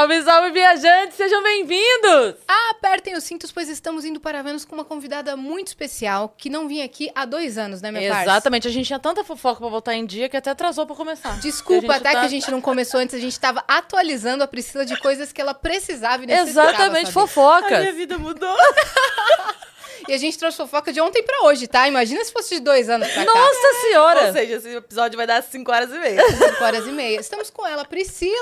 Salve, salve, viajantes! Sejam bem-vindos! Apertem os cintos, pois estamos indo para Vênus com uma convidada muito especial que não vinha aqui há dois anos, né, minha parça? Exatamente, a gente tinha tanta fofoca pra voltar em dia que até atrasou pra começar. Desculpa, A até tá- que a gente não começou antes, a gente tava atualizando a Priscila de coisas que ela precisava e necessitava Exatamente, fofocas. vida mudou. E a gente trouxe fofoca de ontem pra hoje, tá? Imagina se fosse de dois anos pra cá. Nossa Ou senhora! seja, esse episódio vai dar 5 horas e meia. Cinco horas e meia. Estamos com ela, Priscila!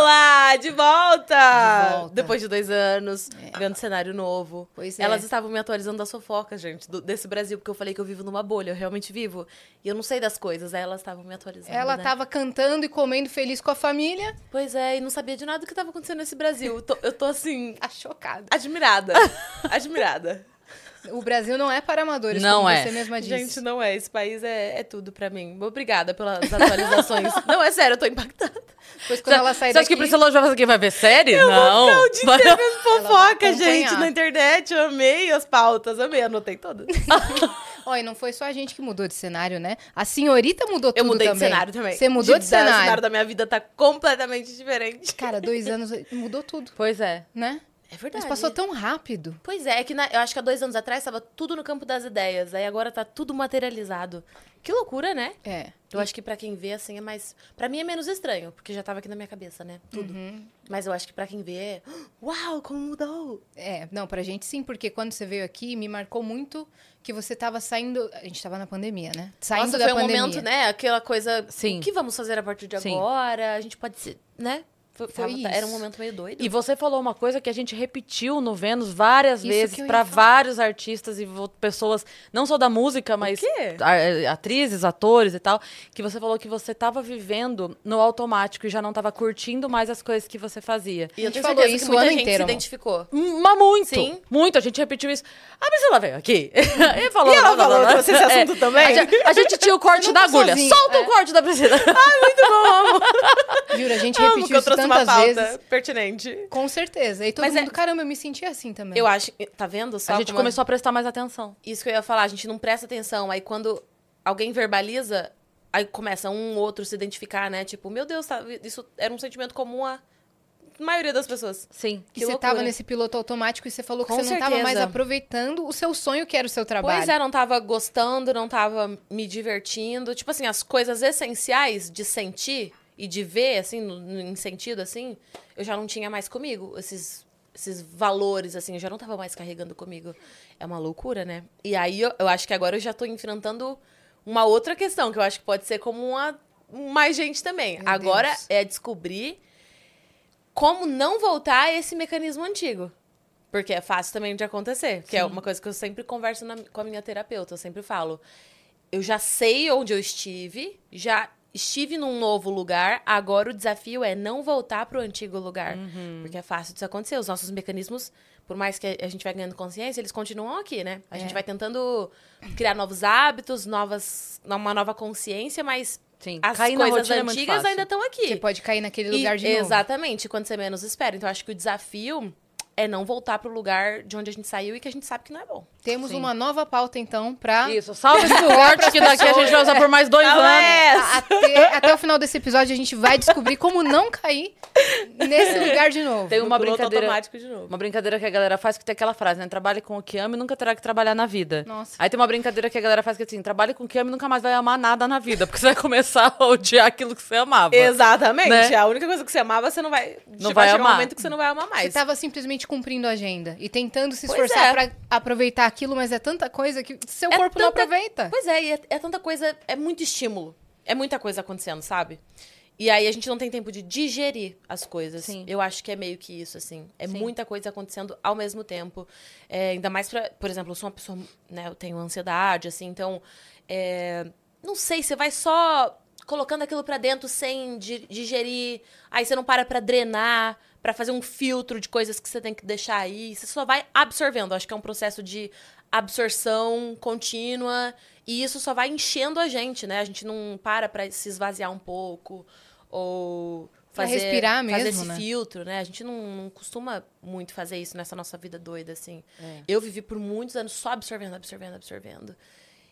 Olá, de volta! De volta. Depois de dois anos, vendo cenário novo. Pois é. Elas estavam me atualizando das fofocas, gente, do- desse Brasil, porque eu falei que eu vivo numa bolha, eu realmente vivo. E eu não sei das coisas, aí elas estavam me atualizando. Ela né? tava cantando e comendo feliz com a família. Pois é, e não sabia de nada do que estava acontecendo nesse Brasil. Eu tô, eu tô assim, Tá chocada. admirada. admirada. O Brasil não é para amadores, Não como é. você mesma disse. Gente, não é. Esse país é, é tudo pra mim. Obrigada pelas atualizações. não, é sério, eu tô impactada. Pois quando ela sair Você acha daqui... que Priscila hoje vai fazer o quê? Vai ver série? não. Não, de Vai- ter vendo fofoca, gente, na internet. Eu amei as pautas, amei, anotei todas. E não foi só a gente que mudou de cenário, né? A senhorita mudou tudo Eu mudei também. de cenário também. Você mudou de, da- cenário. O cenário da minha vida tá completamente diferente. Cara, dois anos mudou tudo, Pois é. né? É verdade. Mas passou tão rápido. Pois é, é que na- eu acho que há dois anos atrás tava tudo no campo das ideias. Aí agora tá tudo materializado. Que loucura, né? É. Eu acho que pra quem vê, assim, é mais. Pra mim é menos estranho, porque já tava aqui na minha cabeça, né? Tudo. Uhum. Mas eu acho que pra quem vê. Uau, como mudou! É, não, pra gente sim, porque quando você veio aqui, me marcou muito que você tava saindo. A gente tava na pandemia, né? Saindo Nossa, da foi um pandemia. momento, né? Aquela coisa. Sim. O que vamos fazer a partir de Sim. agora? A gente pode ser. Né? Foi, Foi tava- Era um isso. momento meio doido. E você falou uma coisa que a gente repetiu no Vênus várias Isso vezes falar. vários artistas e pessoas, não só da música, mas a- eh, atrizes, atores e tal, que você falou que você tava vivendo no automático e já não tava curtindo mais as coisas que você fazia. E eu A gente tenho falou isso que o ano gente inteiro, se amor. identificou. Hum, Mas muito. Sim. Muito. A gente repetiu isso. A Priscila veio aqui. e falou. E ela falou, trouxe esse assunto também? A gente, a gente tinha o corte da não tá agulha. sozinho, Solta é. o corte da Priscila. Juro, a gente Amo que repetiu eu isso trouxe uma tantas pauta vezes. pertinente. Com certeza. E todo Mas é- mundo, caramba, eu me senti assim também. Eu acho. Tá vendo só? a gente como começou a prestar mais atenção. Isso que eu ia falar, a gente não presta atenção. Aí quando alguém verbaliza, aí começa um ou outro se identificar, né? Tipo, meu Deus, tá- isso era um sentimento comum à maioria das pessoas. Sim. que que você loucura. tava nesse piloto automático e você falou que Com você não tava mais certeza. aproveitando o seu sonho, que era o seu trabalho. Pois é, não tava gostando, não tava me divertindo. Tipo assim, as coisas essenciais de sentir e de ver, assim, no, no- em sentido, assim, eu já não tinha mais comigo. Esses, esses valores, assim, eu já não tava mais carregando comigo. É uma loucura, né? E aí, eu, eu acho que agora eu já tô enfrentando uma outra questão, que eu acho que pode ser como uma mais gente também. Meu agora Deus. é descobrir como não voltar a esse mecanismo antigo. Porque é fácil também de acontecer. Que é uma coisa que eu sempre converso na- com a minha terapeuta. Eu sempre falo. Eu já sei onde eu estive, já estive num novo lugar, agora o desafio é não voltar pro antigo lugar. Porque é fácil disso acontecer. Os nossos mecanismos, por mais que a gente vai ganhando consciência, eles continuam aqui, né? A É. gente vai tentando criar novos hábitos, novas, uma nova consciência, mas Sim. as Cair coisas é antigas fácil. ainda estão aqui. Você pode cair naquele E- lugar de novo. Exatamente, quando você menos espera. Então, acho que o desafio é não voltar pro lugar de onde a gente saiu e que a gente sabe que não é bom. Temos Sim. uma nova pauta, então, pra... Isso. Salve esse corte que daqui a gente vai usar por mais dois anos. A- Até, até o final desse episódio, a gente vai descobrir como não cair nesse lugar de novo. Tem uma No brincadeira. automático de novo. Uma brincadeira que a galera faz que tem aquela frase, né? Trabalhe com o que ama e nunca terá que trabalhar na vida. Nossa. Aí tem uma brincadeira que a galera faz que é assim, trabalhe com o que ama e nunca mais vai amar nada na vida, porque você vai começar a odiar aquilo que você amava. Exatamente. Né? A única coisa que você amava, você não vai. Não vai vai chegar um amar. momento que você não vai amar Você mais. tava simplesmente cumprindo a agenda e tentando se Pois esforçar é. pra aproveitar aquilo, mas é tanta coisa que seu É corpo não tanta- aproveita. Pois é, e é, é tanta coisa, é muito estímulo. É muita coisa acontecendo, sabe? E aí a gente não tem tempo de digerir as coisas. Sim. Eu acho que é meio que isso, assim. É Sim. muita coisa acontecendo ao mesmo tempo. É, ainda mais pra. Por exemplo, eu sou uma pessoa, né? Eu tenho ansiedade, assim, então. é, não sei, você vai só colocando aquilo pra dentro sem di- digerir. Aí você não para pra drenar, pra fazer um filtro de coisas que você tem que deixar aí. Você só vai absorvendo. Acho que é um processo de absorção contínua. E isso só vai enchendo a gente, né? A gente não para pra se esvaziar um pouco. Ou Pra fazer, respirar fazer mesmo, esse né? filtro, né? A gente não, não costuma muito fazer isso nessa nossa vida doida, assim. É. Eu vivi por muitos anos só absorvendo, absorvendo, absorvendo.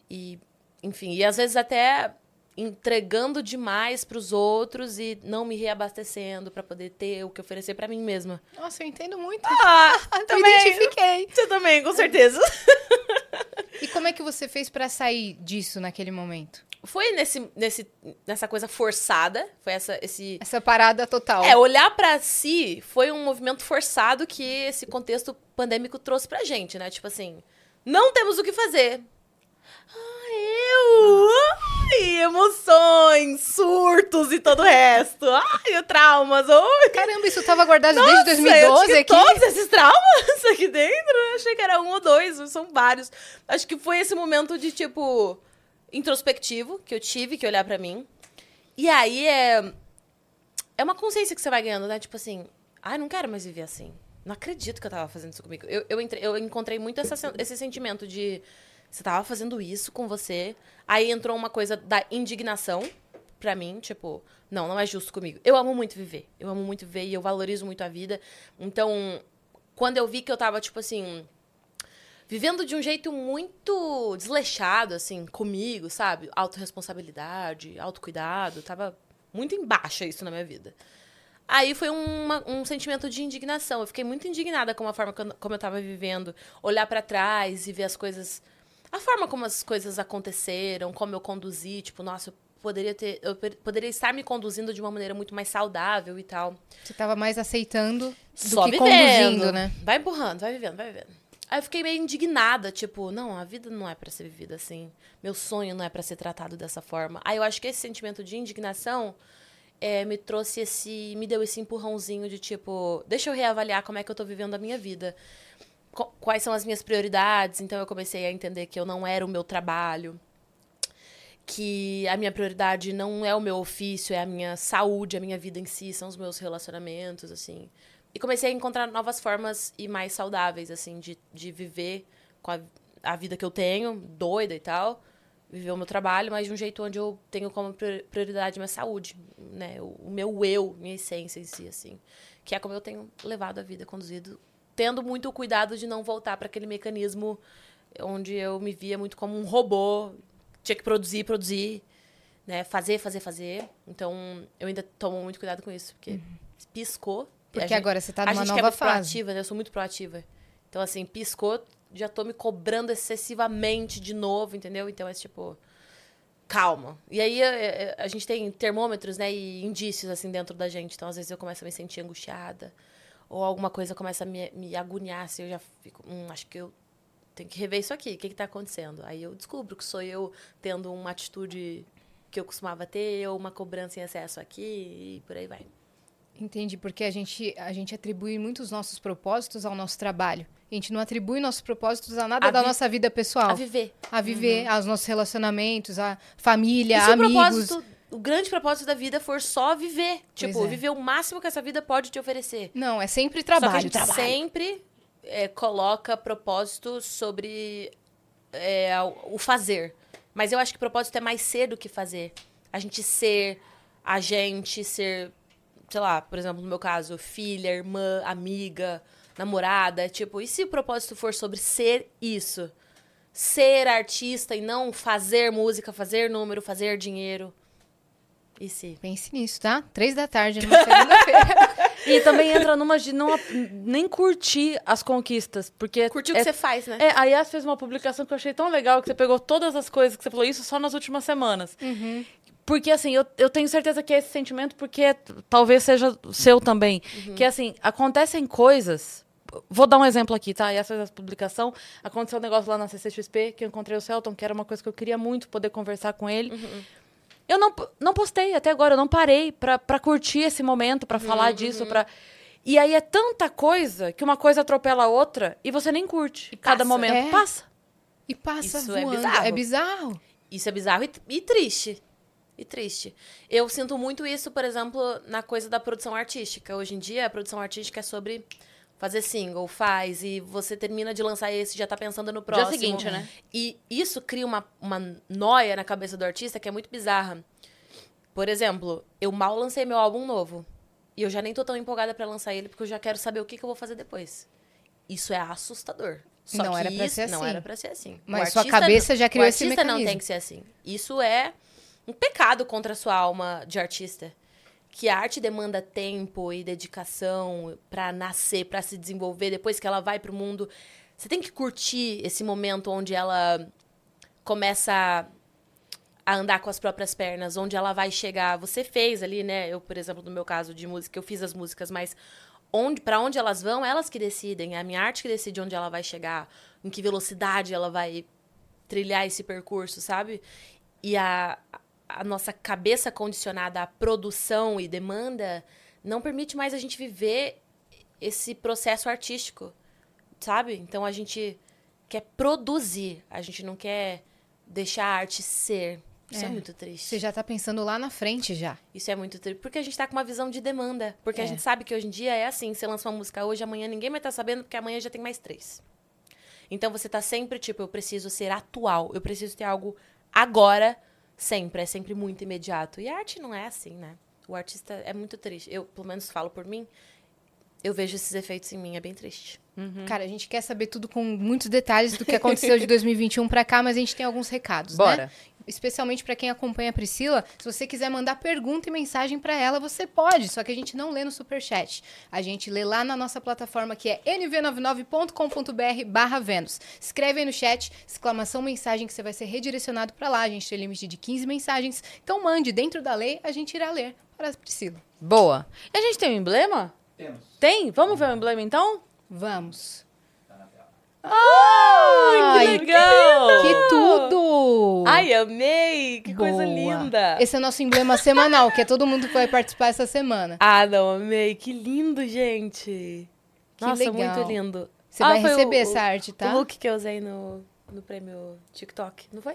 E, enfim, e às vezes até entregando demais pros outros e não me reabastecendo pra poder ter o que oferecer pra mim mesma. Nossa, eu entendo muito. Ah, eu me identifiquei. Você também, com certeza. E como é que você fez pra sair disso naquele momento? Foi nesse, nesse, nessa coisa forçada, foi essa, esse... Essa parada total. É, olhar pra si foi um movimento forçado que esse contexto pandêmico trouxe pra gente, né? Tipo assim, não temos o que fazer. Ah, eu! Ai, emoções, surtos e todo o resto. Ai, traumas. Oi. Caramba, isso tava guardado Nossa, desde eu 2012 tinha aqui? todos esses traumas aqui dentro. Eu achei que era um ou dois, são vários. Acho que foi esse momento de, tipo, introspectivo que eu tive que olhar pra mim. E aí é. É uma consciência que você vai ganhando, né? Tipo assim, ai, não quero mais viver assim. Não acredito que eu tava fazendo isso comigo. Eu, eu, entrei- eu encontrei muito essa esse sentimento de. Você tava fazendo isso com você. Aí entrou uma coisa da indignação pra mim, tipo, não, não é justo comigo. Eu amo muito viver. Eu amo muito viver e eu valorizo muito a vida. Então, quando eu vi que eu tava, tipo assim, vivendo de um jeito muito desleixado, assim, comigo, sabe? Autoresponsabilidade, autocuidado, tava muito em baixa isso na minha vida. Aí foi uma- um sentimento de indignação. Eu fiquei muito indignada com a forma eu- como eu tava vivendo. Olhar pra trás e ver as coisas. A forma como as coisas aconteceram, como eu conduzi. Tipo, nossa, eu poderia ter. Eu poderia estar me conduzindo de uma maneira muito mais saudável e tal. Você tava mais aceitando do Só que vivendo. conduzindo, né? Vai empurrando, vai vivendo, vai vivendo. Aí eu fiquei meio indignada, tipo, não, a vida não é pra ser vivida assim. Meu sonho não é pra ser tratado dessa forma. Aí eu acho que esse sentimento de indignação é, me trouxe esse. me deu esse empurrãozinho de tipo, deixa eu reavaliar como é que eu tô vivendo a minha vida. Qu- Quais são as minhas prioridades? Então eu comecei a entender que eu não era o meu trabalho, que a minha prioridade não é o meu ofício, é a minha saúde, a minha vida em si, são os meus relacionamentos, assim. E comecei a encontrar novas formas e mais saudáveis, assim, de, de viver com a, a vida que eu tenho, doida e tal. Viver o meu trabalho, mas de um jeito onde eu tenho como prior- prioridade minha saúde, né? O, o meu eu, minha essência em si, assim. Que é como eu tenho levado a vida, conduzido. Tendo muito cuidado de não voltar para aquele mecanismo onde eu me via muito como um robô. Tinha que produzir, produzir, né? Fazer, fazer, fazer. Então, eu ainda tomo muito cuidado com isso, porque piscou. Uhum. Porque a gente- agora você tá a numa é nova muito fase. proativa, né? Eu sou muito proativa. Então, assim, piscou, já tô me cobrando excessivamente de novo, entendeu? Então, é tipo, calma. E aí, é, é, a gente tem termômetros, né? E indícios, assim, dentro da gente. Então, às vezes, eu começo a me sentir angustiada. Ou alguma coisa começa a me, me agoniar, assim, eu já fico, hum, acho que eu tenho que rever isso aqui. O que que tá acontecendo? Aí eu descubro que sou eu tendo uma atitude que eu costumava ter, ou uma cobrança em excesso aqui, e por aí vai. Entendi, porque a gente, a gente atribui muitos nossos propósitos ao nosso trabalho. A gente não atribui nossos propósitos a nada A da nossa vida pessoal. A viver. A viver, aos nossos relacionamentos, a família, E se o amigos. propósito, o grande propósito da vida for só viver. Tipo, é. viver o máximo que essa vida pode te oferecer. Não, é sempre Só que a trabalho. gente trabalho. sempre é, coloca propósito sobre é, o fazer. Mas eu acho que propósito é mais ser do que fazer. A gente ser, a gente ser, sei lá, por exemplo, no meu caso, filha, irmã, amiga, namorada. Tipo, e se o propósito for sobre ser isso? Ser artista e não fazer música, fazer número, fazer dinheiro. E se? Pense nisso, tá? Três da tarde, numa segunda-feira. E também entra numa de não nem curtir as conquistas. Porque Curtir o é, que você faz, né? É, a Yas fez uma publicação que eu achei tão legal que você pegou todas as coisas que você falou, isso só nas últimas semanas. Porque, assim, eu, eu tenho certeza que é esse sentimento, porque talvez seja o seu também. Que, assim, acontecem coisas. Vou dar um exemplo aqui, tá? A Yas fez essa publicação. Aconteceu um negócio lá na CCXP, que eu encontrei o Celton, que era uma coisa que eu queria muito poder conversar com ele. Eu não, não postei até agora, eu não parei pra, pra curtir esse momento, pra falar disso, pra... E aí é tanta coisa que uma coisa atropela a outra e você nem curte. E Cada passa. momento É. passa. E passa Isso é voando. bizarro. É bizarro. Isso é bizarro e, e triste. E triste. Eu sinto muito isso, por exemplo, na coisa da produção artística. Hoje em dia, a produção artística é sobre fazer single, faz, e você termina de lançar esse, já tá pensando no próximo. seguinte, né? E isso cria uma, uma noia na cabeça do artista que é muito bizarra. Por exemplo, eu mal lancei meu álbum novo. E eu já nem tô tão empolgada pra lançar ele, porque eu já quero saber o que, que eu vou fazer depois. Isso é assustador. Só Não que era pra isso ser não assim. era pra ser assim. O Mas sua cabeça não- já criou o esse artista não mecanismo. tem que ser assim. Isso é um pecado contra a sua alma de artista. Que a arte demanda tempo e dedicação pra nascer, pra se desenvolver. Depois que ela vai pro mundo, você tem que curtir esse momento onde ela começa a andar com as próprias pernas, onde ela vai chegar. Você fez ali, né? Eu, por exemplo, no meu caso de música, eu fiz as músicas, mas onde, para onde elas vão, elas que decidem. É a minha arte que decide onde ela vai chegar, em que velocidade ela vai trilhar esse percurso, sabe? E a, a nossa cabeça condicionada à produção e demanda não permite mais a gente viver esse processo artístico, sabe? Então a gente quer produzir, a gente não quer deixar a arte ser. Isso é, É. muito triste. Você já tá pensando lá na frente já. Isso é muito triste. Porque a gente tá com uma visão de demanda. Porque É. a gente sabe que hoje em dia é assim: você lança uma música hoje, amanhã ninguém vai estar sabendo, porque amanhã já tem mais três. Então você tá sempre tipo, eu preciso ser atual, eu preciso ter algo agora, sempre. É sempre muito imediato. E a arte não é assim, né? O artista é muito triste. Eu, pelo menos, falo por mim. Eu vejo esses efeitos em mim, é bem triste. Cara, a gente quer saber tudo com muitos detalhes do que aconteceu de 2021 pra cá, mas a gente tem alguns recados, Bora. né? Especialmente pra quem acompanha a Priscila, se você quiser mandar pergunta e mensagem pra ela, você pode, só que a gente não lê no superchat. A gente lê lá na nossa plataforma que é nv99.com.br barra Vênus. Escreve aí no chat, exclamação mensagem que você vai ser redirecionado pra lá. A gente tem limite de 15 mensagens. Então mande, dentro da lei, a gente irá ler para a Priscila. Boa. E a gente tem um emblema? Temos. Tem? Vamos ver o emblema então? Vamos. Ai, que legal! Que tudo! Ai, amei! Que coisa Boa. linda! Esse é nosso emblema semanal, que é todo mundo que vai participar essa semana. Ah, não, amei! Que lindo, gente! Que Nossa, legal. muito lindo. Você Ah, vai receber o- essa arte, tá? O look que eu usei no, no prêmio TikTok, não foi?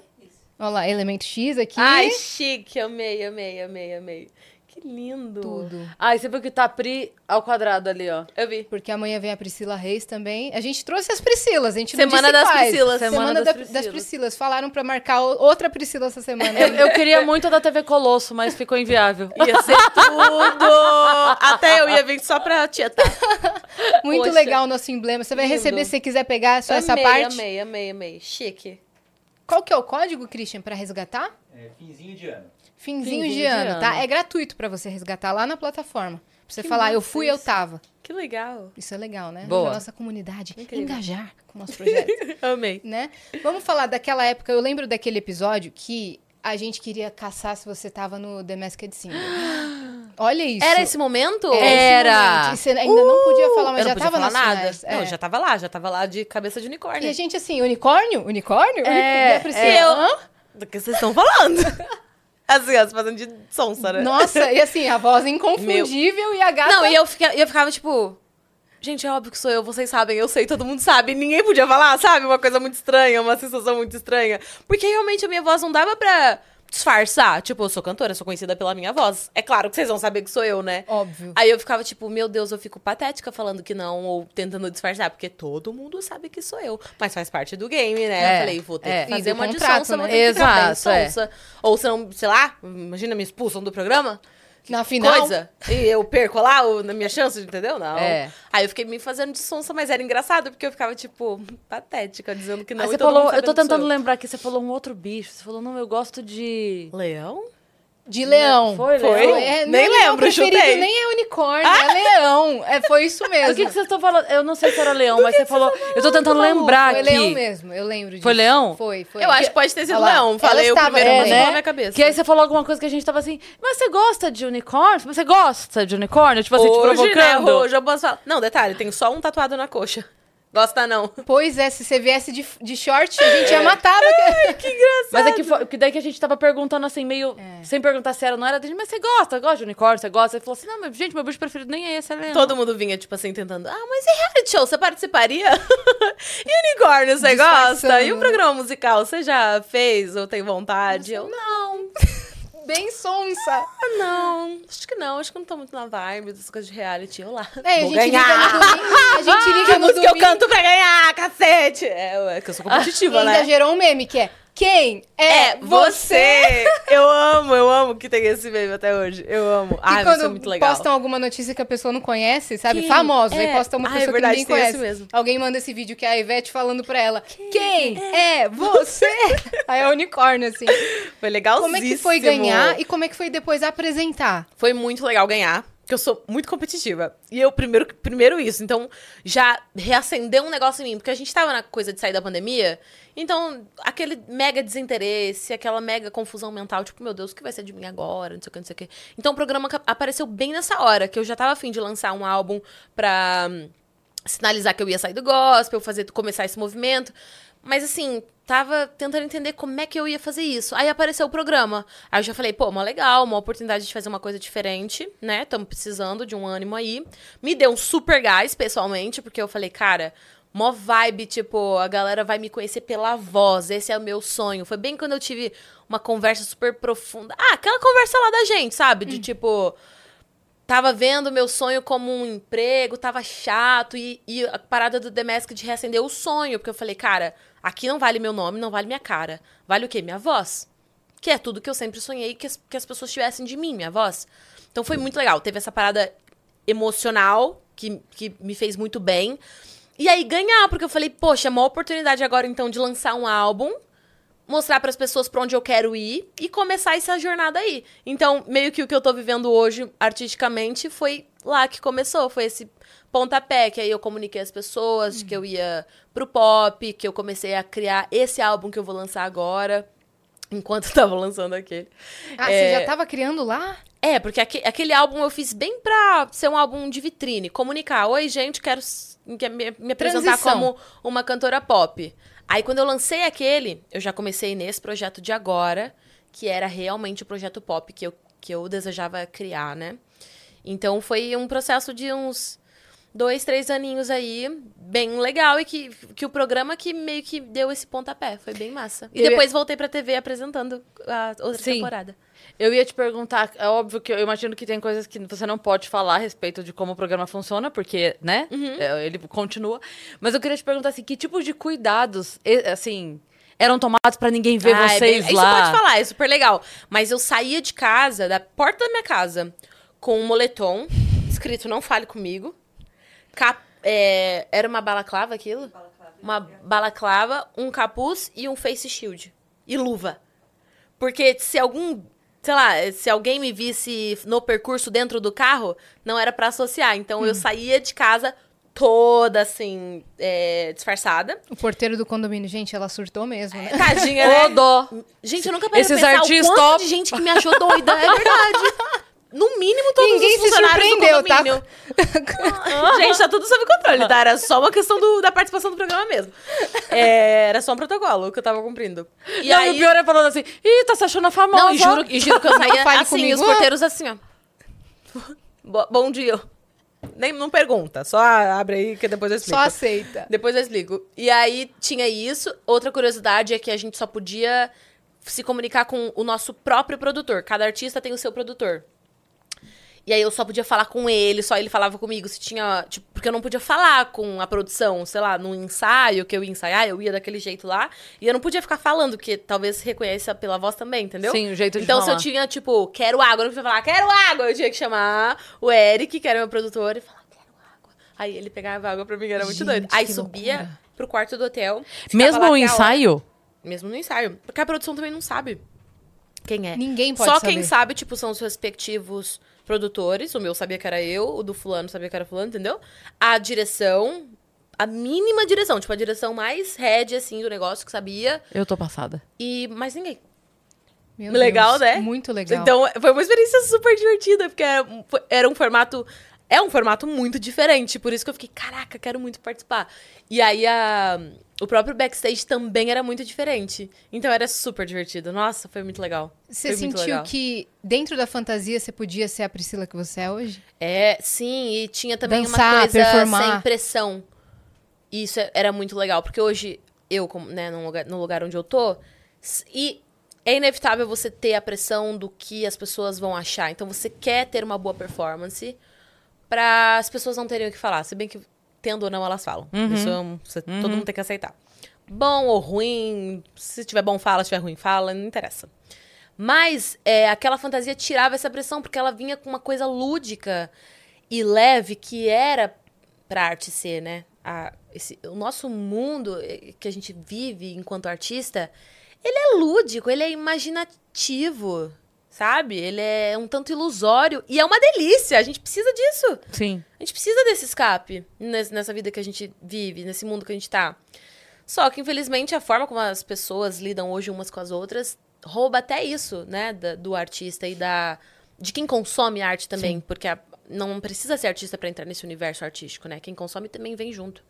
Olha lá, elemento X aqui. Ai, chique! Amei, amei, amei, amei. Que lindo! tudo. Ai, você viu que tá Pri ao quadrado ali, ó. Eu vi. Porque amanhã vem a Priscila Reis também. A gente trouxe as Priscilas, a gente não Semana disse das quais. Priscilas. Semana, Semana da- das das, Priscilas. Priscilas. Falaram pra marcar outra Priscila essa semana. Eu, eu queria muito a da TV Colosso, mas ficou inviável. Ia ser tudo! Até eu ia vir só pra tietar. Muito Poxa. legal o nosso emblema. Você vai Lindo. receber se você quiser pegar só essa amei, parte. amei, amei, amei. Chique. Qual que é o código, Christian, pra resgatar? É, finzinho de ano. Finzinho, Finzinho de, ano, ano. tá? É gratuito pra você resgatar lá na plataforma. Pra você Que falar, eu fui, eu isso. tava. Que legal. Isso é legal, né? Boa. Pra nossa comunidade Incrível. engajar com o nosso projeto. Amei. né? Vamos falar daquela época. Eu lembro daquele episódio que a gente queria caçar se você tava no The Masked Singer. Olha isso. Era esse momento? Era. esse momento. E você ainda não podia falar, mas eu já podia tava falar nas nada. finais. Não, É. já tava lá, já tava lá de cabeça de unicórnio. E a gente assim, unicórnio? Unicórnio? É, Unicórnio? Priscila, é. Eu-? Do que vocês estão falando? assim, ó, você fazendo de sonsa, né? Nossa, e assim, a voz inconfundível e a gata... Não, e eu, fica, eu ficava tipo. Gente, é óbvio que sou eu, vocês sabem, eu sei, todo mundo sabe. Ninguém podia falar, sabe? Uma coisa muito estranha, uma sensação muito estranha. Porque realmente a minha voz não dava pra disfarçar. Tipo, eu sou cantora, sou conhecida pela minha voz. É claro que vocês vão saber que sou eu, né? Óbvio. Aí eu ficava tipo, meu Deus, eu fico patética falando que não, ou tentando disfarçar, porque todo mundo sabe que sou eu. Mas faz parte do game, né? É, eu falei, vou ter é. que fazer uma de contrato, vou né? ter que ficar bem Exato, é. Ou senão, sei lá, imagina, me expulsam do programa. Na final... Coisa. E eu perco lá o, na minha chance, entendeu? Não. É. Aí eu fiquei me fazendo de sonsa, mas era engraçado, porque eu ficava, tipo, patética, dizendo que não. Aí você falou, eu tô tentando lembrar aqui, você falou um outro bicho. Você falou, não, eu gosto de. Leão? De leão. Foi, Foi? leão? É, Nem não é meu lembro, chutei. Nem é unicórnio, é leão. É, foi isso mesmo. Do que, que vocês estão falando? Eu não sei se era leão, mas você falou. Eu tô tentando lembrar Foi aqui. leão mesmo, eu lembro disso. Foi leão? Foi, foi. Eu acho que pode ter sido Olha lá, leão. ela Falei o estava- primeiro é, né? na minha cabeça. Que aí você falou alguma coisa que a gente tava assim, mas você gosta de unicórnio? Você gosta de unicórnio? Tipo assim, te Hoje, né, provocando. hoje eu posso falar. Não, detalhe, tem só um tatuado na coxa. Gosta não. Pois é, se você viesse de, de short, a gente já matava. Que engraçado. Mas é que, foi, que daí que a gente tava perguntando assim, meio. É. Sem perguntar se era, não era. Gente, mas você gosta? Gosta de unicórnio? Você gosta? Ele falou assim: não, mas gente, meu bicho preferido nem é esse, é. Todo mundo vinha, tipo assim, tentando. Ah, mas e reality show? Você participaria? e unicórnio, você gosta? E um programa musical, você já fez ou tem vontade? Eu, não. Bem sonsa. Ah, não. Acho que não. Acho que eu não tô muito na vibe dessas coisas de reality. Eu lá. É, a Vou gente ganhar. liga no domingo. A gente liga Que no música eu domingo. canto pra ganhar, cacete! É, é que eu sou competitiva, ainda né? gerou um meme que é Quem é, É, você! eu amo, eu amo que tem esse meme até hoje. Eu amo. E Ai, vai ser quando muito legal. postam alguma notícia que a pessoa não conhece, sabe? Quem? Famosos, aí É. posta uma Ah, é pessoa verdade, que ninguém conhece. mesmo. Alguém manda esse vídeo que é a Ivete falando pra ela. Quem, é? você? aí é o unicórnio, assim. Foi legal. Como é que foi ganhar e como é que foi depois apresentar? Foi muito legal ganhar, porque eu sou muito competitiva. E eu, primeiro, primeiro isso. Então, já reacendeu um negócio em mim, porque a gente tava na coisa de sair da pandemia. Então, aquele mega desinteresse, aquela mega confusão mental, tipo, meu Deus, o que vai ser de mim agora? Não sei o que, não sei o que. Então, o programa apareceu bem nessa hora, que eu já tava afim de lançar um álbum pra hum, sinalizar que eu ia sair do gospel, fazer, começar esse movimento. Mas assim, tava tentando entender como é que eu ia fazer isso. Aí apareceu o programa. Aí eu já falei, pô, uma legal, uma oportunidade de fazer uma coisa diferente, né? Estamos precisando de um ânimo aí. Me deu um super gás, pessoalmente, porque eu falei, cara, mó vibe, tipo, a galera vai me conhecer pela voz. Esse é o meu sonho. Foi bem quando eu tive uma conversa super profunda. Ah, aquela conversa lá da gente, sabe? De tipo tava vendo meu sonho como um emprego, tava chato, e, e a parada do The Mask de reacender o sonho, porque eu falei, cara, aqui não vale meu nome, não vale minha cara. Vale o quê? Minha voz. Que é tudo que eu sempre sonhei que as, que as pessoas tivessem de mim, minha voz. Então foi muito legal. Teve essa parada emocional que, que me fez muito bem. E aí ganhar, porque eu falei, poxa, é uma oportunidade agora então de lançar um álbum mostrar para as pessoas para onde eu quero ir e começar essa jornada aí. Então, meio que o que eu tô vivendo hoje artisticamente foi lá que começou, foi esse pontapé que aí eu comuniquei às pessoas que eu ia pro pop, que eu comecei a criar esse álbum que eu vou lançar agora, enquanto eu tava lançando aquele. Ah, É, você já tava criando lá? é, porque aque- aquele álbum eu fiz bem pra ser um álbum de vitrine, comunicar. Oi, gente, quero me, me apresentar Transição. como uma cantora pop. Aí, quando eu lancei aquele, eu já comecei nesse projeto de agora, que era realmente o projeto pop que eu, que eu desejava criar, né? Então, foi um processo de uns dois, três aninhos aí, bem legal, e que, que o programa que meio que deu esse pontapé. Foi bem massa. E Eu ia- depois voltei pra TV apresentando a outra Sim. temporada. Eu ia te perguntar, é óbvio que eu imagino que tem coisas que você não pode falar a respeito de como o programa funciona, porque, né, Uhum. é, ele continua. Mas eu queria te perguntar assim, que tipo de cuidados, assim, eram tomados pra ninguém ver Ah, é vocês bem- lá? Isso pode falar, é super legal. Mas eu saía de casa, da porta da minha casa, com um moletom escrito Não Fale Comigo. Cap- é, era uma balaclava aquilo? Uma balaclava, um capuz e um face shield. E luva. Porque se algum. Sei lá, se alguém me visse no percurso dentro do carro, não era pra associar. Então Hum. eu saía de casa toda assim, é, disfarçada. O porteiro do condomínio, gente, ela surtou mesmo, né? Tadinha, né? Ô, dó. Gente, eu nunca parei Esses artistas o quanto top. de gente que me achou doida. É verdade. No mínimo, todos Ninguém os se funcionários surpreendeu, do tá? condomínio. gente, tá tudo sob controle, tá? Era só uma questão do- da participação do programa mesmo. É, era só um protocolo que eu tava cumprindo. E não, aí... o pior é falando assim, ih, tá se achando famosa. Não, e juro, e juro que eu saía assim, comigo. os porteiros assim, ó. Bo- Bom dia. Nem, não pergunta, só abre aí que depois eu explico. Só aceita. Depois eu explico. E aí tinha isso. Outra curiosidade é que a gente só podia se comunicar com o nosso próprio produtor. Cada artista tem o seu produtor. E aí eu só podia falar com ele, só ele falava comigo. Se tinha. Tipo, porque eu não podia falar com a produção, sei lá, num ensaio que eu ia ensaiar, eu ia daquele jeito lá. E eu não podia ficar falando, porque talvez reconheça pela voz também, entendeu? Sim, o jeito de Então, se eu falar. tinha, tipo, quero água, eu não podia falar, quero água. Eu tinha que chamar o Eric, que era meu produtor, e falar, quero água. Aí ele pegava água pra mim, era muito Gente, doido. Aí subia loucura. pro quarto do hotel. Mesmo no hora. ensaio? Mesmo no ensaio. Porque a produção também não sabe quem é. Ninguém pode Só saber. quem sabe, tipo, são os respectivos produtores. O meu sabia que era eu, o do fulano sabia que era fulano, entendeu? A direção, a mínima direção, tipo, a direção mais head, assim, do negócio que sabia. Eu tô passada. E mais ninguém. Meu legal, Deus, né? Muito legal. Então, foi uma experiência super divertida, porque era, foi- era um formato. É um formato muito diferente, por isso que eu fiquei, caraca, quero muito participar. E aí, a, o próprio backstage também era muito diferente. Então, era super divertido. Nossa, foi muito legal. você foi sentiu legal. que dentro da fantasia você podia ser a Priscila que você é hoje? É, sim, e tinha também Dançar, uma coisa performar. sem pressão. E Isso é- era muito legal, porque hoje, eu, como, né, no lugar, no lugar onde eu tô, e é inevitável você ter a pressão do que as pessoas vão achar. Então, você quer ter uma boa performance para as pessoas não terem o que falar. Se bem que, tendo ou não, elas falam. Isso é um- você- todo mundo tem que aceitar. bom ou ruim. Se tiver bom, fala. Se tiver ruim, fala. Não interessa. Mas é, aquela fantasia tirava essa pressão, porque ela vinha com uma coisa lúdica e leve que era pra arte ser, né? A, esse, o nosso mundo eh, que a gente vive enquanto artista, ele é lúdico, ele é imaginativo, sabe? Ele é um tanto ilusório e é uma delícia. A gente precisa disso. Sim. A gente precisa desse escape nessa vida que a gente vive, nesse mundo que a gente tá. Só que, infelizmente, a forma como as pessoas lidam hoje umas com as outras rouba até isso, né? Da, do artista e da. de quem consome arte também. Sim. Porque a, não precisa ser artista para entrar nesse universo artístico, né? Quem consome também vem junto.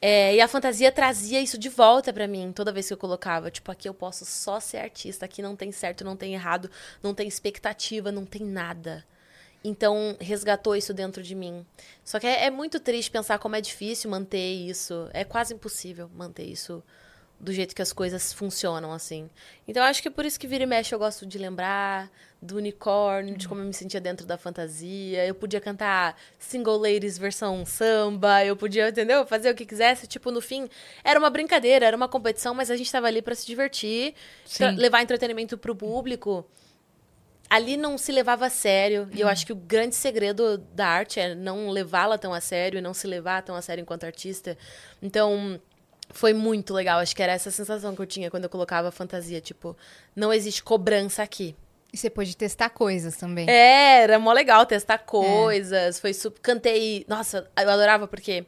É, e a fantasia trazia isso de volta para mim toda vez que eu colocava. Tipo, aqui eu posso só ser artista, aqui não tem certo, não tem errado, não tem expectativa, não tem nada. Então, resgatou isso dentro de mim. Só que é, é muito triste pensar como é difícil manter isso. É quase impossível manter isso do jeito que as coisas funcionam, assim. Então, acho que é por isso que vira e mexe eu gosto de lembrar do unicórnio, de como eu me sentia dentro da fantasia. Eu podia cantar Single Ladies versão samba, eu podia, entendeu? Fazer o que quisesse. Tipo, no fim, era uma brincadeira, era uma competição, mas a gente estava ali para se divertir, levar entretenimento pro público. Ali não se levava a sério, uhum. e eu acho que o grande segredo da arte é não levá-la tão a sério e não se levar tão a sério enquanto artista. Então, foi muito legal. Acho que era essa sensação que eu tinha quando eu colocava fantasia. Tipo, não existe cobrança aqui. E você pôde testar coisas também. É, era mó legal testar coisas. É. Foi super. Cantei. Nossa, eu adorava porque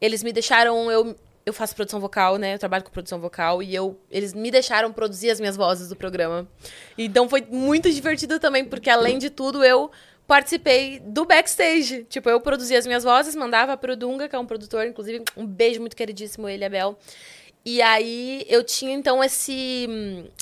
eles me deixaram. Eu, eu faço produção vocal, né? Eu trabalho com produção vocal e eu eles me deixaram produzir as minhas vozes do programa. Então foi muito divertido também, porque além de tudo eu participei do backstage. Tipo, eu produzia as minhas vozes, mandava pro Dunga, que é um produtor, inclusive, um beijo muito queridíssimo, ele, Abel. E aí eu tinha então esse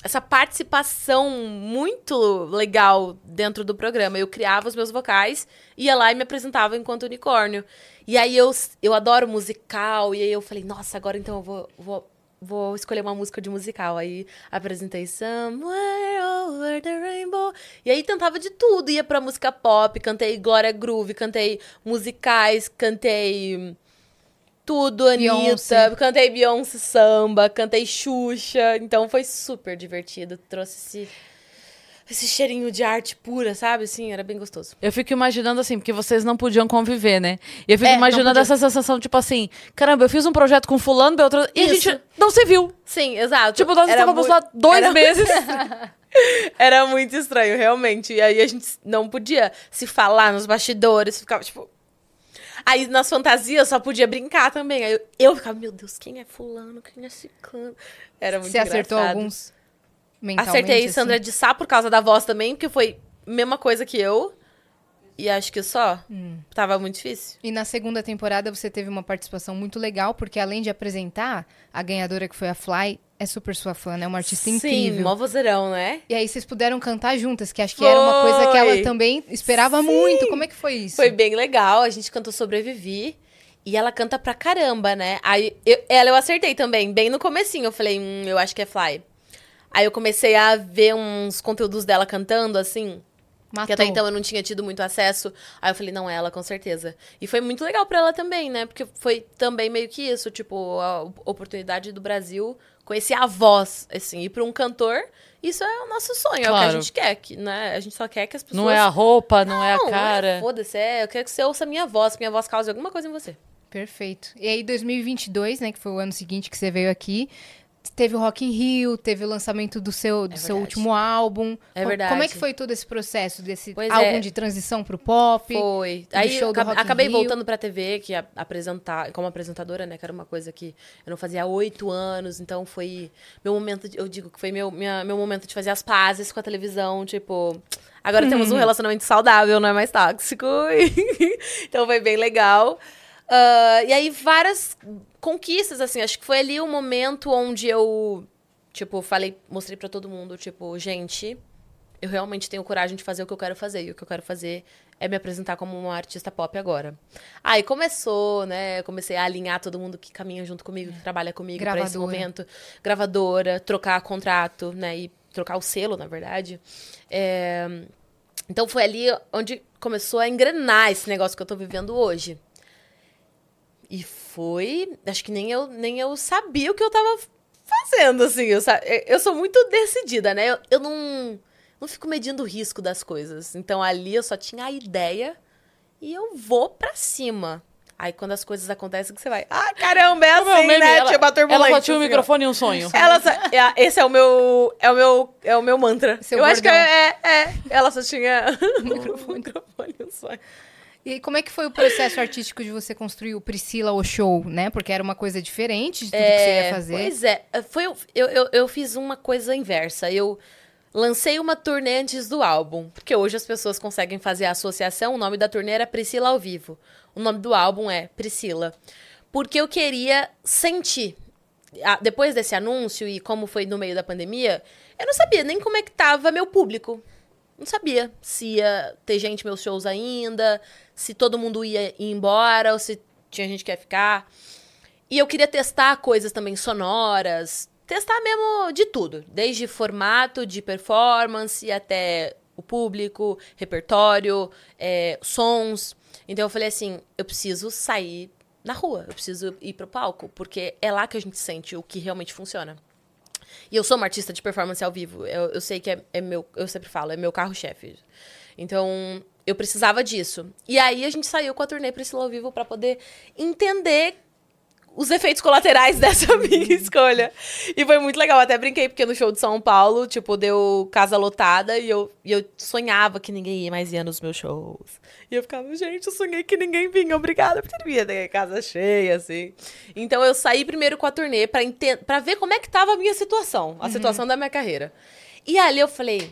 essa participação muito legal dentro do programa. Eu criava os meus vocais, ia lá e me apresentava enquanto unicórnio. E aí eu, eu adoro musical, e aí eu falei, nossa, agora então eu vou, vou vou escolher uma música de musical. Aí apresentei Somewhere Over the Rainbow. E aí tentava de tudo. Ia pra música pop, cantei Glória Groove, cantei musicais, cantei tudo, Anitta. Beyoncé. Cantei Beyoncé samba, cantei Xuxa. Então foi super divertido. Trouxe esse esse cheirinho de arte pura, sabe? Assim, era bem gostoso. Eu fico imaginando assim, porque vocês não podiam conviver, né? E eu fico é, imaginando essa sensação, tipo assim, caramba, eu fiz um projeto com fulano, Beltrano, e Isso. a gente não se viu. Sim, exato. Tipo, nós era estávamos muito... lá dois era... meses. era muito estranho, realmente. E aí a gente não podia se falar nos bastidores, ficava tipo. Aí nas fantasias só podia brincar também. Aí eu, eu ficava, meu Deus, quem é fulano? Quem é ciclano? Era muito Você engraçado. acertou alguns? Acertei assim. Sandra de Sá por causa da voz também, porque foi mesma coisa que eu. E acho que só. Hum. Tava muito difícil. E na segunda temporada você teve uma participação muito legal, porque além de apresentar, a ganhadora que foi a Fly é super sua fã, né? Uma artista Sim, incrível. Sim, mó vozeirão, né? E aí vocês puderam cantar juntas, que acho que foi. era uma coisa que ela também esperava Sim. muito. Como é que foi isso? Foi bem legal. A gente cantou Sobrevivi. E ela canta pra caramba, né? Aí eu, ela eu acertei também, bem no comecinho. Eu falei, hum, eu acho que é Fly. Aí eu comecei a ver uns conteúdos dela cantando, assim. Matou. Que até então eu não tinha tido muito acesso. Aí eu falei, não, é ela, com certeza. E foi muito legal para ela também, né? Porque foi também meio que isso, tipo, a oportunidade do Brasil conhecer a voz, assim. E pra um cantor, isso é o nosso sonho, claro. é o que a gente quer, que, né? A gente só quer que as pessoas... Não é a roupa, não, não é a cara. É, Foda-se, é, eu quero que você ouça a minha voz, que minha voz cause alguma coisa em você. Perfeito. E aí, 2022, né, que foi o ano seguinte que você veio aqui, teve o Rock in Rio, teve o lançamento do seu, do é seu último álbum. É verdade. Como é que foi todo esse processo desse pois álbum é. de transição pro pop? Foi. Aí show do Rock acabei voltando pra TV, que apresentar, como apresentadora, né? Que era uma coisa que eu não fazia há oito anos. Então foi meu momento, de, eu digo que foi meu, minha, meu momento de fazer as pazes com a televisão. Tipo, agora uhum. temos um relacionamento saudável, não é mais tóxico. então foi bem legal. Uh, e aí, várias conquistas, assim. Acho que foi ali o momento onde eu, tipo, falei, mostrei para todo mundo, tipo, gente, eu realmente tenho coragem de fazer o que eu quero fazer. E o que eu quero fazer é me apresentar como uma artista pop agora. Aí começou, né? Comecei a alinhar todo mundo que caminha junto comigo, que trabalha comigo para esse momento. Gravadora, trocar contrato, né? E trocar o selo, na verdade. É... Então foi ali onde começou a engrenar esse negócio que eu tô vivendo hoje. E foi. Acho que nem eu, nem eu sabia o que eu tava fazendo, assim. Eu, eu sou muito decidida, né? Eu, eu não, não fico medindo o risco das coisas. Então ali eu só tinha a ideia e eu vou pra cima. Aí quando as coisas acontecem, que você vai, ah, caramba, é assim, meme, né? Ela, tipo a turbulência. Ela só tinha um assim, microfone e um sonho. Ela só, é, esse é o meu, é o meu, é o meu mantra. Seu eu bordão. acho que é, é, ela só tinha um microfone e um sonho. E como é que foi o processo artístico de você construir o Priscila o show, né? Porque era uma coisa diferente de tudo é, que você ia fazer. Pois é, foi, eu, eu, eu fiz uma coisa inversa. Eu lancei uma turnê antes do álbum, porque hoje as pessoas conseguem fazer a associação. O nome da turnê era Priscila ao vivo. O nome do álbum é Priscila. Porque eu queria sentir. Depois desse anúncio e como foi no meio da pandemia, eu não sabia nem como é que tava meu público. Não sabia se ia ter gente meus shows ainda, se todo mundo ia ir embora ou se tinha gente que ia ficar. E eu queria testar coisas também sonoras, testar mesmo de tudo, desde formato de performance até o público, repertório, é, sons. Então eu falei assim, eu preciso sair na rua, eu preciso ir pro palco, porque é lá que a gente sente o que realmente funciona. E eu sou uma artista de performance ao vivo. Eu, eu sei que é, é meu, eu sempre falo, é meu carro-chefe. Então, eu precisava disso. E aí a gente saiu com a turnê Priscila ao vivo para poder entender os efeitos colaterais dessa minha escolha. E foi muito legal. Até brinquei, porque no show de São Paulo, tipo, deu casa lotada e eu, e eu sonhava que ninguém ia mais ia nos meus shows. E eu ficava, gente, eu sonhei que ninguém vinha. Obrigada por ter vindo. casa cheia, assim. Então eu saí primeiro com a turnê pra, pra ver como é que tava a minha situação. A uhum. situação da minha carreira. E ali eu falei,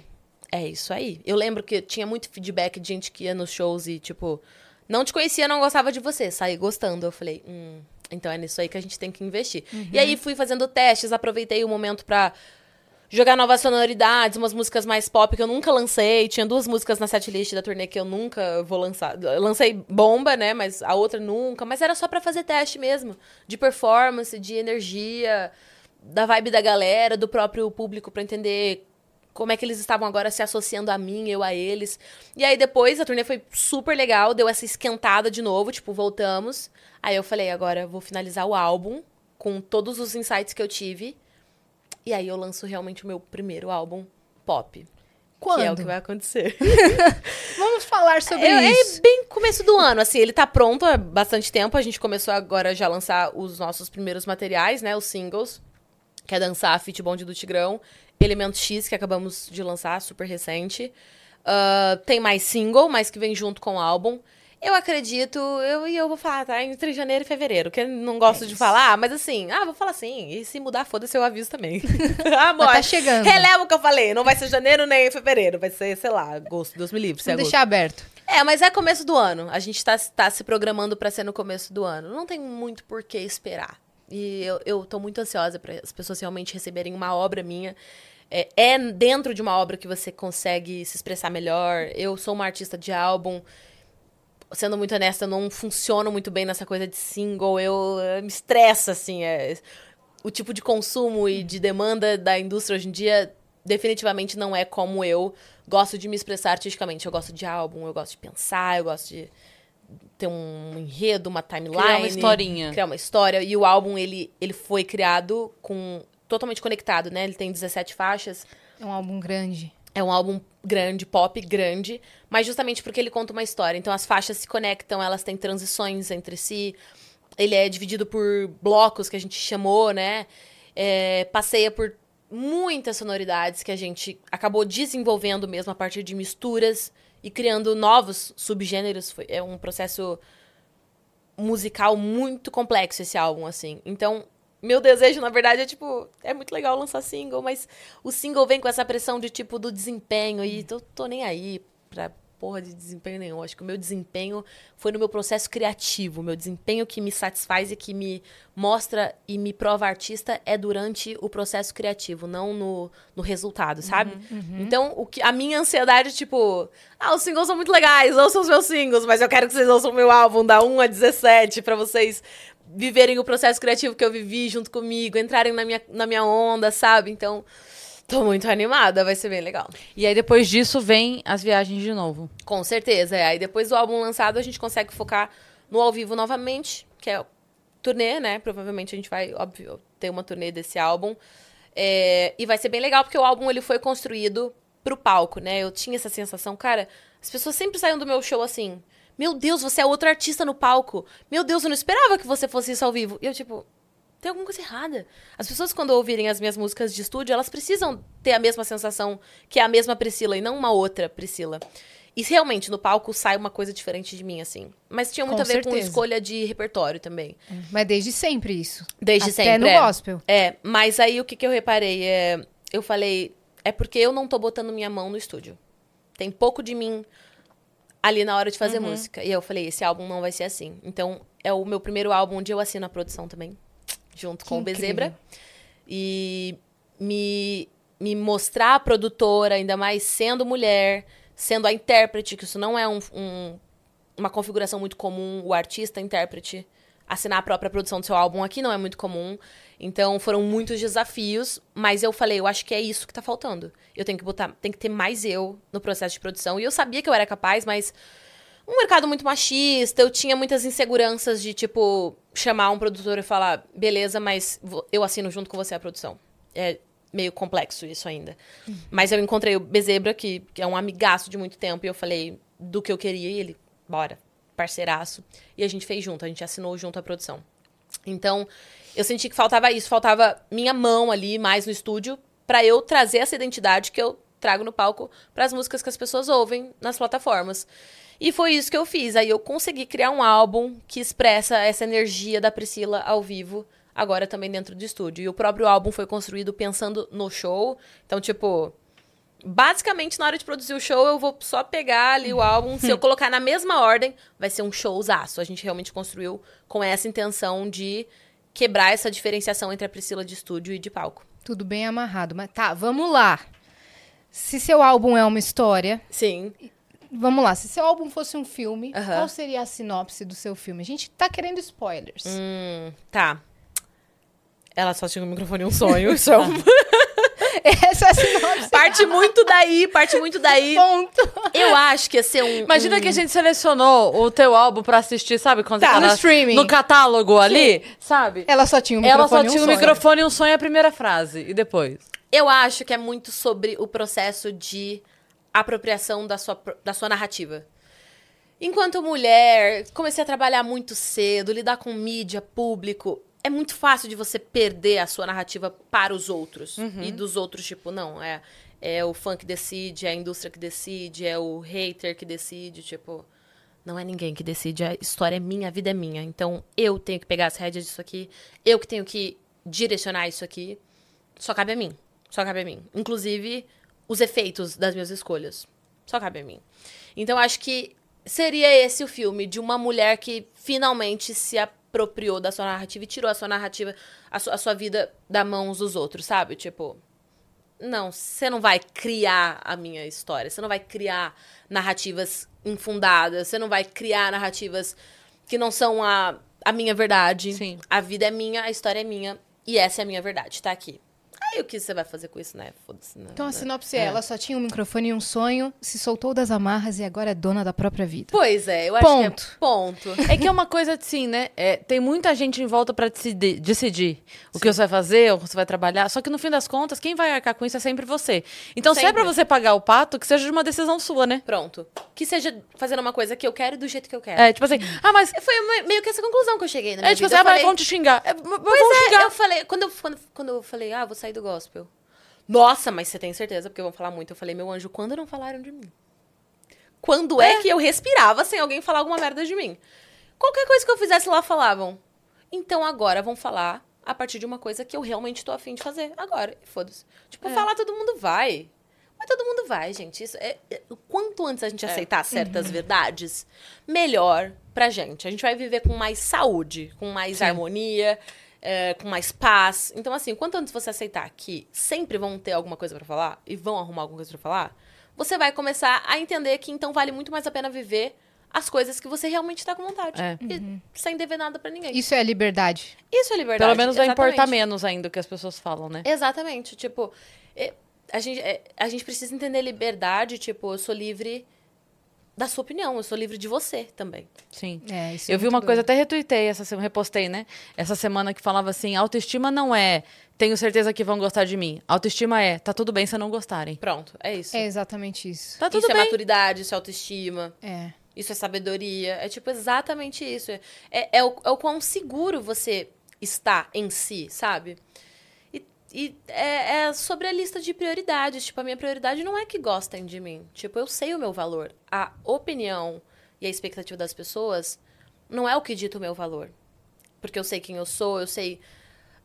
é isso aí. Eu lembro que tinha muito feedback de gente que ia nos shows e, tipo, não te conhecia, não gostava de você. Saí gostando. Eu falei, hum, então é nisso aí que a gente tem que investir. Uhum. E aí fui fazendo testes, aproveitei o momento pra jogar novas sonoridades, umas músicas mais pop que eu nunca lancei. Tinha duas músicas na setlist da turnê que eu nunca vou lançar. Lancei Bomba, né? Mas a outra nunca. Mas era só para fazer teste mesmo. De performance, de energia, da vibe da galera, do próprio público, para entender como é que eles estavam agora se associando a mim, eu a eles. E aí depois a turnê foi super legal, deu essa esquentada de novo, tipo, voltamos. Aí eu falei, agora vou finalizar o álbum com todos os insights que eu tive. E aí eu lanço realmente o meu primeiro álbum pop. Quando? Que é o que vai acontecer. Vamos falar sobre é, isso. É bem começo do ano, assim, ele tá pronto há bastante tempo. A gente começou agora já a lançar os nossos primeiros materiais, né? Os singles. Que é dançar Fit Bond do Tigrão Elemento X, que acabamos de lançar, super recente. Uh, tem mais single, mas que vem junto com o álbum. Eu acredito, eu, e eu vou falar, tá? Entre janeiro e fevereiro, que eu não gosto é de falar, mas assim, ah, vou falar assim. E se mudar, foda-se, eu aviso também. Amor, tá chegando. Releva o que eu falei. Não vai ser janeiro nem fevereiro. Vai ser, sei lá, agosto, Deus me livre. Vamos deixar aberto. É, mas é começo do ano. A gente tá, tá se programando para ser no começo do ano. Não tem muito por que esperar. E eu, eu tô muito ansiosa para as pessoas realmente receberem uma obra minha. É, é, dentro de uma obra que você consegue se expressar melhor. Eu sou uma artista de álbum. Sendo muito honesta, eu não funciono muito bem nessa coisa de single. Eu, eu me estressa, assim. É, o tipo de consumo e de demanda da indústria hoje em dia definitivamente não é como eu gosto de me expressar artisticamente. Eu gosto de álbum, eu gosto de pensar, eu gosto de ter um enredo, uma timeline. Criar uma historinha. Criar uma história. E o álbum, ele, ele foi criado com totalmente conectado, né? Ele tem 17 faixas. É um álbum grande. É um álbum grande, pop grande, mas justamente porque ele conta uma história. Então as faixas se conectam, elas têm transições entre si. Ele é dividido por blocos que a gente chamou, né? É, passeia por muitas sonoridades que a gente acabou desenvolvendo mesmo a partir de misturas e criando novos subgêneros. Foi, é um processo musical muito complexo esse álbum, assim. Então, meu desejo, na verdade, é tipo, é muito legal lançar single, mas o single vem com essa pressão de tipo do desempenho e tô, tô nem aí pra porra de desempenho nenhum. Acho que o meu desempenho foi no meu processo criativo. O meu desempenho que me satisfaz e que me mostra e me prova artista é durante o processo criativo, não no, no resultado, sabe? Uhum, uhum. Então, o que, a minha ansiedade, tipo, ah, os singles são muito legais, ouçam os meus singles, mas eu quero que vocês ouçam o meu álbum da 1 a 17 para vocês viverem o processo criativo que eu vivi junto comigo, entrarem na minha, na minha onda, sabe? Então, tô muito animada, vai ser bem legal. E aí depois disso vem as viagens de novo. Com certeza, é. Aí depois do álbum lançado a gente consegue focar no ao vivo novamente, que é turnê, né? Provavelmente a gente vai, óbvio, ter uma turnê desse álbum. É, e vai ser bem legal, porque o álbum ele foi construído pro palco, né? Eu tinha essa sensação, cara, as pessoas sempre saíam do meu show assim. Meu Deus, você é outro artista no palco. Meu Deus, eu não esperava que você fosse isso ao vivo. E eu, tipo, tem alguma coisa errada. As pessoas, quando ouvirem as minhas músicas de estúdio, elas precisam ter a mesma sensação que é a mesma Priscila e não uma outra Priscila. E realmente, no palco sai uma coisa diferente de mim, assim. Mas tinha muito Com a ver com certeza. escolha de repertório também. Mas desde sempre isso. Desde Até sempre. no é. gospel. É, mas aí o que, que eu reparei? É, eu falei, é porque eu não tô botando minha mão no estúdio. Tem pouco de mim ali na hora de fazer Uhum. música. E eu falei, esse álbum não vai ser assim. Então, é o meu primeiro álbum onde eu assino a produção também, junto Que com o incrível. Bezebra. E me, me mostrar a produtora, ainda mais sendo mulher, sendo a intérprete, que isso não é um- um- uma configuração muito comum, o artista intérprete assinar a própria produção do seu álbum aqui não é muito comum. Então foram muitos desafios, mas eu falei, eu acho que é isso que tá faltando. Eu tenho que botar, tem que ter mais eu no processo de produção. E eu sabia que eu era capaz, mas um mercado muito machista, eu tinha muitas inseguranças de, tipo, chamar um produtor e falar, beleza, mas eu assino junto com você a produção. É meio complexo isso ainda. Mas eu encontrei o Bezebra, que, que é um amigaço de muito tempo, e eu falei do que eu queria, e ele, bora, parceiraço. E a gente fez junto, a gente assinou junto a produção. Então, eu senti que faltava isso, faltava minha mão ali mais no estúdio pra eu trazer essa identidade que eu trago no palco pras músicas que as pessoas ouvem nas plataformas. E foi isso que eu fiz. Aí eu consegui criar um álbum que expressa essa energia da Priscila ao vivo, agora também dentro do estúdio. E o próprio álbum foi construído pensando no show. Então, tipo, basicamente na hora de produzir o show, eu vou só pegar ali o álbum. Se eu colocar na mesma ordem, vai ser um showzaço. A gente realmente construiu com essa intenção de quebrar essa diferenciação entre a Priscila de estúdio e de palco. Tudo bem amarrado. Mas tá, vamos lá. Se seu álbum é uma história, Sim. Vamos lá. Se seu álbum fosse um filme, Aham. qual seria a sinopse do seu filme? A gente tá querendo spoilers. Hum, tá. Ela só tinha um microfone e um sonho. Isso é um... Essa é a sinopse. parte muito daí, parte muito daí. Ponto. Eu acho que ia ser um. Imagina um... que a gente selecionou o teu álbum pra assistir, sabe? Quando Tá, no streaming. No catálogo ali, sabe? Ela só tinha um microfone Ela só e um tinha o sonho. microfone e um sonho a primeira frase. E depois? Eu acho que é muito sobre o processo de apropriação da sua, da sua narrativa. Enquanto mulher, comecei a trabalhar muito cedo, lidar com mídia, público. É muito fácil de você perder a sua narrativa para os outros. E dos outros, tipo, não, é, é o fã que decide, é a indústria que decide, é o hater que decide, tipo. Não é ninguém que decide, a história é minha, a vida é minha. Então eu tenho que pegar as rédeas disso aqui, eu que tenho que direcionar isso aqui. Só cabe a mim. Só cabe a mim. Inclusive, os efeitos das minhas escolhas. Só cabe a mim. Então, acho que seria esse o filme de uma mulher que finalmente se apropriou da sua narrativa e tirou a sua narrativa, a sua, a sua vida da mãos dos outros, sabe? Tipo, não, você não vai criar a minha história. Você não vai criar narrativas infundadas. Você não vai criar narrativas que não são a, a minha verdade. Sim. A vida é minha, a história é minha. E essa é a minha verdade, tá aqui. Aí o que você vai fazer com isso, né? Foda-se. né? Então a sinopse é, ela só tinha um microfone e um sonho, se soltou das amarras e agora é dona da própria vida. Pois é, eu acho Ponto. que é ponto. É que é uma coisa assim, né? É, tem muita gente em volta pra decidir, decidir o que você vai fazer, o que você vai trabalhar. Só que no fim das contas, quem vai arcar com isso é sempre você. Então, se é Sempre. pra você pagar o pato, que seja de uma decisão sua, né? Pronto. Que seja fazendo uma coisa que eu quero e do jeito que eu quero. É, tipo assim, ah, mas. Foi me- meio que essa conclusão que eu cheguei na minha É tipo vida. assim, ah, eu mas falei, vão te xingar. É, mas Pois vão é, xingar. eu falei, quando eu, quando, quando eu falei, ah, vou sair do gospel. Nossa, mas você tem certeza? Porque vão falar muito. Eu falei, meu anjo, quando não falaram de mim? Quando é, que eu respirava sem alguém falar alguma merda de mim? Qualquer coisa que eu fizesse lá falavam. Então agora vão falar a partir de uma coisa que eu realmente tô afim de fazer. Agora, foda-se. Tipo, falar todo mundo vai. Mas todo mundo vai, gente. Isso é, é- quanto antes a gente aceitar certas verdades, melhor pra gente. A gente vai viver com mais saúde, com mais harmonia, é, com mais paz. Então, assim, quanto antes você aceitar que sempre vão ter alguma coisa pra falar e vão arrumar alguma coisa pra falar, você vai começar a entender que então vale muito mais a pena viver as coisas que você realmente tá com vontade. É. E sem dever nada pra ninguém. Isso é liberdade. Isso é liberdade. Pelo menos vai exatamente. importar menos ainda o que as pessoas falam, né? Exatamente. Tipo, é, a gente, é, a gente precisa entender liberdade. Tipo, eu sou livre da sua opinião, eu sou livre de você também. Sim. É, isso é Eu vi muito uma coisa, doido. até retuitei essa semana, repostei, né? Essa semana que falava assim: autoestima não é tenho certeza que vão gostar de mim. Autoestima é tá tudo bem se não gostarem. Pronto, é isso. É exatamente isso. Tá tudo isso é bem. maturidade, isso é autoestima. É. Isso é sabedoria. É tipo exatamente isso. É, é, o, é o quão seguro você está em si, sabe? E, é, é sobre a lista de prioridades. Tipo, a minha prioridade não é que gostem de mim. Tipo, eu sei o meu valor. A opinião e a expectativa das pessoas não é o que dita o meu valor. Porque eu sei quem eu sou, eu sei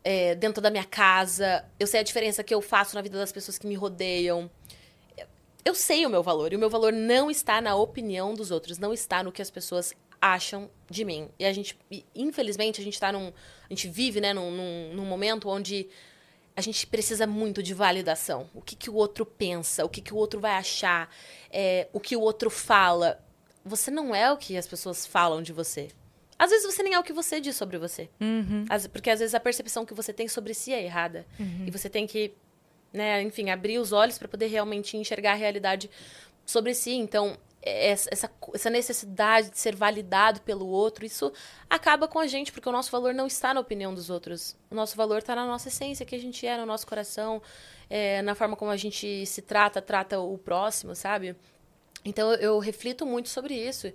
é, dentro da minha casa, eu sei a diferença que eu faço na vida das pessoas que me rodeiam eu sei o meu valor. E o meu valor não está na opinião dos outros, não está no que as pessoas acham de mim. E a gente, infelizmente, a gente tá num. A gente vive, né, num, num, num momento onde a gente precisa muito de validação. O que, que o outro pensa, o que, que o outro vai achar, é, o que o outro fala. Você não é o que as pessoas falam de você. Às vezes você nem é o que você diz sobre você. Às- porque às vezes a percepção que você tem sobre si é errada. E você tem que né, enfim, abrir os olhos para poder realmente enxergar a realidade sobre si. Então, essa, essa, necessidade de ser validado pelo outro, isso acaba com a gente, porque o nosso valor não está na opinião dos outros. O nosso valor está na nossa essência, que a gente é, no nosso coração, é, na forma como a gente se trata, trata o próximo, sabe? Então eu reflito muito sobre isso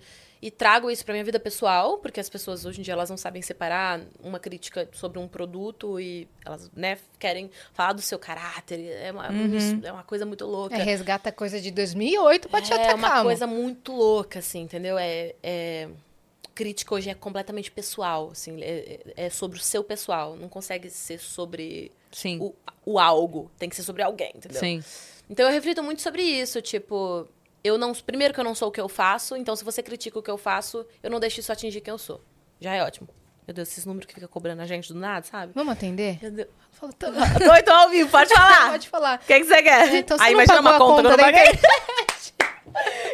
e trago isso para minha vida pessoal, porque as pessoas hoje em dia elas não sabem separar uma crítica sobre um produto e elas, né, querem falar do seu caráter. É uma, isso é uma coisa muito louca. É, resgata coisa de 2008 pra te É atacar. uma amor. coisa muito louca, assim, entendeu? É, é- Crítica hoje é completamente pessoal, assim, é, é sobre o seu pessoal. Não consegue ser sobre Sim. o, o algo. Tem que ser sobre alguém, entendeu? Sim. Então eu reflito muito sobre isso, tipo, eu não, primeiro que eu não sou o que eu faço, então se você critica o que eu faço, eu não deixo isso atingir quem eu sou. Já é ótimo. Meu Deus, esses números que fica cobrando a gente do nada, sabe? Vamos atender? Meu Deus. Fala, Tô ao vivo, pode falar. Pode falar. O que, que você quer? É, então você Aí imagina pagou uma a conta, que eu conta não paguei.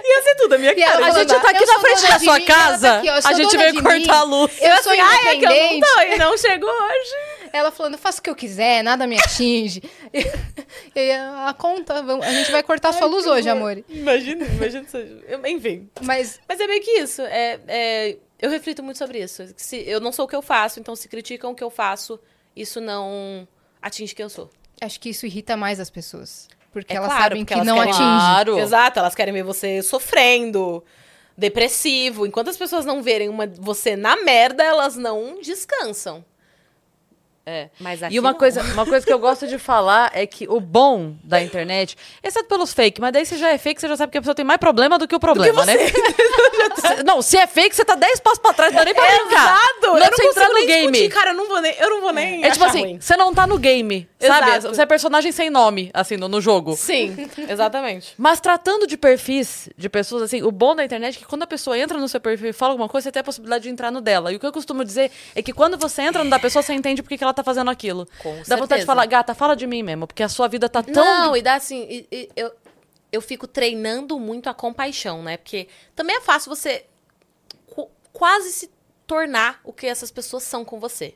Ia ser tudo a minha E cara. A gente tá aqui eu na frente da sua mim, tá casa, aqui, eu a gente veio cortar mim. a luz. Eu sou Ai, é que eu não tô e não chegou hoje. Ela falando, eu faço o que eu quiser, nada me atinge. e a conta, vamos- a gente vai cortar sua luz hoje, amor. Imagina, imagina. Enfim. Mas Mas é meio que isso. É, é- eu reflito muito sobre isso. Se, eu não sou o que eu faço, então se criticam o que eu faço, isso não atinge quem eu sou. acho que isso irrita mais as pessoas. Porque É elas claro, sabem porque que elas não querem- atinge. Claro. Exato, elas querem ver você sofrendo, depressivo. Enquanto as pessoas não verem uma, você na merda, elas não descansam. É. Mas aqui E uma não. coisa, uma coisa que eu gosto de falar é que o bom da internet, exceto pelos fake, mas daí se já é fake, você já sabe que a pessoa tem mais problema do que o problema, né? Se- não, se é fake, você tá 10 passos pra trás, não dá nem pra brincar. Exato! Não eu é não consigo no nem game. discutir, cara. Eu não vou nem, eu não vou nem É tipo assim, ruim. você não tá no game, sabe? Exato. Você é personagem sem nome, assim, no, no jogo. Sim, exatamente. Mas tratando de perfis de pessoas, assim, o bom da internet é que quando a pessoa entra no seu perfil e fala alguma coisa, você tem a possibilidade de entrar no dela. E o que eu costumo dizer é que quando você entra no da pessoa, você entende por que que ela tá fazendo aquilo. Com Dá vontade de certeza. falar, gata, fala de mim mesmo, porque a sua vida tá tão. Não, e dá assim, e- e eu, eu fico treinando muito a compaixão, né? Porque também é fácil você qu- quase se tornar o que essas pessoas são com você.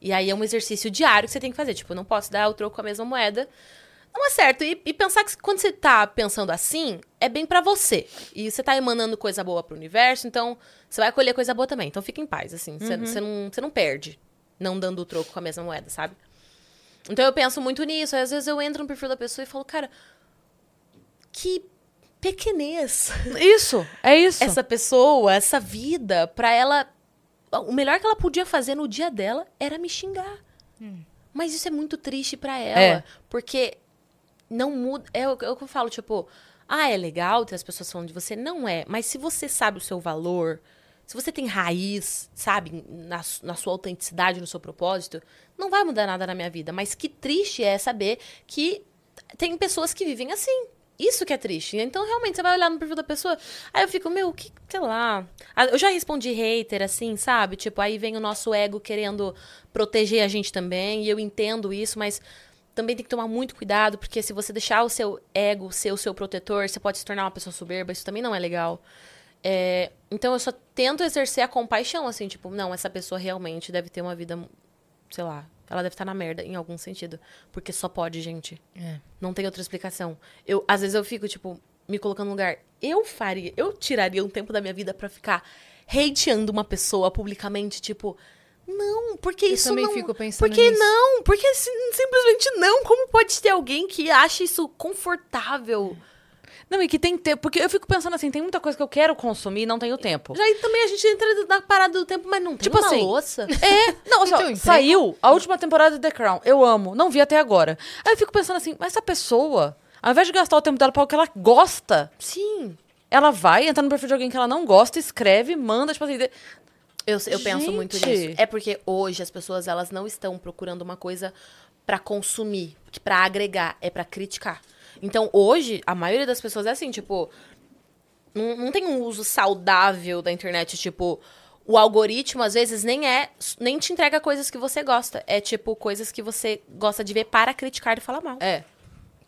E aí é um exercício diário que você tem que fazer. Tipo, eu não posso dar o troco com a mesma moeda. Não é certo. E, e pensar que quando você tá pensando assim, é bem pra você. E você tá emanando coisa boa pro universo, então você vai colher coisa boa também. Então fica em paz, assim. Você você não, você não perde não dando o troco com a mesma moeda, sabe? Então eu penso muito nisso. Aí, às vezes eu entro no perfil da pessoa e falo, cara, que pequenez Isso, é isso. essa pessoa, essa vida, pra ela. O melhor que ela podia fazer no dia dela era me xingar. Mas isso é muito triste pra ela. É. Porque não muda. É o, é o que eu falo, tipo, ah, é legal ter as pessoas falando de você? Não é. Mas se você sabe o seu valor, se você tem raiz, sabe, na, na sua autenticidade, no seu propósito, não vai mudar nada na minha vida. Mas que triste é saber que tem pessoas que vivem assim. Isso que é triste. Então, realmente, você vai olhar no perfil da pessoa. Aí eu fico, meu, que, sei lá. Ah, Eu já respondi hater, assim, sabe? Tipo, aí vem o nosso ego querendo proteger a gente também. E eu entendo isso, mas também tem que tomar muito cuidado, porque se você deixar o seu ego ser o seu protetor, você pode se tornar uma pessoa soberba. Isso também não é legal. É, então, eu só tento exercer a compaixão, assim, tipo, não, essa pessoa realmente deve ter uma vida, sei lá, ela deve estar na merda em algum sentido. Porque só pode, gente. É. Não tem outra explicação. Eu, às vezes eu fico, tipo, me colocando no lugar. Eu faria, eu tiraria um tempo da minha vida pra ficar hateando uma pessoa publicamente, tipo, não, porque Eu isso também não. fico pensando Por que nisso. não? Porque sim- simplesmente não. Como pode ter alguém que acha isso confortável? Não, e que tem tempo. Porque eu fico pensando assim, tem muita coisa que eu quero consumir e não tenho tempo. Já aí também a gente entra na parada do tempo, mas não tem Tipo uma assim, louça. É, não, assim, ó, Então, saiu a última temporada de The Crown. Eu amo, não vi até agora. Aí eu fico pensando assim, mas essa pessoa, ao invés de gastar o tempo dela pra o que ela gosta, Sim. ela vai, entra no perfil de alguém que ela não gosta, escreve, manda, tipo assim. Eu, eu penso muito nisso. É porque hoje as pessoas elas não estão procurando uma coisa pra consumir, pra agregar, é pra criticar. Então hoje a maioria das pessoas é assim, tipo, não, não tem um uso saudável da internet, tipo, o algoritmo às vezes nem é, nem te entrega coisas que você gosta, é tipo coisas que você gosta de ver para criticar e falar mal. É,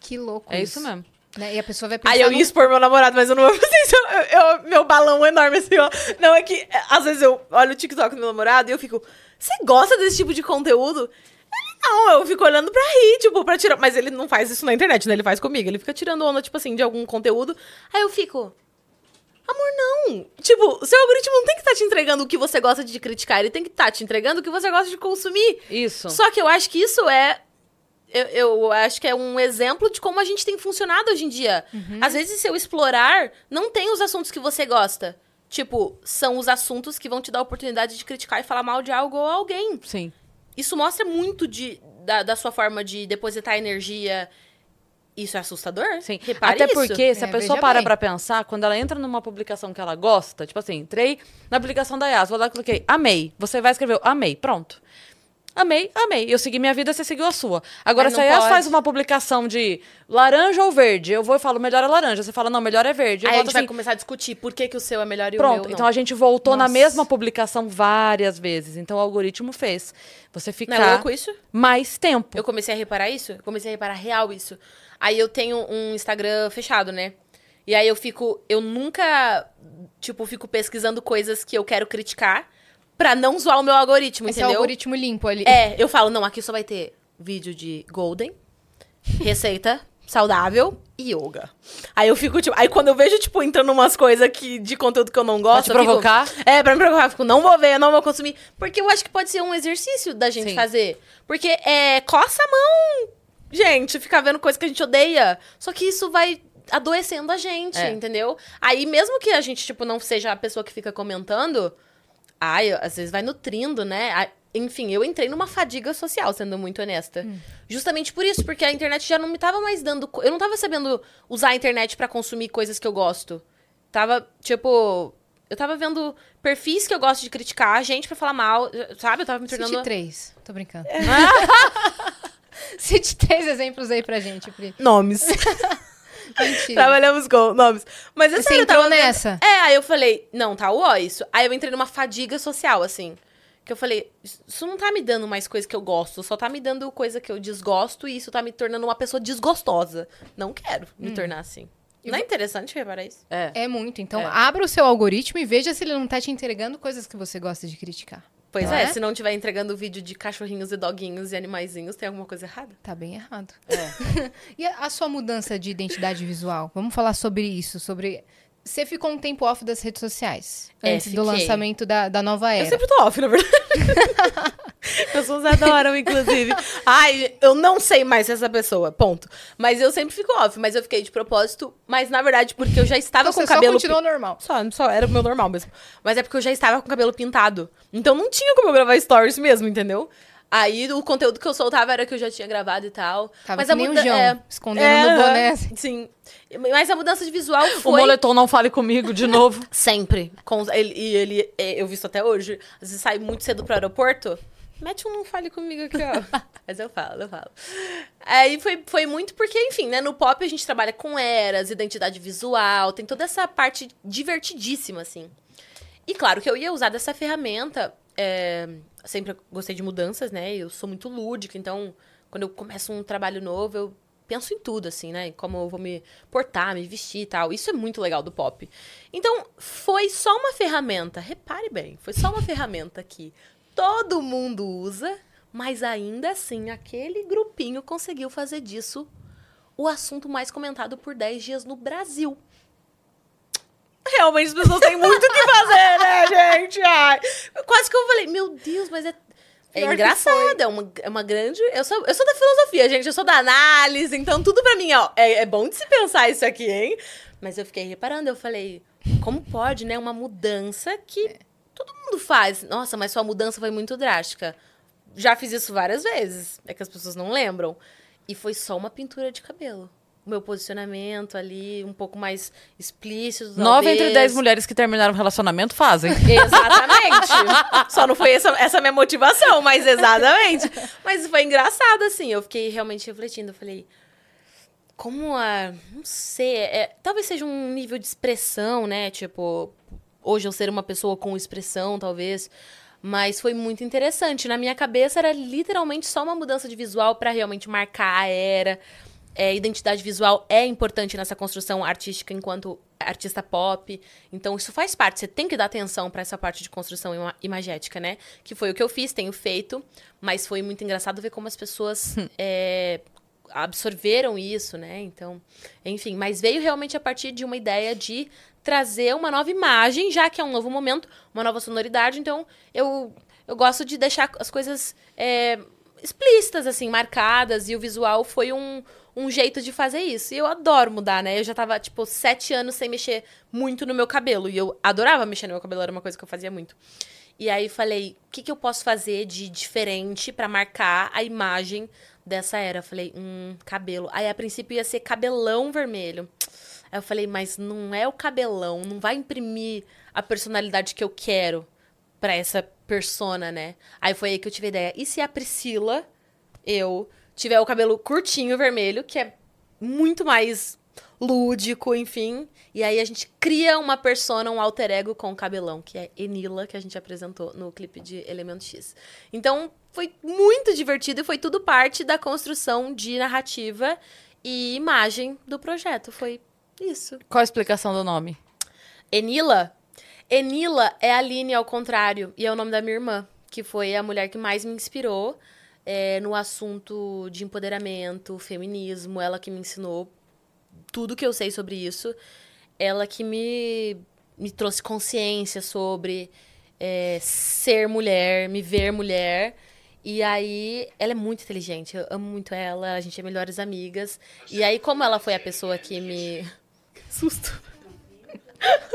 Que louco é isso mesmo. Né? E a pessoa vai pensar Aí eu no- ia expor meu namorado, mas eu não vou fazer isso. Eu, eu- meu balão enorme assim, ó. Não, é que é, às vezes eu olho o TikTok do meu namorado e eu fico, você gosta desse tipo de conteúdo? Não, eu fico olhando pra rir, tipo, pra tirar. Mas ele não faz isso na internet, né? Ele faz comigo. Ele fica tirando onda, tipo assim, de algum conteúdo. Aí eu fico. Amor, não. Tipo, seu algoritmo não tem que estar te entregando o que você gosta de criticar, ele tem que estar te entregando o que você gosta de consumir. Isso. Só que eu acho que isso é. Eu, eu acho que é um exemplo de como a gente tem funcionado hoje em dia. Às vezes, se eu explorar, não tem os assuntos que você gosta. Tipo, são os assuntos que vão te dar a oportunidade de criticar e falar mal de algo ou alguém. Sim. Isso mostra muito de, da, da sua forma de depositar energia. Isso é assustador? Sim. Repare Até isso. porque, se a É, pessoa para bem. pra pensar, quando ela entra numa publicação que ela gosta, tipo assim, entrei na publicação da Yas, vou lá e coloquei, amei. Você vai escrever, amei, pronto. Amei, amei. Eu segui minha vida, você seguiu a sua. Agora, Mas se a faz uma publicação de laranja ou verde, eu vou e falo, melhor é laranja. Você fala, não, melhor é verde. Eu Aí a gente vai assim, começar a discutir por que, que o seu é melhor e o Pronto, meu então não. a gente voltou na Nossa. mesma publicação várias vezes. Então o algoritmo fez você Não é ficar louco isso? mais tempo. Eu comecei a reparar isso, eu comecei a reparar real isso. Aí eu tenho um Instagram fechado, né? E aí eu fico, eu nunca, tipo, fico pesquisando coisas que eu quero criticar pra não zoar o meu algoritmo, Esse é o entendeu? algoritmo limpo ali. É, eu falo, não, aqui só vai ter vídeo de golden, receita saudável e yoga. Aí eu fico, tipo, aí quando eu vejo, tipo, entrando umas coisas que, de conteúdo que eu não gosto... te eu fico- provocar? é, pra me provocar, eu fico, não vou ver, não vou consumir. Porque eu acho que pode ser um exercício da gente Sim. fazer. Porque é, coça a mão, gente, ficar vendo coisa que a gente odeia. Só que isso vai adoecendo a gente, É. entendeu? Aí, mesmo que a gente, tipo, não seja a pessoa que fica comentando, ai, às vezes vai nutrindo, né? Enfim, eu entrei numa fadiga social, sendo muito honesta. Justamente por isso, porque a internet já não me tava mais dando. Eu não tava sabendo usar a internet pra consumir coisas que eu gosto. Tava, tipo. Eu tava vendo perfis que eu gosto de criticar, gente pra falar mal, sabe? Eu tava me tornando. Cite três. Tô brincando. É. Cite três exemplos aí pra gente, Pri. Nomes. Mentira. Trabalhamos com nomes. Mas é Você eu entrou vendo- nessa? É, aí eu falei, não, tá ó isso. Aí eu entrei numa fadiga social, assim. Que eu falei, isso não tá me dando mais coisa que eu gosto, só tá me dando coisa que eu desgosto e isso tá me tornando uma pessoa desgostosa. Não quero me tornar assim. Não é interessante reparar isso? É. É muito. Então, É. abra o seu algoritmo e veja se ele não tá te entregando coisas que você gosta de criticar. Pois Não é, é? se não tiver entregando vídeo de cachorrinhos e doguinhos e animaizinhos, tem alguma coisa errada. Tá bem errado. É. E a, a sua mudança de identidade visual? Vamos falar sobre isso, sobre... Você ficou um tempo off das redes sociais. É, antes do fiquei. lançamento da, da nova Eu era. sempre tô off, na verdade. As pessoas adoram, inclusive. Ai, eu não sei mais se essa pessoa, ponto. Mas eu sempre fico off, mas eu fiquei de propósito. Mas, na verdade, porque eu já estava Então, com o cabelo... só continuou normal. Só, só era o meu normal mesmo. Mas é porque eu já estava com o cabelo pintado. Então não tinha como eu gravar stories mesmo, entendeu? Aí o conteúdo que eu soltava era que eu já tinha gravado e tal. Tava mas a nem o muda- João, é, escondendo é, no boné. assim. Sim. Mas a mudança de visual O foi... moletom não fale comigo de novo. Sempre. Com, ele, e ele, é, eu visto até hoje, às vezes sai muito cedo pro aeroporto. Mete um não fale comigo aqui, ó. Mas eu falo, eu falo. Aí foi, foi muito porque, enfim, né? No pop a gente trabalha com eras, identidade visual, tem toda essa parte divertidíssima, assim. E claro que eu ia usar dessa ferramenta. É, sempre gostei de mudanças, né? Eu sou muito lúdica, então quando eu começo um trabalho novo, eu penso em tudo, assim, né? Como eu vou me portar, me vestir e tal. Isso é muito legal do pop. Então, foi só uma ferramenta. Repare bem, foi só uma ferramenta que todo mundo usa, mas ainda assim, aquele grupinho conseguiu fazer disso o assunto mais comentado por 10 dias no Brasil. Realmente as pessoas têm muito o que fazer, né, gente? Ai. Quase que eu falei, meu Deus, mas é. É engraçado, é uma, é uma grande. Eu sou, eu sou da filosofia, gente, eu sou da análise, então tudo pra mim, ó, é, é bom de se pensar isso aqui, hein? Mas eu fiquei reparando, eu falei, como pode, né? Uma mudança que todo mundo faz. Nossa, mas sua mudança foi muito drástica. Já fiz isso várias vezes, é que as pessoas não lembram. E foi só uma pintura de cabelo. Meu posicionamento ali, um pouco mais explícito. Nove talvez. entre dez mulheres que terminaram o relacionamento fazem. Exatamente. Só não foi essa, essa minha motivação, mas exatamente. Mas foi engraçado, assim. Eu fiquei realmente refletindo. Eu falei, como a. Não sei. é- talvez seja um nível de expressão, né? Tipo, hoje eu ser uma pessoa com expressão, talvez. Mas foi muito interessante. Na minha cabeça era literalmente só uma mudança de visual pra realmente marcar a era. É, identidade visual é importante nessa construção artística enquanto artista pop. Então, isso faz parte. Você tem que dar atenção pra essa parte de construção ima- imagética, né? Que foi o que eu fiz, tenho feito. Mas foi muito engraçado ver como as pessoas é, absorveram isso, né? Então, enfim. Mas veio realmente a partir de uma ideia de trazer uma nova imagem, já que é um novo momento, uma nova sonoridade. Então, eu, eu gosto de deixar as coisas é, explícitas, assim, marcadas. E o visual foi um, um jeito de fazer isso. E eu adoro mudar, né? Eu já tava, tipo, sete anos sem mexer muito no meu cabelo. E eu adorava mexer no meu cabelo, era uma coisa que eu fazia muito. E aí falei, o que, que eu posso fazer de diferente pra marcar a imagem dessa era? Falei, hum, cabelo. Aí a princípio ia ser cabelão vermelho. Aí eu falei, mas não é o cabelão, não vai imprimir a personalidade que eu quero pra essa persona, né? Aí foi aí que eu tive a ideia. E se a Priscila, eu, tiver o cabelo curtinho vermelho, que é muito mais lúdico, enfim. E aí a gente cria uma persona, um alter ego com o cabelão, que é Enila, que a gente apresentou no clipe de Elemento X. Então, foi muito divertido e foi tudo parte da construção de narrativa e imagem do projeto. Foi isso. Qual a explicação do nome? Enila? Enila é a Aline ao contrário, e é o nome da minha irmã, que foi a mulher que mais me inspirou é, no assunto de empoderamento, feminismo, ela que me ensinou tudo que eu sei sobre isso, ela que me, me trouxe consciência sobre é, ser mulher, me ver mulher. E aí, ela é muito inteligente, eu amo muito ela, a gente é melhores amigas. E aí, como ela foi a pessoa que me. Susto.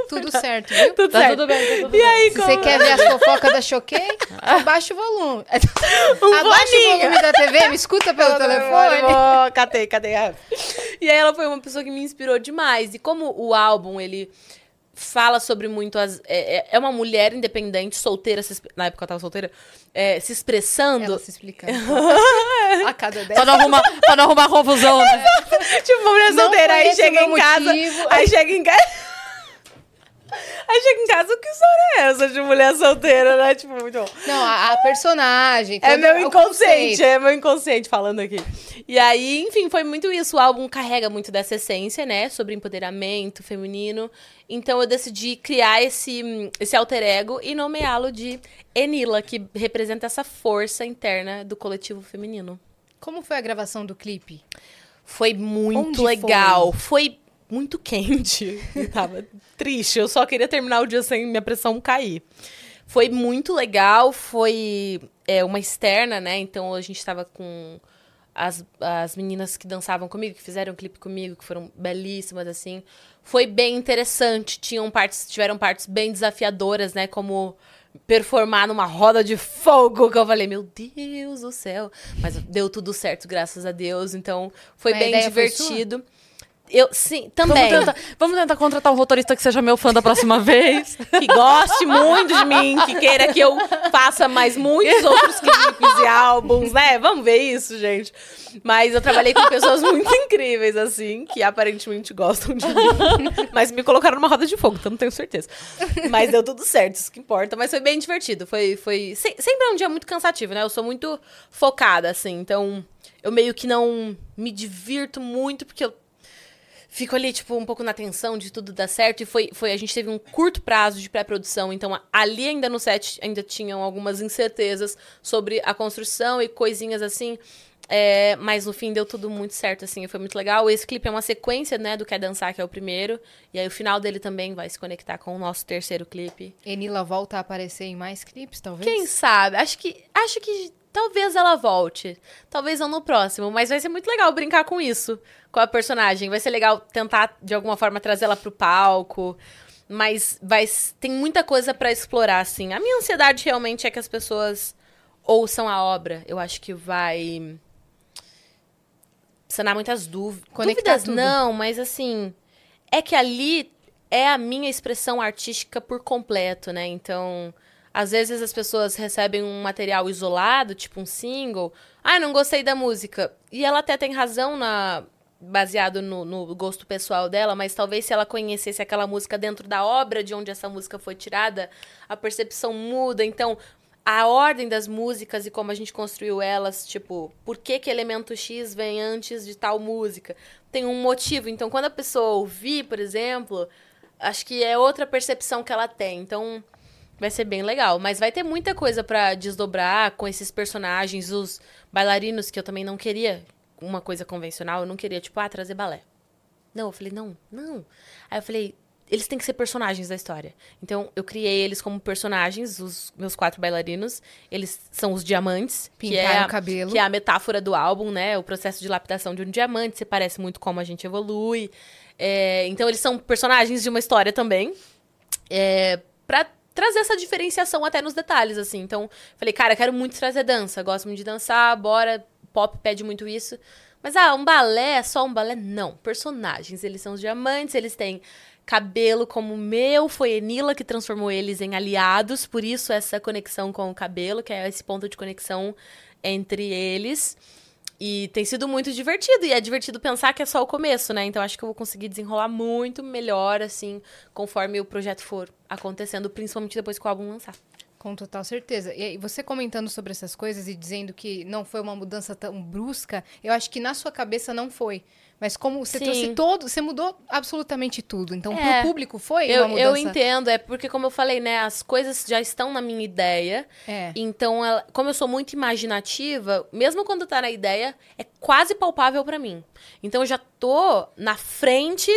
Tudo certo, viu? Tudo Tá certo. tudo bem, tá tudo E aí, Se como... você quer ver as fofocas da Choquei, abaixa o volume. Um abaixa o volume da TV, me escuta pelo telefone. Oh, catei, catei. ah. E aí ela foi uma pessoa que me inspirou demais. E como o álbum, ele fala sobre muito as... É, é- é uma mulher independente, solteira, se na época eu tava solteira, é, se expressando. Ela se explicando. A cada dez. Pra não arrumar, pra não arrumar confusão, né? tipo, uma mulher Não solteira, aí chega o meu em casa... Aí chega em casa... Aí chega em casa, que história é essa de mulher solteira, né? Tipo, muito bom. Não, a, a personagem. É meu o inconsciente, é meu inconsciente falando aqui. E aí, enfim, foi muito isso. O álbum carrega muito dessa essência, né? Sobre empoderamento feminino. Então eu decidi criar esse, esse alter ego e nomeá-lo de Enila, que representa essa força interna do coletivo feminino. Como foi a gravação do clipe? Foi muito Onde legal. Foi? Muito quente. E tava triste. Eu só queria terminar o dia sem minha pressão cair. Foi muito legal. Foi é, uma externa, né? Então a gente tava com as, as meninas que dançavam comigo, que fizeram um clipe comigo, que foram belíssimas, assim. Foi bem interessante. Tinham partes, tiveram partes bem desafiadoras, né? Como performar numa roda de fogo, que eu falei, meu Deus do céu. Mas deu tudo certo, graças a Deus. Então, foi Mas bem ideia foi divertido. Eu, sim, também. Vamos tentar, vamos tentar contratar um roteirista que seja meu fã da próxima vez. que goste muito de mim, que queira que eu faça mais muitos outros clipes e álbuns, né? Vamos ver isso, gente. Mas eu trabalhei com pessoas muito incríveis, assim, que aparentemente gostam de mim. Mas me colocaram numa roda de fogo, então não tenho certeza. Mas deu tudo certo, isso que importa. Mas foi bem divertido. Foi, foi... se- Sempre é um dia muito cansativo, né? Eu sou muito focada, assim. Então, eu meio que não me divirto muito, porque eu fico ali, tipo, um pouco na tensão de tudo dar certo. E foi, foi a gente teve um curto prazo de pré-produção, então ali ainda no set ainda tinham algumas incertezas sobre a construção e coisinhas assim. É, mas no fim deu tudo muito certo, assim, foi muito legal. Esse clipe é uma sequência, né, do Quer Dançar, que é o primeiro. E aí o final dele também vai se conectar com o nosso terceiro clipe. Enila volta a aparecer em mais clipes, talvez? Quem sabe? Acho que. Acho que talvez ela volte. Talvez não no próximo. Mas vai ser muito legal brincar com isso. Com a personagem. Vai ser legal tentar, de alguma forma, trazer ela pro palco. Mas vai, tem muita coisa para explorar, assim. A minha ansiedade realmente é que as pessoas ouçam a obra. Eu acho que vai sanar muitas dúvidas. Conectar dúvidas tudo. não, mas assim, é que ali é a minha expressão artística por completo, né? Então, às vezes as pessoas recebem um material isolado, tipo um single. Ah, não gostei da música. E ela até tem razão na baseado no, no gosto pessoal dela, mas talvez se ela conhecesse aquela música dentro da obra de onde essa música foi tirada, a percepção muda. Então, a ordem das músicas e como a gente construiu elas, tipo, por que que elemento X vem antes de tal música? Tem um motivo. Então, quando a pessoa ouvir, por exemplo, acho que é outra percepção que ela tem. Então, vai ser bem legal. Mas vai ter muita coisa pra desdobrar com esses personagens, os bailarinos, que eu também não queria uma coisa convencional. Eu não queria, tipo, ah, trazer balé. Não, eu falei, não, não. Aí eu falei, eles têm que ser personagens da história. Então, eu criei eles como personagens, os meus quatro bailarinos. Eles são os diamantes. que é, a- o cabelo. que é a metáfora do álbum, né? O processo de lapidação de um diamante. Se parece muito como a gente evolui. É, então, eles são personagens de uma história também. É, pra trazer essa diferenciação até nos detalhes, assim. Então, falei, cara, quero muito trazer dança. Gosto muito de dançar, bora. Pop pede muito isso. Mas, ah, um balé, só um balé? Não. Personagens. Eles são os diamantes, eles têm cabelo como o meu. Foi Enila que transformou eles em aliados. Por isso, essa conexão com o cabelo, que é esse ponto de conexão entre eles. E tem sido muito divertido. E é divertido pensar que é só o começo, né? Então acho que eu vou conseguir desenrolar muito melhor, assim, conforme o projeto for acontecendo, principalmente depois que o álbum lançar. Com total certeza. E você comentando sobre essas coisas e dizendo que não foi uma mudança tão brusca, eu acho que na sua cabeça não foi. Mas como você Sim. trouxe todo, você mudou absolutamente tudo. Então, É. pro público foi Eu, uma mudança. eu entendo, é porque, como eu falei, né, as coisas já estão na minha ideia. É. Então, ela- como eu sou muito imaginativa, mesmo quando tá na ideia, é quase palpável pra mim. Então, eu já tô na frente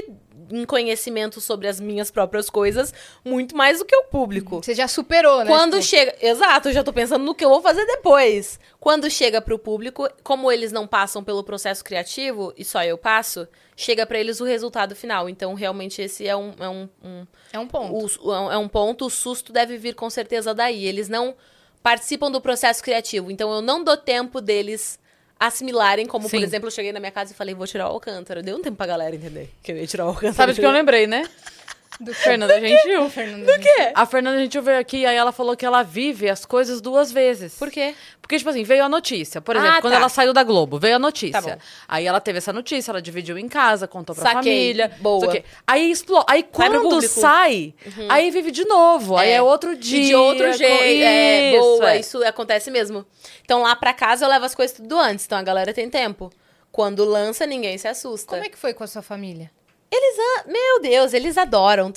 em conhecimento sobre as minhas próprias coisas, muito mais do que o público. Você já superou, né? Quando Tipo, chega. Exato, eu já tô pensando no que eu vou fazer depois. Quando chega pro público, como eles não passam pelo processo criativo, e só eu passo, chega pra eles o resultado final. Então, realmente, esse é um. É um, um- É um ponto. o- é um ponto. O susto deve vir com certeza daí. Eles não participam do processo criativo. Então, eu não dou tempo deles assimilarem, como, por Sim. exemplo, eu cheguei na minha casa e falei, vou tirar o Alcântara. Deu um tempo pra galera entender que eu ia tirar o Alcântara. Sabe de que eu lembrei, né? Do Fernanda Gentil. Fernando Do quê? A Fernanda Gentil veio aqui, aí ela falou que ela vive as coisas duas vezes. Por quê? Porque, tipo assim, veio a notícia. Por exemplo, Ah, quando tá. ela saiu da Globo, veio a notícia. Tá bom. aí ela teve essa notícia, ela dividiu em casa, contou pra Saquei. família. Boa. não sei o quê. Aí explode. Aí Sai pro quando público. Uhum. sai, aí vive de novo. Aí É. é outro E dia. de outro jeito. é, Isso, boa, é. isso acontece mesmo. Então lá pra casa eu levo as coisas tudo antes, então a galera tem tempo. Quando lança, ninguém se assusta. Como é que foi com a sua família? Eles, meu Deus, eles adoram.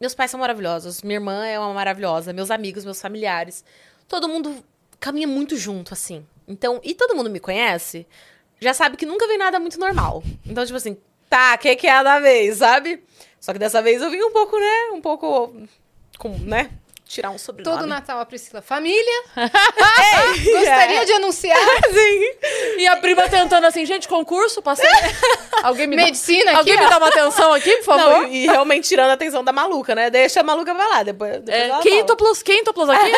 Meus pais são maravilhosos, minha irmã é uma maravilhosa, meus amigos, meus familiares. Todo mundo caminha muito junto, assim. Então, e todo mundo me conhece, já sabe que nunca vem nada muito normal. Então, tipo assim, tá, o que, que é da vez, sabe? Só que dessa vez eu vim um pouco, né? Um pouco. Com, né? Tirar um sobrenome. Todo Natal a Priscila. Família? Gostaria de anunciar? E a prima tentando assim, gente, concurso, passei. Alguém me dá- Medicina aqui, Alguém me ó. dá uma atenção aqui, por favor? Não, e, e realmente tirando a atenção da maluca, né? Deixa a maluca pra lá, depois. depois É, quíntuplos, quíntuplos aqui.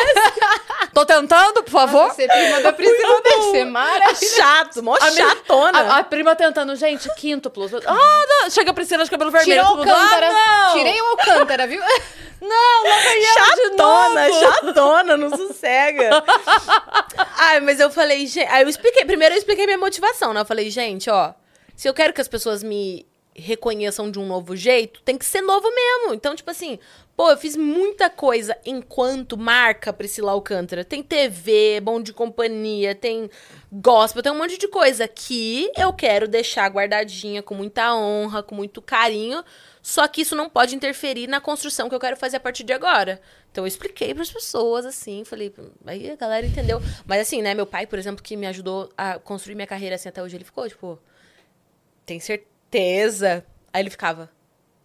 Tô tentando, por favor. Você prima da Priscila deve ser maravilhosa. Chato, mó A chatona. A, a prima tentando, gente, quíntuplos. Ah, não. Chega a Priscila de cabelo vermelho. Tirou o Alcântara. Ah. Tirei o Alcântara, viu? Não, lá vem ela chatona, chatona, não sossega. Ai, mas eu falei, gente. Aí eu expliquei. Primeiro eu expliquei minha motivação, né? Eu falei, gente, ó, se eu quero que as pessoas me reconheçam de um novo jeito, tem que ser novo mesmo. Então, tipo assim, pô, eu fiz muita coisa enquanto marca Priscila Alcântara. Tem TV, bom de companhia, tem gospel, tem um monte de coisa que eu quero deixar guardadinha com muita honra, com muito carinho. Só que isso não pode interferir na construção que eu quero fazer a partir de agora. Então eu expliquei para as pessoas assim, falei, aí a galera entendeu. Mas assim, né, meu pai, por exemplo, que me ajudou a construir minha carreira assim até hoje, ele ficou tipo, tem certeza? Aí ele ficava,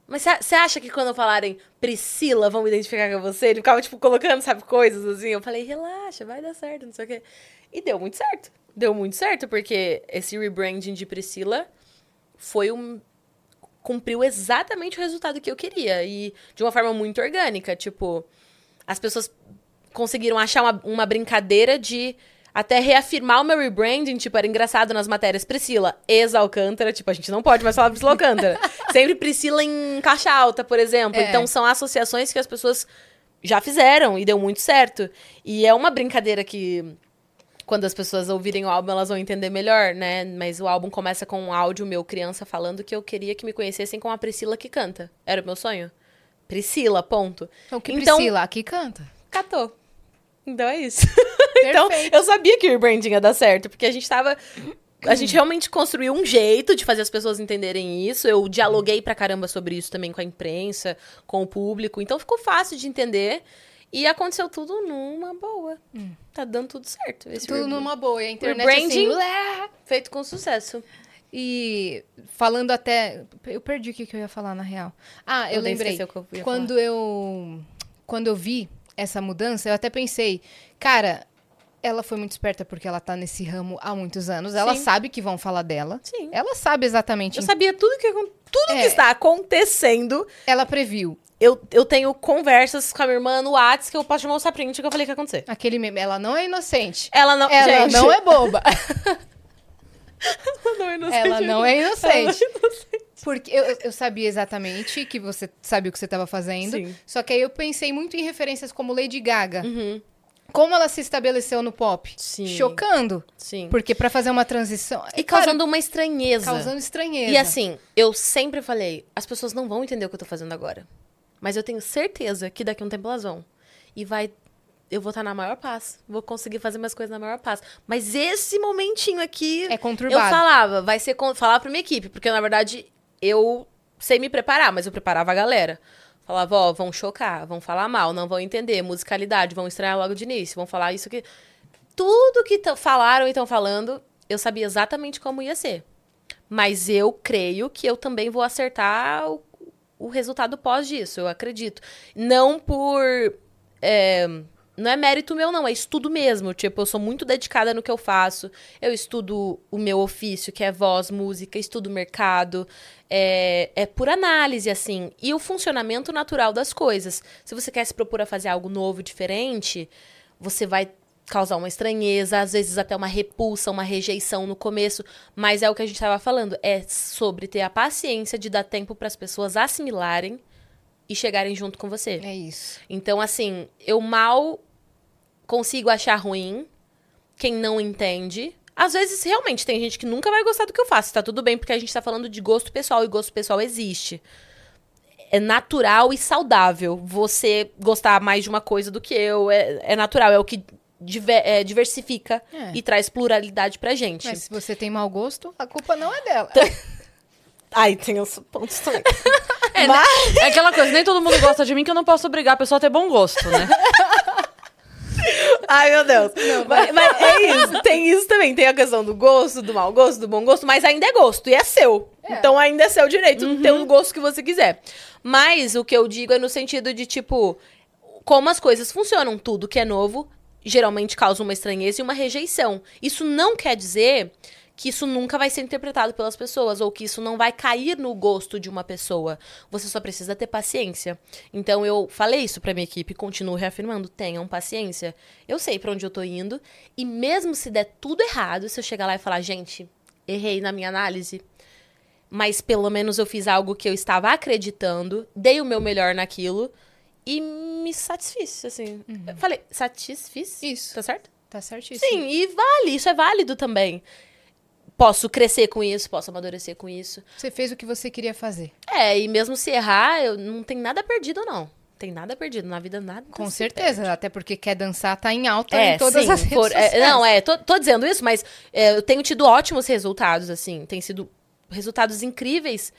mas você acha que quando falarem Priscila vão me identificar com você? Ele ficava, tipo, colocando, sabe, coisas assim. Eu falei, relaxa, vai dar certo, não sei o quê. E deu muito certo. Deu muito certo, porque esse rebranding de Priscila foi um. Cumpriu exatamente o resultado que eu queria. E de uma forma muito orgânica. Tipo, as pessoas conseguiram achar uma, uma brincadeira de até reafirmar o meu rebranding, tipo, era engraçado nas matérias. Priscila, ex-Alcântara, tipo, a gente não pode mais falar Priscila Alcântara. Sempre Priscila em caixa alta, por exemplo. É. Então, são associações que as pessoas já fizeram e deu muito certo. E é uma brincadeira que, quando as pessoas ouvirem o álbum, elas vão entender melhor, né? Mas o álbum começa com um áudio meu, criança, falando que eu queria que me conhecessem como a Priscila que canta. Era o meu sonho. Priscila, ponto. Então, que então, Priscila aqui canta? Catou. Então é isso. então, eu sabia que o rebranding ia dar certo, porque a gente tava. A gente realmente construiu um jeito de fazer as pessoas entenderem isso. Eu dialoguei pra caramba sobre isso também com a imprensa, com o público. Então ficou fácil de entender. E aconteceu tudo numa boa. Hum. Tá dando tudo certo. Tudo numa boa. E a internet assim, feito com sucesso. E falando até. Eu perdi o que, eu ia falar, na real. Ah, eu, eu lembrei. Eu quando falar. eu. Quando eu vi essa mudança, eu até pensei, cara, ela foi muito esperta porque ela tá nesse ramo há muitos anos. Sim. Ela sabe que vão falar dela. Sim. Ela sabe exatamente. Eu sabia tudo que tudo é. que está acontecendo. Ela previu. Eu, eu tenho conversas com a minha irmã no WhatsApp que eu posso te mostrar print que eu falei que ia acontecer. Aquele meme. Ela não é inocente. Ela não, ela gente. não é boba. ela não é inocente. Ela não é inocente. Ela é inocente. Porque eu, eu sabia exatamente que você sabia o que você estava fazendo. Sim. Só que aí eu pensei muito em referências como Lady Gaga. Uhum. Como ela se estabeleceu no pop? Sim. Chocando. Sim. Porque para fazer uma transição. E causando uma estranheza. Causando estranheza. E assim, eu sempre falei: as pessoas não vão entender o que eu tô fazendo agora. Mas eu tenho certeza que daqui a um tempo elas vão. E vai eu vou estar na maior paz. Vou conseguir fazer minhas coisas na maior paz. Mas esse momentinho aqui. É conturbado. Eu falava, vai ser. Falar pra minha equipe. Porque, na verdade, eu sei me preparar, mas eu preparava a galera. Falava, ó, vão chocar, vão falar mal, não vão entender, musicalidade, vão estranhar logo de início, vão falar isso que. Tudo que falaram e estão falando, eu sabia exatamente como ia ser. Mas eu creio que eu também vou acertar o, o resultado pós disso, eu acredito. Não por. É, não é mérito meu, não, é estudo mesmo. Tipo, eu sou muito dedicada no que eu faço. Eu estudo o meu ofício, que é voz, música, estudo mercado. É, é por análise, assim. E o funcionamento natural das coisas. Se você quer se propor a fazer algo novo, diferente, você vai causar uma estranheza, às vezes até uma repulsa, uma rejeição no começo, mas é o que a gente estava falando, é sobre ter a paciência de dar tempo para as pessoas assimilarem e chegarem junto com você. É isso. Então, assim, eu mal consigo achar ruim quem não entende. Às vezes, realmente, tem gente que nunca vai gostar do que eu faço. Tá tudo bem, porque a gente tá falando de gosto pessoal e gosto pessoal existe. É natural e saudável você gostar mais de uma coisa do que eu. É, é natural, é o que diver, é, diversifica é. e traz pluralidade pra gente. Mas se você tem mau gosto, a culpa não é dela. Ai, tem os pontos também. É, né? Mas... é aquela coisa, nem todo mundo gosta de mim que eu não posso obrigar a pessoa a ter bom gosto, né? Ai, meu Deus. Não, mas, mas, é isso. Tem isso também. Tem a questão do gosto, do mau gosto, do bom gosto, mas ainda é gosto. E é seu. É. Então ainda é seu direito uhum. ter o gosto que você quiser. Mas o que eu digo é no sentido de, tipo, como as coisas funcionam. Tudo que é novo geralmente causa uma estranheza e uma rejeição. Isso não quer dizer que isso nunca vai ser interpretado pelas pessoas ou que isso não vai cair no gosto de uma pessoa. Você só precisa ter paciência. Então eu falei isso para minha equipe, continuo reafirmando, tenham paciência. Eu sei para onde eu tô indo e mesmo se der tudo errado, se eu chegar lá e falar, gente, errei na minha análise, mas pelo menos eu fiz algo que eu estava acreditando, dei o meu melhor naquilo e me satisfiz, assim. Uhum. Eu falei, satisfiz? Isso. Tá certo? Tá certíssimo. Sim, e vale, isso é válido também posso crescer com isso, posso amadurecer com isso. Você fez o que você queria fazer. É, e mesmo se errar, eu não tem nada perdido, não. Tem nada perdido. Na vida, nada. Com certeza, perde. até porque quer dançar tá em alta é, em todas sim, as redes for, é, Não, é, tô, tô, dizendo isso, mas é, eu tenho tido ótimos resultados, assim. Tem sido resultados incríveis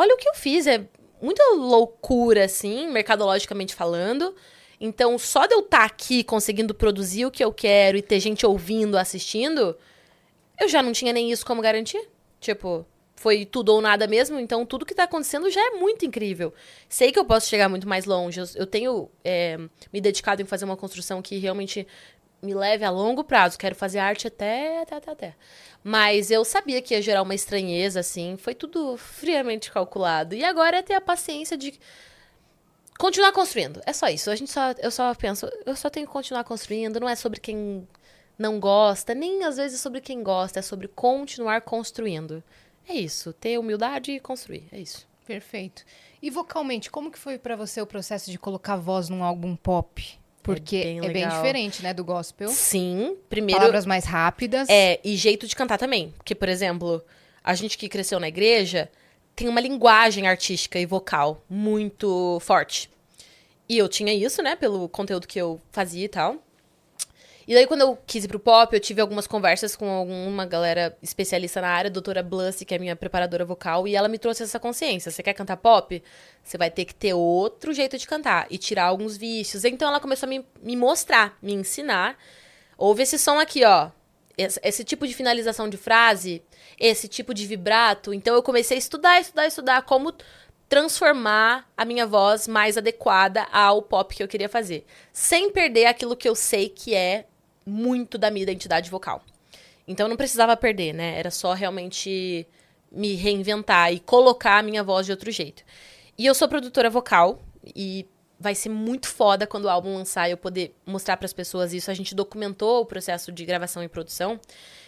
olha o que eu fiz, é muita loucura, assim, mercadologicamente falando. Então, só de eu estar tá aqui conseguindo produzir o que eu quero e ter gente ouvindo, assistindo, eu já não tinha nem isso como garantia. Tipo, foi tudo ou nada mesmo, então tudo que tá acontecendo já é muito incrível. Sei que eu posso chegar muito mais longe. Eu, eu tenho é, me dedicado em fazer uma construção que realmente me leve a longo prazo. Quero fazer arte até, até, até, até. Mas eu sabia que ia gerar uma estranheza, assim. Foi tudo friamente calculado. E agora é ter a paciência de continuar construindo. É só isso. A gente só, eu só penso, eu só tenho que continuar construindo. Não é sobre quem não gosta, nem às vezes sobre quem gosta. É sobre continuar construindo. É isso. Ter humildade e construir. É isso. Perfeito. E vocalmente, como que foi para você o processo de colocar voz num álbum pop? Porque é bem, é bem, diferente, né, do gospel. Sim, primeiro. Palavras mais rápidas. É, e jeito de cantar também. Porque, por exemplo, a gente que cresceu na igreja tem uma linguagem artística e vocal muito forte. E eu tinha isso, né, pelo conteúdo que eu fazia e tal. E daí, quando eu quis ir pro pop, eu tive algumas conversas com alguma galera especialista na área, a doutora Blussy, que é minha preparadora vocal, e ela me trouxe essa consciência. Você quer cantar pop? Você vai ter que ter outro jeito de cantar e tirar alguns vícios. Então, ela começou a me, me mostrar, me ensinar. Ouve esse som aqui, ó. Esse, esse tipo de finalização de frase, esse tipo de vibrato. Então, eu comecei a estudar, estudar, estudar como transformar a minha voz mais adequada ao pop que eu queria fazer, sem perder aquilo que eu sei que é muito da minha identidade vocal. Então eu não precisava perder, né? Era só realmente me reinventar e colocar a minha voz de outro jeito. E eu sou produtora vocal e vai ser muito foda quando o álbum lançar eu poder mostrar para as pessoas isso. A gente documentou o processo de gravação e produção.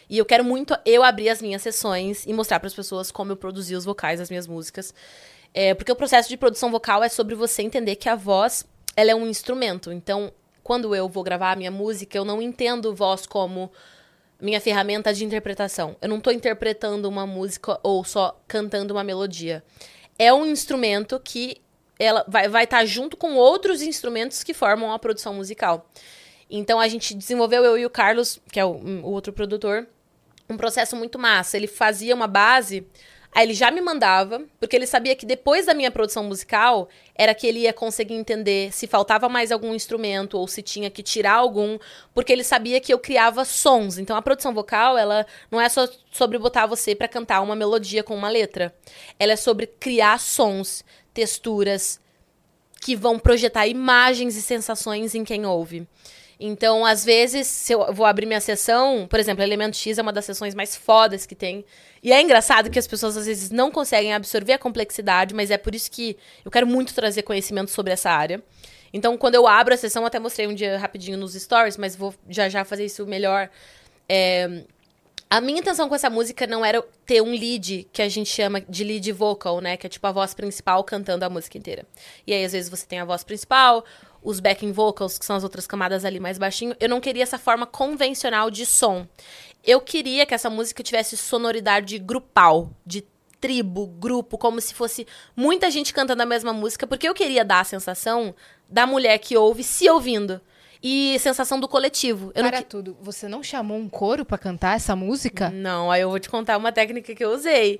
E eu quero muito eu abrir as minhas sessões e mostrar para as pessoas como eu produzi os vocais das minhas músicas. É, porque o processo de produção vocal é sobre você entender que a voz ela é um instrumento. Então, quando eu vou gravar a minha música, eu não entendo voz como minha ferramenta de interpretação. Eu não estou interpretando uma música ou só cantando uma melodia. É um instrumento que ela vai estar vai tá junto com outros instrumentos que formam a produção musical. Então a gente desenvolveu, eu e o Carlos, que é o, o outro produtor, um processo muito massa. Ele fazia uma base Aí ele já me mandava, porque ele sabia que depois da minha produção musical, era que ele ia conseguir entender se faltava mais algum instrumento ou se tinha que tirar algum, porque ele sabia que eu criava sons. Então a produção vocal, ela não é só sobre botar você para cantar uma melodia com uma letra. Ela é sobre criar sons, texturas que vão projetar imagens e sensações em quem ouve. Então, às vezes, se eu vou abrir minha sessão, por exemplo, Elemento X é uma das sessões mais fodas que tem. E é engraçado que as pessoas às vezes não conseguem absorver a complexidade, mas é por isso que eu quero muito trazer conhecimento sobre essa área. Então, quando eu abro a sessão, até mostrei um dia rapidinho nos stories, mas vou já já fazer isso melhor. É, a minha intenção com essa música não era ter um lead, que a gente chama de lead vocal, né? Que é tipo a voz principal cantando a música inteira. E aí, às vezes, você tem a voz principal, os backing vocals, que são as outras camadas ali mais baixinho. Eu não queria essa forma convencional de som. Eu queria que essa música tivesse sonoridade grupal, de tribo, grupo, como se fosse muita gente cantando a mesma música, porque eu queria dar a sensação da mulher que ouve se ouvindo e sensação do coletivo. Eu Para tudo, você não chamou um coro para cantar essa música? Não, aí eu vou te contar uma técnica que eu usei.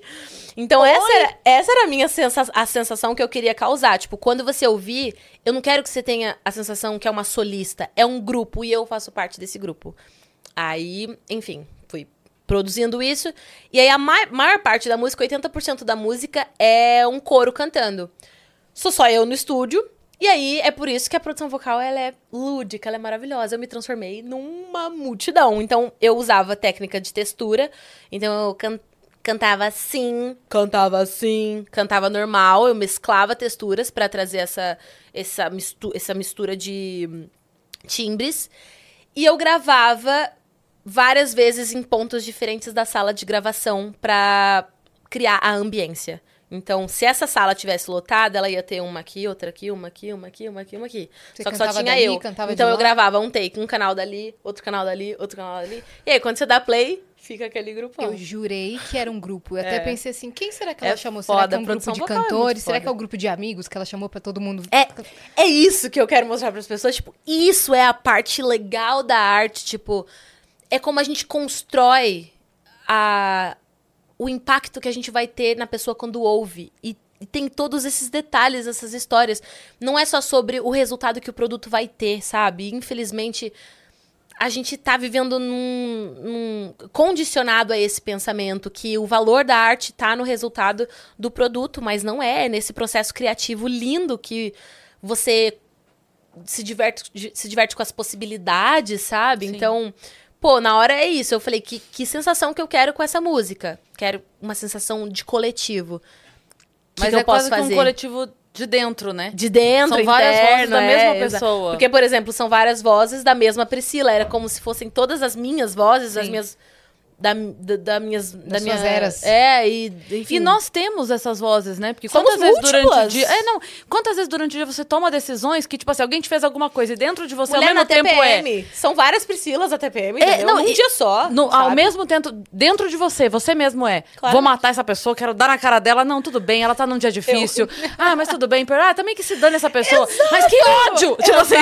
Então essa era, essa era a minha sensa a sensação que eu queria causar. Tipo, quando você ouvir, eu não quero que você tenha a sensação que é uma solista, é um grupo e eu faço parte desse grupo. Aí, enfim, fui produzindo isso. E aí a ma maior parte da música, 80% da música é um coro cantando. Sou só eu no estúdio, e aí, é por isso que a produção vocal, ela é lúdica, ela é maravilhosa. Eu me transformei numa multidão. Então, eu usava técnica de textura. Então, eu can cantava assim, cantava assim, cantava normal. Eu mesclava texturas para trazer essa, essa, mistu essa mistura de timbres. E eu gravava várias vezes em pontos diferentes da sala de gravação para criar a ambiência. Então, se essa sala tivesse lotada, ela ia ter uma aqui, outra aqui, uma aqui, uma aqui, uma aqui, uma aqui. Você Só que só tinha dali, eu. Então eu gravava um take, um canal dali, outro canal dali, outro canal dali. E aí, quando você dá play, fica aquele grupão. Eu jurei que era um grupo. Eu é. até pensei assim, quem será que ela é chamou? Será que é um grupo de é cantores? É será que é um grupo de amigos que ela chamou para todo mundo? É, é isso que eu quero mostrar para as pessoas. Tipo, isso é a parte legal da arte. Tipo, é como a gente constrói a, o impacto que a gente vai ter na pessoa quando ouve. E tem todos esses detalhes, essas histórias. Não é só sobre o resultado que o produto vai ter, sabe? Infelizmente, a gente tá vivendo num, num, condicionado a esse pensamento que o valor da arte tá no resultado do produto, mas não é, é nesse processo criativo lindo que você se diverte, se diverte com as possibilidades, sabe? Sim. Então, pô, na hora é isso. Eu falei, que, que sensação que eu quero com essa música? Quero uma sensação de coletivo. Que Mas que é eu posso fazer? um coletivo de dentro, né? De dentro, São várias interno, vozes da mesma é, pessoa. Porque, por exemplo, são várias vozes da mesma Priscila. Era como se fossem todas as minhas vozes, Sim. as minhas da, da, da minhas das da minhas eras. É, e enfim. E nós temos essas vozes, né? Porque Somos quantas múltiplas. vezes durante o dia, é não, quantas vezes durante o dia você toma decisões que tipo assim, alguém te fez alguma coisa e dentro de você Mulher ao mesmo tempo TPM. é São várias Priscilas a TPM, é, não, um e, dia só. No, ao mesmo tempo dentro de você, você mesmo é. Claro. Vou matar essa pessoa, quero dar na cara dela, não, tudo bem, ela tá num dia difícil. Eu... Ah, mas tudo bem, ah, também que se dane essa pessoa. Exato. Mas que ódio! Tipo assim,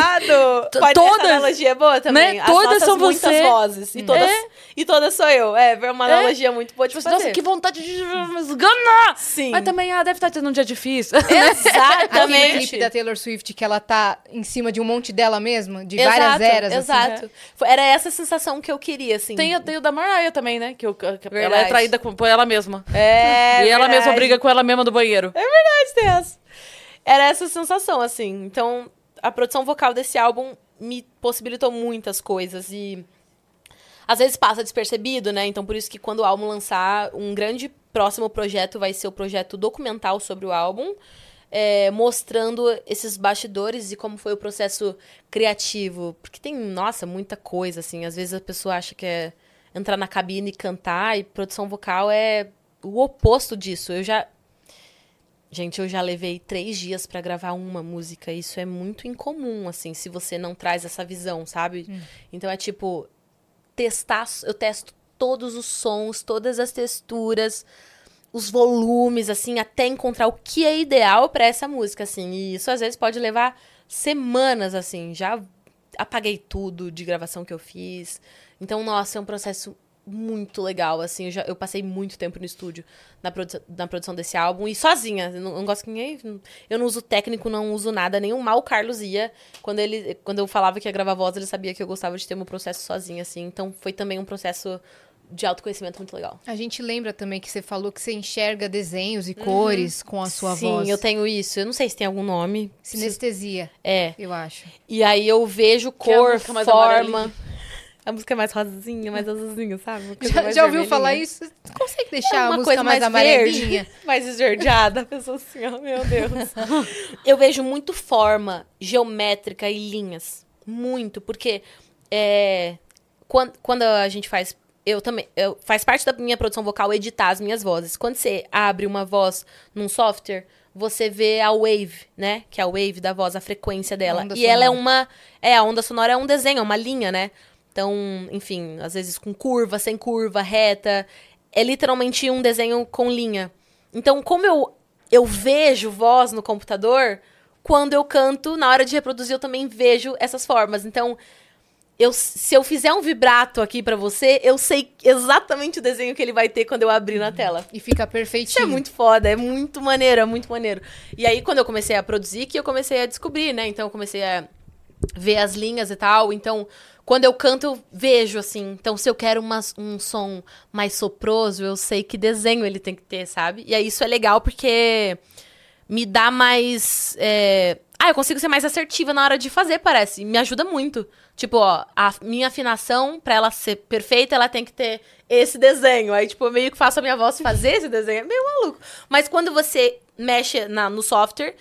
todas, essa analogia é boa também. Né? Todas são muitas você. vozes e todas é. e todas sou eu. É, uma é. analogia é. muito boa de tipo fazer. Nossa, que vontade de esganar! Sim. Mas também, ah, deve estar tendo um dia difícil. Exatamente. Aquele clipe da Taylor Swift que ela tá em cima de um monte dela mesma, de exato, várias eras. Assim, exato. Assim. Era essa sensação que eu queria, assim. Tem, tem o da Mariah também, né? Que, eu, que ela é traída por ela mesma. É. e ela mesma briga com ela mesma do banheiro. É verdade, tem essa. Era essa sensação, assim. Então, a produção vocal desse álbum me possibilitou muitas coisas e às vezes passa despercebido, né? Então por isso que quando o álbum lançar, um grande próximo projeto vai ser o projeto documental sobre o álbum. É, mostrando esses bastidores e como foi o processo criativo. Porque tem, nossa, muita coisa, assim. Às vezes a pessoa acha que é entrar na cabine e cantar, e produção vocal é o oposto disso. Eu já. Gente, eu já levei três dias para gravar uma música. Isso é muito incomum, assim, se você não traz essa visão, sabe? Hum. Então é tipo, testar, eu testo todos os sons, todas as texturas, os volumes, assim, até encontrar o que é ideal para essa música, assim. E isso às vezes pode levar semanas, assim. Já apaguei tudo de gravação que eu fiz. Então, nossa, é um processo muito legal, assim. Eu, já, eu passei muito tempo no estúdio na, produ na produção desse álbum e sozinha. Eu não, não, gosto que ninguém. Eu não uso técnico, não uso nada. Nem o mal Carlos ia. Quando, ele, quando eu falava que ia gravar voz, ele sabia que eu gostava de ter um processo sozinha, assim. Então foi também um processo de autoconhecimento muito legal. A gente lembra também que você falou que você enxerga desenhos e uhum. cores com a sua Sim, voz. Sim, eu tenho isso. Eu não sei se tem algum nome. Sinestesia. É. Eu acho. E aí eu vejo cor, forma. A música é mais rosinha, mais azulzinha, sabe? Já, já ouviu falar isso? Você consegue deixar é uma a música coisa mais, mais amarelinha? mais esverdeada. A pessoa assim, oh, meu Deus. eu vejo muito forma geométrica e linhas. Muito, porque é, quando, quando a gente faz eu também. Eu, faz parte da minha produção vocal editar as minhas vozes. Quando você abre uma voz num software, você vê a wave, né? Que é a wave da voz, a frequência dela. e sonora. ela é uma. É, a onda sonora é um desenho, é uma linha, né? Então, enfim, às vezes com curva, sem curva, reta. É literalmente um desenho com linha. Então, como eu, eu vejo voz no computador, quando eu canto, na hora de reproduzir, eu também vejo essas formas. Então, eu, se eu fizer um vibrato aqui para você, eu sei exatamente o desenho que ele vai ter quando eu abrir na tela. E fica perfeitinho. Isso é muito foda, é muito maneiro, é muito maneiro. E aí, quando eu comecei a produzir, que eu comecei a descobrir, né? Então, eu comecei a ver as linhas e tal. Então, quando eu canto, eu vejo, assim. Então, se eu quero uma, um som mais soproso, eu sei que desenho ele tem que ter, sabe? E aí, isso é legal porque me dá mais. É... Ah, eu consigo ser mais assertiva na hora de fazer, parece. Me ajuda muito. Tipo, ó, a minha afinação, pra ela ser perfeita, ela tem que ter esse desenho. Aí, tipo, eu meio que faço a minha voz fazer esse desenho. É meio maluco. Mas quando você mexe na, no software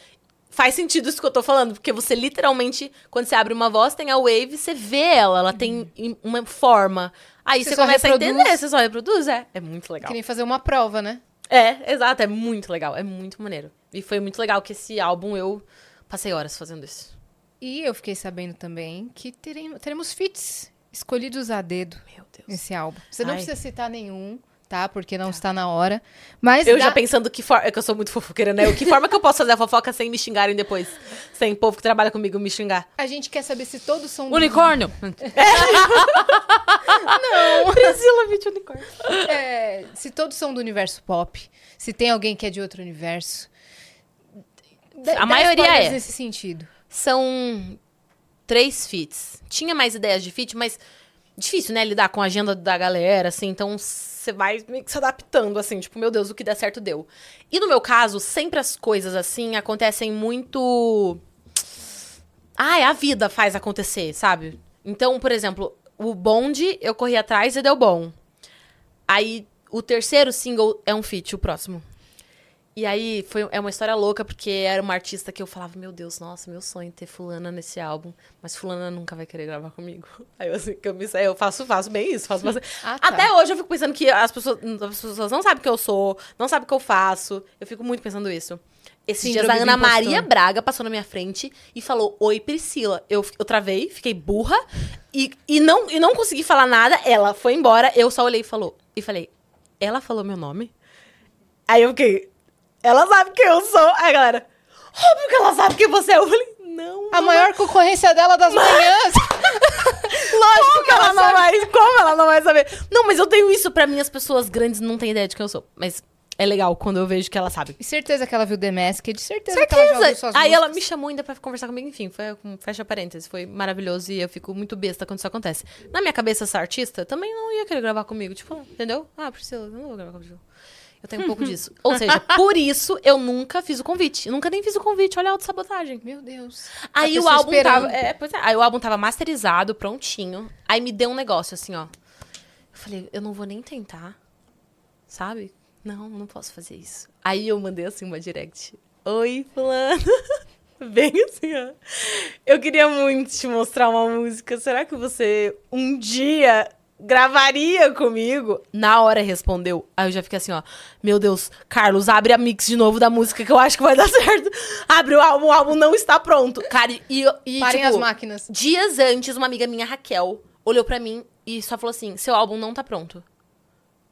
faz sentido isso que eu tô falando, porque você literalmente, quando você abre uma voz, tem a wave, você vê ela, ela tem uhum. uma forma. Aí você, você começa reproduz. a entender, você só reproduz, é. É muito legal. Nem fazer uma prova, né? É, exato, é muito legal, é muito maneiro. E foi muito legal que esse álbum eu passei horas fazendo isso. E eu fiquei sabendo também que teremos, teremos feats escolhidos a dedo Meu Deus. nesse álbum. Você não Ai. precisa citar nenhum, tá? Porque não tá. está na hora. Mas eu dá... já pensando que forma. É que eu sou muito fofoqueira, né? Que forma que eu posso fazer a fofoca sem me xingarem depois? Sem o povo que trabalha comigo me xingar. A gente quer saber se todos são. Unicórnio! não! Priscila Vite Unicórnio. É, se todos são do universo pop, se tem alguém que é de outro universo. De- A maioria spoilers é. nesse sentido. São três feats. Tinha mais ideias de feat, mas difícil, né? Lidar com a agenda da galera, assim. Então você vai meio que se adaptando, assim. Tipo, meu Deus, o que der certo deu. E no meu caso, sempre as coisas, assim, acontecem muito. Ai, a vida faz acontecer, sabe? Então, por exemplo, o bonde eu corri atrás e deu bom. Aí o terceiro single é um feat, o próximo. E aí foi, é uma história louca, porque era uma artista que eu falava, meu Deus, nossa, meu sonho é ter fulana nesse álbum. Mas fulana nunca vai querer gravar comigo. Aí eu assim, eu, me, eu faço, faço bem isso, faço bastante. Ah, tá. Até hoje eu fico pensando que as pessoas, as pessoas não sabem o que eu sou, não sabem o que eu faço. Eu fico muito pensando isso. Esses Síndrome dias a Ana. Maria Braga passou na minha frente e falou: Oi, Priscila. Eu, eu travei, fiquei burra e, e, não, e não consegui falar nada. Ela foi embora, eu só olhei e falou. E falei, ela falou meu nome? Aí eu fiquei, ela sabe quem eu sou. Aí a galera, óbvio que ela sabe quem você é. Eu falei, não. A maior concorrência dela das manhãs. Lógico que ela, não vai. Como ela não vai saber? Não, mas eu tenho isso pra mim, as pessoas grandes não têm ideia de quem eu sou. Mas é legal quando eu vejo que ela sabe. E certeza que ela viu The Masked, certeza, que ela já ouviu Certeza. suas Aí ela me músicas. chamou ainda pra conversar comigo, enfim, foi um fecha parênteses, foi maravilhoso e eu fico muito besta quando isso acontece. Na minha cabeça, essa artista também não ia querer gravar comigo, tipo, entendeu? Ah, Priscila, eu não vou gravar contigo. Eu tenho um pouco disso. Ou seja, por isso eu nunca fiz o convite. Eu nunca nem fiz o convite, olha a autossabotagem. Meu Deus. Aí o álbum esperando. tava. É, pois é. Aí o álbum tava masterizado, prontinho. Aí me deu um negócio assim, ó. Eu falei, eu não vou nem tentar. Sabe? Não, não posso fazer isso. Aí eu mandei assim uma direct. Oi, fulano. Bem assim, ó. Eu queria muito te mostrar uma música. Será que você um dia gravaria comigo? Na hora respondeu. Aí eu já fiquei assim, ó. Meu Deus, Carlos, abre a mix de novo da música que eu acho que vai dar certo. Abre o álbum, o álbum não está pronto. Cara, e, e Parem tipo, as máquinas. Dias antes, uma amiga minha, Raquel, olhou pra mim e só falou assim: seu álbum não tá pronto.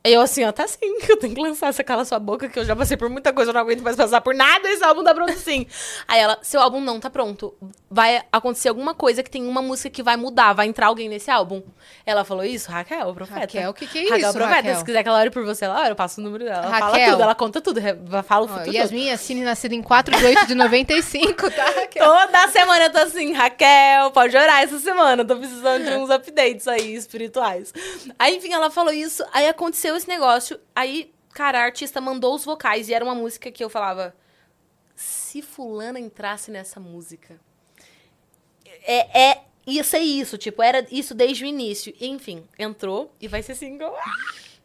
Aí eu assim, ó, tá sim, eu tenho que lançar, você cala sua boca, que eu já passei por muita coisa, eu não aguento mais passar por nada, esse álbum tá pronto sim. Aí ela, seu álbum não tá pronto, vai acontecer alguma coisa que tem uma música que vai mudar, vai entrar alguém nesse álbum. Ela falou isso, Raquel, profeta. Raquel, o que que é Raquel, isso, profeta, Raquel? se quiser que ela ore por você, ela ora, eu passo o número dela. Ela fala Raquel. tudo, ela conta tudo, fala o futuro. Yasmin Assine, nascida em 4 de 8 de 95, tá, Raquel? Toda semana eu tô assim, Raquel, pode orar essa semana. Tô precisando de uns updates aí espirituais. Aí, enfim, ela falou isso. Aí aconteceu esse negócio. Aí, cara, a artista mandou os vocais e era uma música que eu falava. Se fulana entrasse nessa música. É, é, ia ser isso, tipo, era isso desde o início. Enfim, entrou e vai ser single.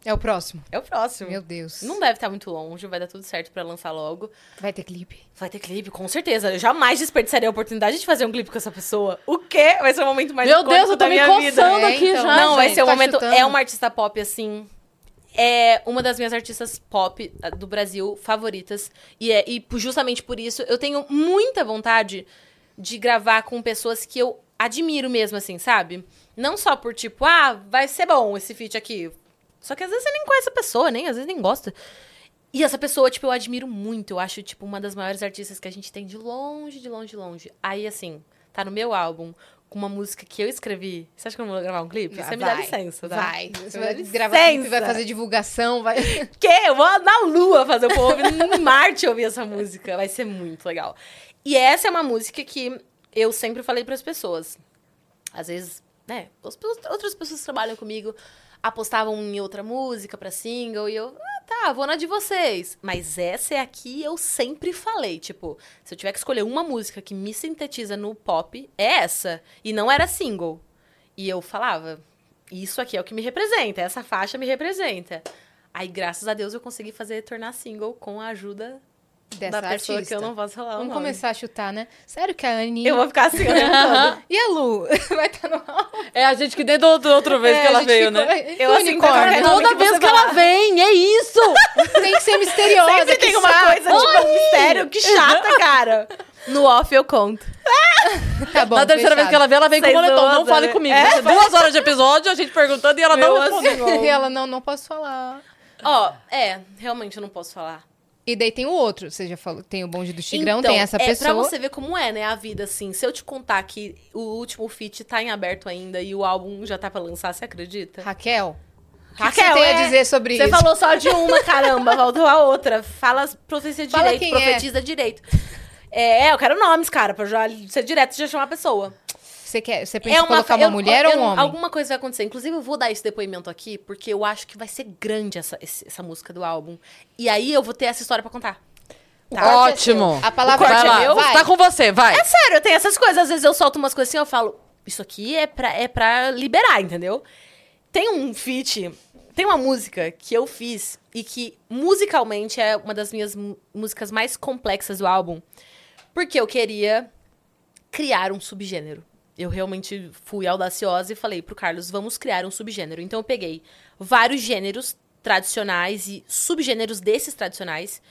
É o próximo. É o próximo. Meu Deus. Não deve estar muito longe, vai dar tudo certo pra lançar logo. Vai ter clipe. Vai ter clipe, com certeza. Eu jamais desperdiçaria a oportunidade de fazer um clipe com essa pessoa. O quê? Vai ser o momento mais Meu Deus, eu tô me minha vida. coçando É, aqui então. já. Não, vai gente, ser o tá momento. chutando. É uma artista pop, assim. É uma das minhas artistas pop ah, do Brasil favoritas. E, é, e justamente por isso, eu tenho muita vontade de gravar com pessoas que eu admiro mesmo, assim, sabe? Não só por tipo, ah, vai ser bom esse feat aqui. Só que às vezes você nem conhece a pessoa, nem, às vezes nem gosta. E essa pessoa, tipo, eu admiro muito. Eu acho, tipo, uma das maiores artistas que a gente tem de longe, de longe, de longe. Aí, assim, tá no meu álbum, com uma música que eu escrevi. Você acha que eu não vou gravar um clipe? Você me dá licença, tá? Vai. Você vai gravar clipe, vai fazer divulgação, vai... Que? Eu vou na Lua fazer o povo em Marte ouvir essa música. Vai ser muito legal. E essa é uma música que eu sempre falei pras pessoas. Às vezes, né, as outras pessoas que trabalham comigo apostavam em outra música pra single e eu, ah, tá, vou na de vocês. Mas essa é aqui eu sempre falei, tipo, se eu tiver que escolher uma música que me sintetiza no pop, é essa. E não era single. E eu falava, isso aqui é o que me representa, essa faixa me representa. Aí, graças a Deus, eu consegui fazer tornar single com a ajuda Dessa da pessoa artista. que eu não posso falar o Vamos nome. começar a chutar, né? Sério que a Aninha... Eu vou ficar assim. E a Lu? Vai estar no É a gente que da outra vez que É, a ela veio, ficou- né? Eu, assim, Toda que vez você que ela vem, é isso! Tem que ser misteriosa, Sempre que tem uma coisa, tipo, um mistério, que chata, cara. No off eu conto. Tá bom, Na terceira vez que ela vem, ela vem com o moletom. Não fale né? comigo. É, duas horas de episódio, a gente perguntando e ela Meu, não respondeu. assim, E ela, não, não posso falar. Ó, é, realmente eu não posso falar. E daí tem o outro, você já falou, tem o bonde do Tigrão, então, tem essa é, pessoa. Pra você ver como é, né, a vida, assim. Se eu te contar que o último feat tá em aberto ainda e o álbum já tá pra lançar, você acredita? Raquel, o que, você tem é. a dizer sobre Você isso? falou só de uma, caramba, faltou a outra. Fala profecia Fala direito, é. profetiza direito. É, eu quero nomes, cara, pra já ser direto e já chamar a pessoa. Você, quer, você pensa em colocar uma eu- mulher eu- ou um homem? Alguma coisa vai acontecer. Inclusive, eu vou dar esse depoimento aqui, porque eu acho que vai ser grande essa, essa música do álbum. E aí eu vou ter essa história pra contar. Tá? Ótimo. A palavra vai corte é lá. meu? Vai. Tá com você, vai. É sério, tem essas coisas. Às vezes eu solto umas coisas assim, eu falo, isso aqui é pra, é pra liberar, entendeu? Tem um feat, tem uma música que eu fiz e que musicalmente é uma das minhas músicas mais complexas do álbum, porque eu queria criar um subgênero. Eu realmente fui audaciosa e falei pro Carlos, vamos criar um subgênero. Então eu peguei vários gêneros tradicionais e subgêneros desses tradicionais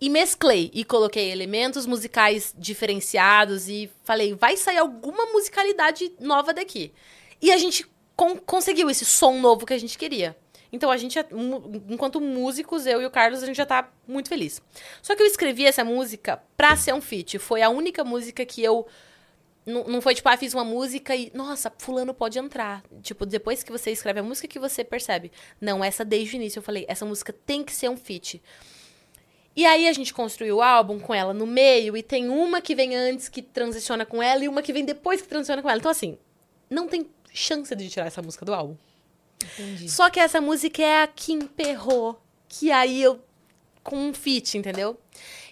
e mesclei e coloquei elementos musicais diferenciados e falei, vai sair alguma musicalidade nova daqui. E a gente con- conseguiu esse som novo que a gente queria. Então a gente, mu- enquanto músicos, eu e o Carlos, a gente já tá muito feliz. Só que eu escrevi essa música pra ser um feat. Foi a única música que eu não, não foi tipo, ah, fiz uma música e, nossa, fulano pode entrar. Tipo, depois que você escreve a música que você percebe. Não, essa desde o início eu falei, essa música tem que ser um feat. E aí a gente construiu o álbum com ela no meio, e tem uma que vem antes que transiciona com ela, e uma que vem depois que transiciona com ela. Então, assim, não tem chance de tirar essa música do álbum. Entendi. Só que essa música é a Kim Perrot, que aí eu. com um feat, entendeu?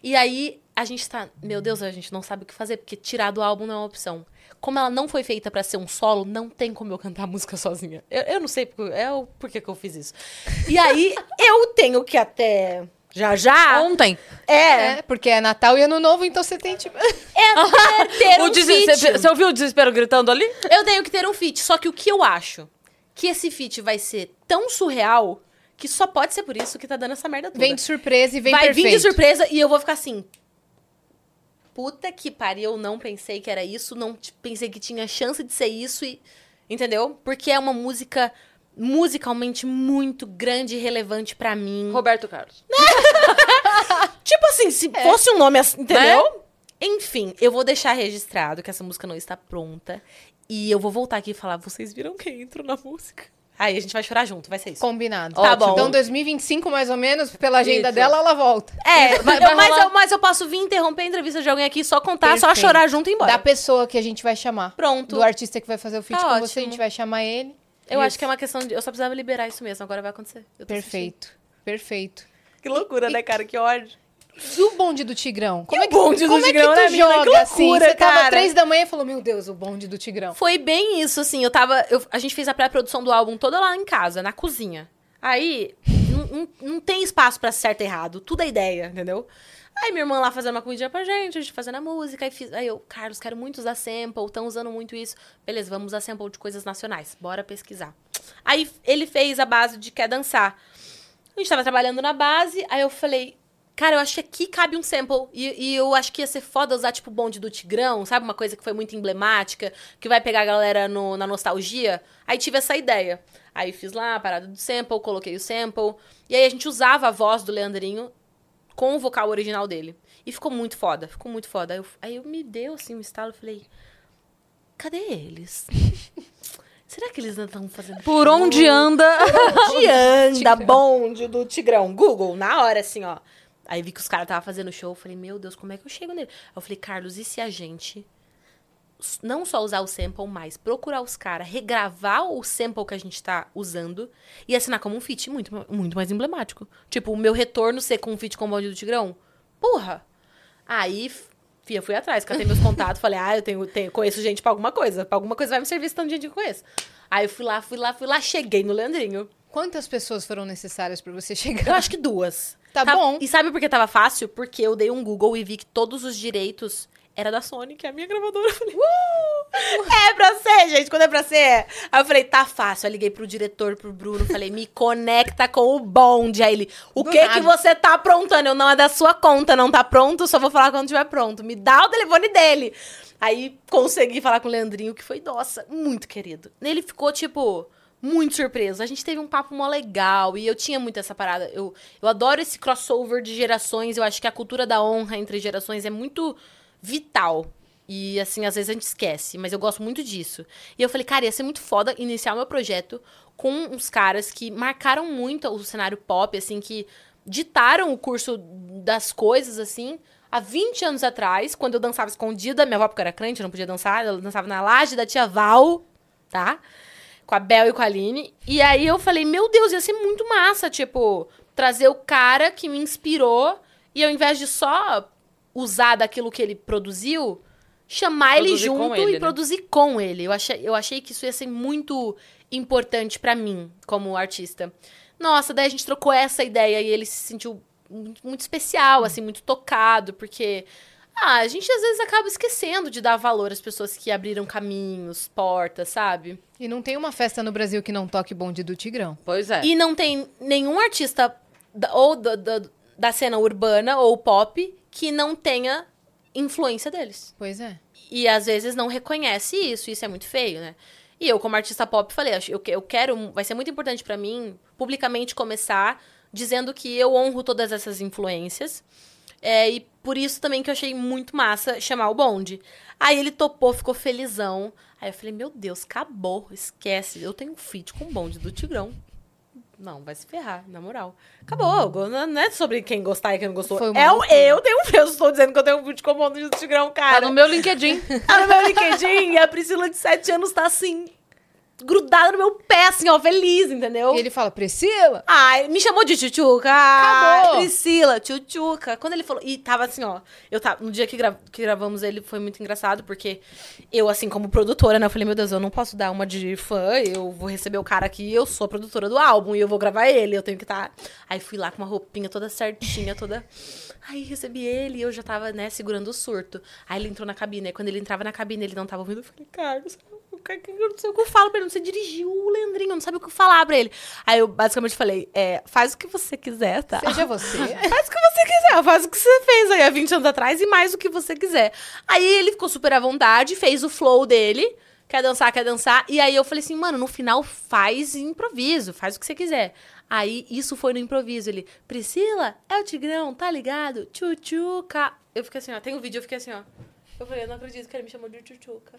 E aí a gente tá. Meu Deus, a gente não sabe o que fazer, porque tirar do álbum não é uma opção. Como ela não foi feita pra ser um solo, não tem como eu cantar a música sozinha. Eu, eu não sei por, é o porquê que eu fiz isso. E aí eu tenho que até. Já já. Ontem. É. É, porque é Natal e Ano Novo, então você tem tipo. É ter um feat. Você ouviu o desespero gritando ali? Eu tenho que ter um feat. Só que o que eu acho? Que esse feat vai ser tão surreal que só pode ser por isso que tá dando essa merda toda. Vem de surpresa e vem vai perfeito. vir de surpresa e eu vou ficar assim. Puta que pariu, eu não pensei que era isso, não pensei que tinha chance de ser isso e. Entendeu? Porque é uma música musicalmente muito grande e relevante pra mim. Roberto Carlos. Tipo assim, se É. fosse um nome assim, entendeu? Né? Enfim, eu vou deixar registrado que essa música não está pronta. E eu vou voltar aqui e falar, vocês viram quem entrou na música? Aí a gente vai chorar junto, vai ser isso. Combinado. Tá bom. Então, 2025, mais ou menos, pela agenda Isso. dela, ela volta. É, Vai- eu- vai mas, eu, mas eu posso vir interromper a entrevista de alguém aqui, só contar, só Perfeito. chorar junto e ir embora. Da pessoa que a gente vai chamar. Pronto. Do artista que vai fazer o feat Tá com ótimo. você, a gente vai chamar ele. Eu Isso. acho que é uma questão de. Eu só precisava liberar isso mesmo, agora vai acontecer. Eu tô Perfeito. Perfeito. sentindo. Que loucura, né, cara? Que ódio. Do bonde do Tigrão. Como E é o que, bonde do como Tigrão, é que né, tu? Que joga assim? loucura, Você tava cara. três da manhã e falou, meu Deus, o bonde do Tigrão. Foi bem isso, assim. Eu tava. eu- a gente fez a pré-produção do álbum toda lá em casa, na cozinha. Aí, não, não- não tem espaço pra certo e errado. Tudo é ideia, entendeu? Aí minha irmã lá fazendo uma comidinha pra gente, a gente fazendo a música. Aí, fiz, aí eu, Carlos, quero muito usar sample, estão usando muito isso. Beleza, vamos usar sample de coisas nacionais. Bora pesquisar. Aí ele fez a base de Quer Dançar. A gente tava trabalhando na base, aí eu falei, cara, eu acho que aqui cabe um sample. E, e eu acho que ia ser foda usar, tipo, o bonde do Tigrão, sabe? Uma coisa que foi muito emblemática, que vai pegar a galera no- na nostalgia. Aí tive essa ideia. Aí fiz lá a parada do sample, coloquei o sample. E aí a gente usava a voz do Leandrinho com o vocal original dele. E ficou muito foda, ficou muito foda. Aí eu, aí eu me deu, assim, um estalo, eu falei, cadê eles? Será que eles não estão fazendo Por onde anda? Onde anda bonde do Tigrão? Google, na hora, assim, ó. Aí vi que os caras estavam fazendo show. Eu falei, meu Deus, como é que eu chego nele? Aí eu falei, Carlos, e se a gente não só usar o sample, mas procurar os caras, regravar o sample que a gente tá usando e assinar como um feat muito, muito mais emblemático. Tipo, o meu retorno ser com um feat com o bonde do Tigrão? Porra! Aí, fia, fui atrás, catei meus contatos, falei, ah, eu tenho, tenho, conheço gente pra alguma coisa. Pra alguma coisa vai me servir esse tanto de gente que eu conheço. Aí eu fui lá, fui lá, fui lá, cheguei no Leandrinho. Quantas pessoas foram necessárias pra você chegar? Eu acho que duas. Tá bom. E sabe por que tava fácil? Porque eu dei um Google e vi que todos os direitos era da Sony, que é a minha gravadora. Eu falei, uh! É pra ser, gente, quando é pra ser. Aí eu falei, tá fácil. Aí liguei pro diretor, pro Bruno, falei, me conecta com o bonde. Aí ele, o Do que nada. que você tá aprontando? Eu, não é da sua conta, não tá pronto, só vou falar quando tiver pronto. Me dá o telefone dele. Aí consegui falar com o Leandrinho, que foi, nossa, muito querido. Ele ficou, tipo, muito surpreso. A gente teve um papo mó legal e eu tinha muito essa parada. Eu, eu adoro esse crossover de gerações. Eu acho que a cultura da honra entre gerações é muito vital. E, assim, às vezes a gente esquece, mas eu gosto muito disso. E eu falei, cara, ia ser muito foda iniciar o meu projeto com uns caras que marcaram muito o cenário pop, assim, que ditaram o curso das coisas, assim, há 20 anos atrás, quando eu dançava escondida, minha avó porque era crente, eu não podia dançar, ela dançava na laje da tia Val, tá? Com a Bel e com a Aline. E aí eu falei, meu Deus, ia ser muito massa, tipo, trazer o cara que me inspirou e ao invés de só usar daquilo que ele produziu, chamar ele Produzir com junto ele, e né? produzir com ele. Eu achei, eu achei que isso ia ser muito importante pra mim, como artista. Nossa, daí a gente trocou essa ideia e ele se sentiu muito especial, assim, muito tocado, porque ah, a gente às vezes acaba esquecendo de dar valor às pessoas que abriram caminhos, portas, sabe? E não tem uma festa no Brasil que não toque bonde do Tigrão. Pois é. E não tem nenhum artista da- ou da, da, da cena urbana ou pop que não tenha influência deles. Pois é. E às vezes não reconhece isso, isso é muito feio, né? E eu, como artista pop, falei, eu, que- eu quero, vai ser muito importante pra mim, publicamente começar dizendo que eu honro todas essas influências. É, e por isso também que eu achei muito massa chamar o bonde. Aí ele topou, ficou felizão. Aí eu falei, meu Deus, acabou, esquece. Eu tenho um feat com o bonde do Tigrão. Não, vai se ferrar, na moral. Acabou. Não não é sobre quem gostar e quem não gostou. Foi é o, eu tenho um eu estou dizendo que eu tenho um feat com o bonde do Tigrão, cara. Tá no meu LinkedIn. Tá no meu LinkedIn e a Priscila de 7 anos tá assim, grudada no meu pé, assim, ó, feliz, entendeu? E ele fala, Priscila? Ai, me chamou de tchutchuca. Acabou. Priscila, tchutchuca. Quando ele falou. E tava assim, ó. Eu tava. No dia que, gra- que gravamos ele foi muito engraçado, porque eu, assim, como produtora, né? Eu falei, meu Deus, eu não posso dar uma de fã. Eu vou receber o cara aqui, eu sou a produtora do álbum e eu vou gravar ele. Eu tenho que estar. Aí fui lá com uma roupinha toda certinha, toda. Aí recebi ele e eu já tava, né, segurando o surto. Aí ele entrou na cabine. Aí quando ele entrava na cabine, ele não tava ouvindo. Eu falei, Carlos, eu não sei o que eu falo pra ele. Não sei dirigir o Leandrinho, não sabe o que falar pra ele. Aí eu basicamente falei, é, faz o que você quiser, tá? Seja você. Faz o que você quiser, faz o que você fez aí há 20 anos atrás e mais o que você quiser. Aí ele ficou super à vontade, fez o flow dele. Quer dançar, quer dançar. E aí eu falei assim, mano, no final faz improviso, faz o que você quiser. Aí isso foi no improviso. Ele, Priscila, é o Tigrão, tá ligado? Tchutchuca. Eu fiquei assim, ó, tem um vídeo, eu fiquei assim, ó. Eu falei, eu não acredito que ele me chamou de Tchutchuca.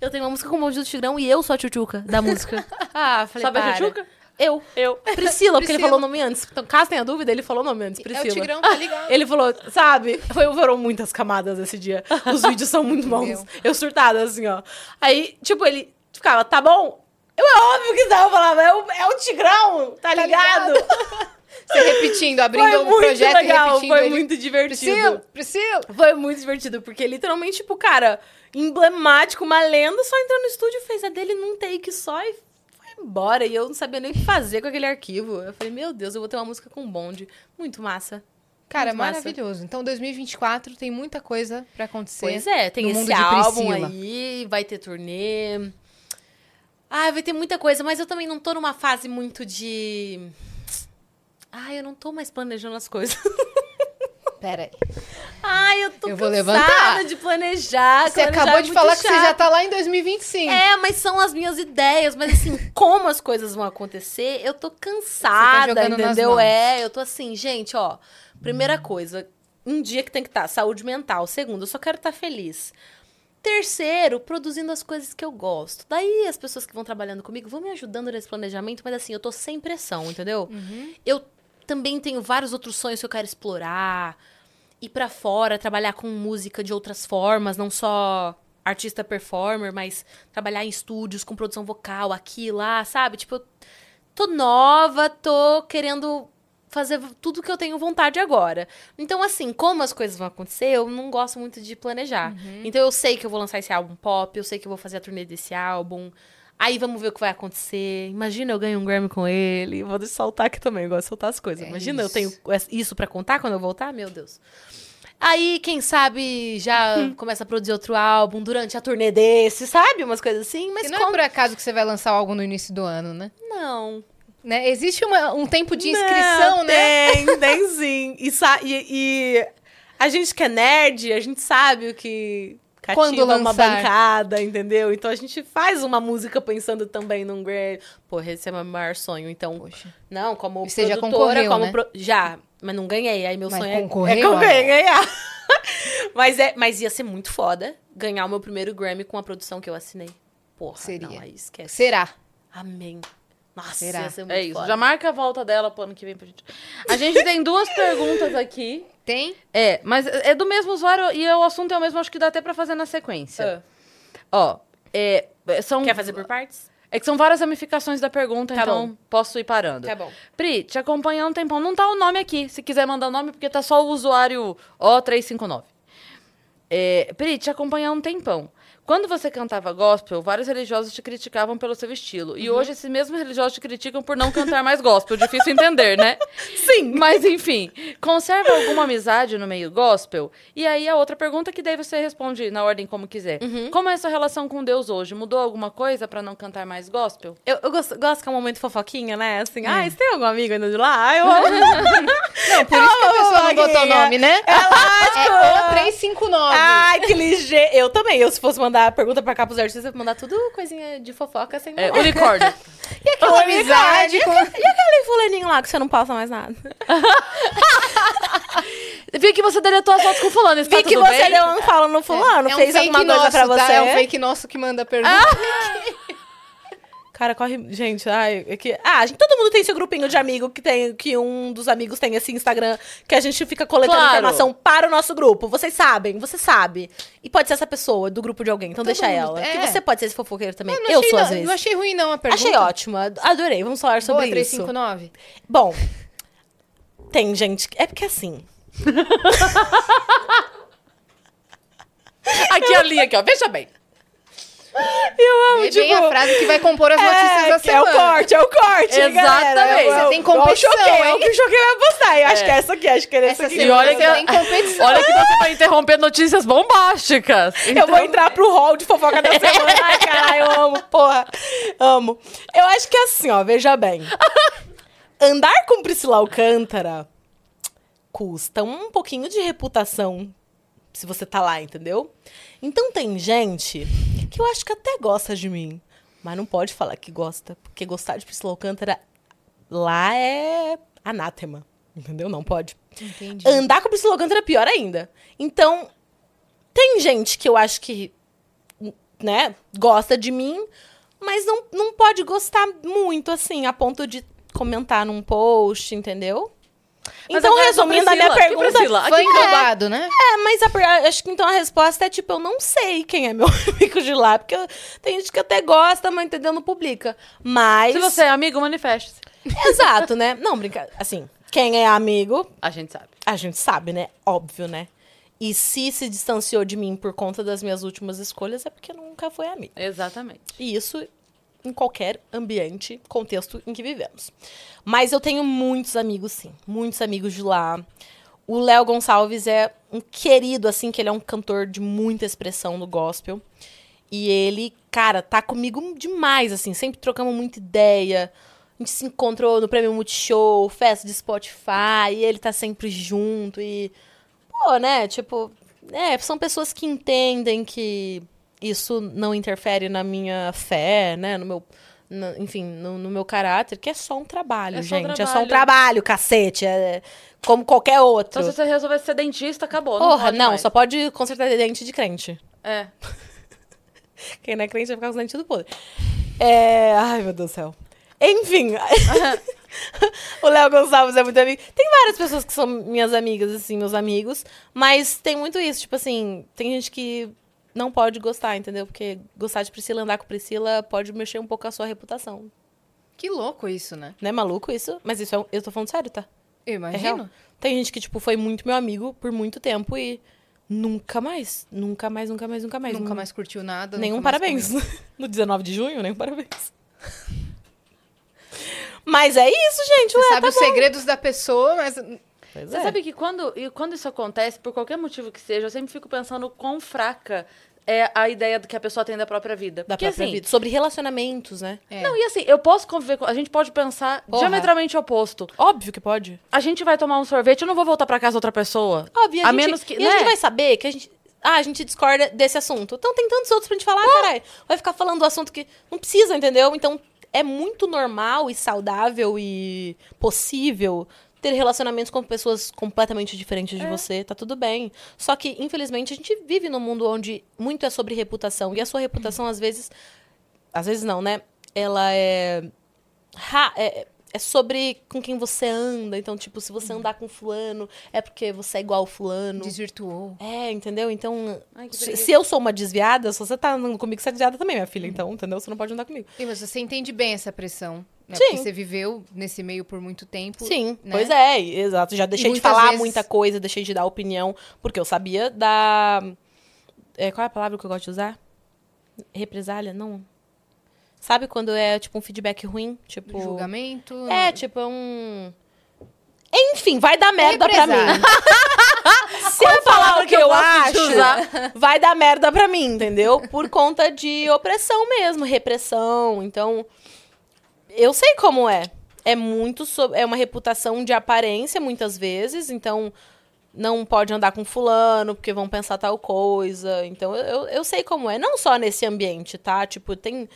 Eu tenho uma música com o bonde do Tigrão e eu sou a Tchutchuca da música. Ah, falei, Sabe a para. Tchutchuca? Eu. Eu. Priscila, porque ele falou o nome antes. Então, caso tenha dúvida, ele falou o nome antes, É Priscila. o Tigrão, tá ligado? Ele falou, sabe? Foi, foram muitas camadas esse dia. Os vídeos são muito bons. Meu. Eu surtada, assim, ó. Aí, tipo, ele ficava, tá bom? Eu, é óbvio que não. Eu falava, é o, é o Tigrão, tá, Tá ligado? Você repetindo, abrindo Foi um projeto e legal, repetindo. foi ele, muito divertido. Priscila, Priscila. Foi muito divertido, porque literalmente, tipo, cara, emblemático, uma lenda, só entrou no estúdio, fez a dele num take só e foi embora. E eu não sabia nem o que fazer com aquele arquivo. Eu falei, meu Deus, eu vou ter uma música com bonde. Muito massa. Cara, Muito massa. maravilhoso. Então, 2024 tem muita coisa pra acontecer. Pois é, tem no esse mundo de álbum Priscila. aí, vai ter turnê. Ah, vai ter muita coisa, mas eu também não tô numa fase muito de. Ai, eu não tô mais planejando as coisas. Pera aí. Ai, eu tô Eu vou cansada levantar. de planejar. Você planejar acabou é de falar que você chato. já tá lá em 2025. É, mas são as minhas ideias. Mas assim, como as coisas vão acontecer, eu tô cansada, jogando nas entendeu? É, eu tô assim, gente, ó. Primeira coisa, um dia que tem que estar saúde mental. Segundo, eu só quero estar feliz. Terceiro, produzindo as coisas que eu gosto. Daí as pessoas que vão trabalhando comigo vão me ajudando nesse planejamento, mas assim, eu tô sem pressão, entendeu? Eu também tenho vários outros sonhos que eu quero explorar. Ir pra fora, trabalhar com música de outras formas, não só artista performer, mas trabalhar em estúdios com produção vocal aqui lá, sabe? Tipo, eu tô nova, tô querendo fazer tudo que eu tenho vontade agora. Então, assim, como as coisas vão acontecer, eu não gosto muito de planejar. Então, eu sei que eu vou lançar esse álbum pop, eu sei que eu vou fazer a turnê desse álbum. Aí vamos ver o que vai acontecer. Imagina eu ganho um Grammy com ele. Vou soltar aqui também, eu gosto de soltar as coisas. É Imagina eu isso. tenho isso pra contar quando eu voltar? Meu Deus. Aí, quem sabe, já começa a produzir outro álbum durante a turnê desse, sabe? Umas coisas assim, mas E não como... é por acaso que você vai lançar algo no início do ano, né? Não. Né? Existe uma- um tempo de inscrição, Não, né? Tem, tem sim. E, e- e a gente que é nerd, a gente sabe o que cativa Quando uma lançar. bancada, entendeu? Então a gente faz uma música pensando também num Grammy. Porra, esse é meu maior sonho. Então, Poxa. não, como E você já concorreu, como né? pro- Já, mas não ganhei. Aí meu Mas sonho é- é, concorreu, que eu Ana? ganhei ganhar. mas, é, mas ia ser muito foda ganhar o meu primeiro Grammy com a produção que eu assinei. Porra, Seria. não, aí esquece. Será? Amém. Nossa, Será? ia ser muito É isso. foda. Já marca a volta dela pro ano que vem pra gente. A gente tem duas perguntas aqui Tem? É, mas é do mesmo usuário e o assunto é o mesmo, acho que dá até pra fazer na sequência. Ó, é, são... Quer fazer por partes? É que são várias ramificações da pergunta, Tá então bom. posso ir parando. Tá bom. Pri, te acompanhando um tempão. Não tá o nome aqui, se quiser mandar o nome, porque tá só o usuário O359. É, Pri, te acompanhando um tempão. Quando você cantava gospel, vários religiosos te criticavam pelo seu estilo. Uhum. E hoje esses mesmos religiosos te criticam por não cantar mais gospel. Difícil entender, né? Sim. Mas enfim, conserva alguma amizade no meio gospel? E aí a outra pergunta que daí você responde na ordem como quiser. Uhum. Como é a sua relação com Deus hoje? Mudou alguma coisa pra não cantar mais gospel? Eu, eu gosto, gosto que é um momento fofoquinha, né? Assim, ah, você tem algum amigo indo de lá? Eu. Não, por isso que a pessoa não botou o nome, né? É lógico. É o 359. Ai, que ligeiro. Eu também. Eu, se fosse mandar a pergunta pra cá pros artistas, mandar tudo coisinha de fofoca sem É, unicórnio. E aquela amizade E aquele fulaninho lá que você não passa mais nada? Vi que você deletou as fotos com fulano. Está Vi que tudo você bem? deu um fala no fulano, É um fez alguma coisa nosso, pra você. tá? É um fake nosso que manda pergunta. Cara, corre. Gente, ai, é que. Ah, gente, todo mundo tem seu grupinho de amigo que tem. Que um dos amigos tem esse Instagram que a gente fica coletando Claro. informação para o nosso grupo. Vocês sabem, você sabe. E pode ser essa pessoa do grupo de alguém, então deixa mundo- ela. é. Porque você pode ser esse fofoqueiro também. Eu não Eu, achei sou não, às vezes. Não achei ruim, não, a pergunta. Achei ótimo, ad- adorei. Vamos falar sobre Boa, isso. 359. Bom, tem gente. que- É porque assim. Aqui a linha, aqui, ó. Veja bem. Eu amo, É bem a frase que vai compor as notícias da que é o semana. corte, é o corte. Exatamente. galera. Eu- Você tem competição, Eu choquei, é o que o choquei vai postar. Eu acho É. que é essa aqui, acho que é essa Essa aqui. semana olha que- você tem competição. Olha que você vai interromper notícias bombásticas. Eu vou entrar pro hall de fofoca da semana. Ai, caralho, eu amo, porra. Amo. Eu acho que é assim, ó, veja bem. Andar com Priscila Alcântara custa um pouquinho de reputação se você tá lá, entendeu? Então tem gente que eu acho que até gosta de mim, mas não pode falar que gosta, porque gostar de Priscila Alcântara lá é anátema, entendeu? Não pode. Entendi. Andar com Priscila Alcântara é pior ainda. Então, tem gente que eu acho que, né, gosta de mim, mas não, não pode gostar muito, assim, a ponto de comentar num post, entendeu? Mas então, essa resumindo a minha pergunta. Priscila? Foi englobado, né? É, mas a acho que então a resposta é tipo, eu não sei quem é meu amigo de lá, porque eu- tem gente que até gosta, mas entendeu, não publica. Mas. Se você é amigo, manifeste-se. Exato, né? Não, brincadeira. Assim, quem é amigo, A gente sabe. a gente sabe, né? Óbvio, né? E se se distanciou de mim por conta das minhas últimas escolhas, é porque nunca foi amigo. Exatamente. E isso em qualquer ambiente, contexto em que vivemos. Mas eu tenho muitos amigos, sim. Muitos amigos de lá. O Léo Gonçalves é um querido, assim, que ele é um cantor de muita expressão no gospel. E ele, cara, tá comigo demais, assim. Sempre trocamos muita ideia. A gente se encontrou no Prêmio Multishow, festa de Spotify, e ele tá sempre junto. E, pô, né, tipo... É, são pessoas que entendem que isso não interfere na minha fé, né? No meu. na- enfim, no, no meu caráter, que é só um trabalho, É gente. É só um trabalho. trabalho, cacete. É como qualquer outro. Então, se você resolver ser dentista, acabou. Não Porra, não, mais. só pode consertar dente de crente. É. Quem não é crente vai ficar com os dentes do podre. É... Ai, meu Deus do céu. Enfim. o Léo Gonçalves é muito amigo. Tem várias pessoas que são minhas amigas, assim, meus amigos. Mas tem muito isso. Tipo assim, tem gente que não pode gostar, entendeu? Porque gostar de Priscila, andar com Priscila, pode mexer um pouco a sua reputação. Que louco isso, né? Não é maluco isso? Mas isso é, eu tô falando sério, tá? Eu É imagino. real. Tem gente que, tipo, foi muito meu amigo por muito tempo e nunca mais. Nunca mais, nunca mais, nunca mais. Nunca Nun- mais curtiu nada. Nenhum parabéns. No 19 de junho, nenhum parabéns. Mas é isso, gente. Você Ué, sabe tá os bom. segredos da pessoa, mas Pois Você é. sabe que quando, e quando isso acontece, por qualquer motivo que seja, eu sempre fico pensando quão fraca é a ideia do que a pessoa tem da própria vida. da Porque, própria assim, vida. Sobre relacionamentos, né? É. Não, e assim, eu posso conviver com. A gente pode pensar Porra. diametralmente oposto. Óbvio que pode. A gente vai tomar um sorvete, eu não vou voltar pra casa outra pessoa. Óbvio. A gente, menos que. E né? a gente vai saber que a gente... Ah, a gente discorda desse assunto. Então tem tantos outros pra gente falar, caralho. Vai ficar falando do assunto que não precisa, entendeu? Então é muito normal e saudável e possível ter relacionamentos com pessoas completamente diferentes de você, tá tudo bem. Só que, infelizmente, a gente vive num mundo onde muito é sobre reputação. E a sua reputação, às vezes. Às vezes não, né? Ela é. ra- é- é sobre com quem você anda. Então, tipo, se você andar com fulano, é porque você é igual fulano. Desvirtuou. É, entendeu? Então, Ai, se, eu sou uma desviada, se você tá andando comigo, você é desviada também, minha filha. Então, entendeu? Você não pode andar comigo. E mas você entende bem essa pressão, né? Sim. Porque você viveu nesse meio por muito tempo. Sim, né? pois é, exato. Já deixei de falar vezes- muita coisa, deixei de dar opinião, porque eu sabia da. é, qual é a palavra que eu gosto de usar? Represália? Não. Sabe quando é, tipo, um feedback ruim? Tipo. Julgamento. É, tipo, é um. Enfim, vai dar merda pra mim. Se eu falar o que eu, de acho, usar? vai dar merda pra mim, entendeu? Por conta de opressão mesmo, repressão. Então, eu sei como é. É muito é uma reputação de aparência muitas vezes, então não pode andar com fulano porque vão pensar tal coisa. Então, eu, eu, sei como é, não só nesse ambiente, tá? Tipo, tem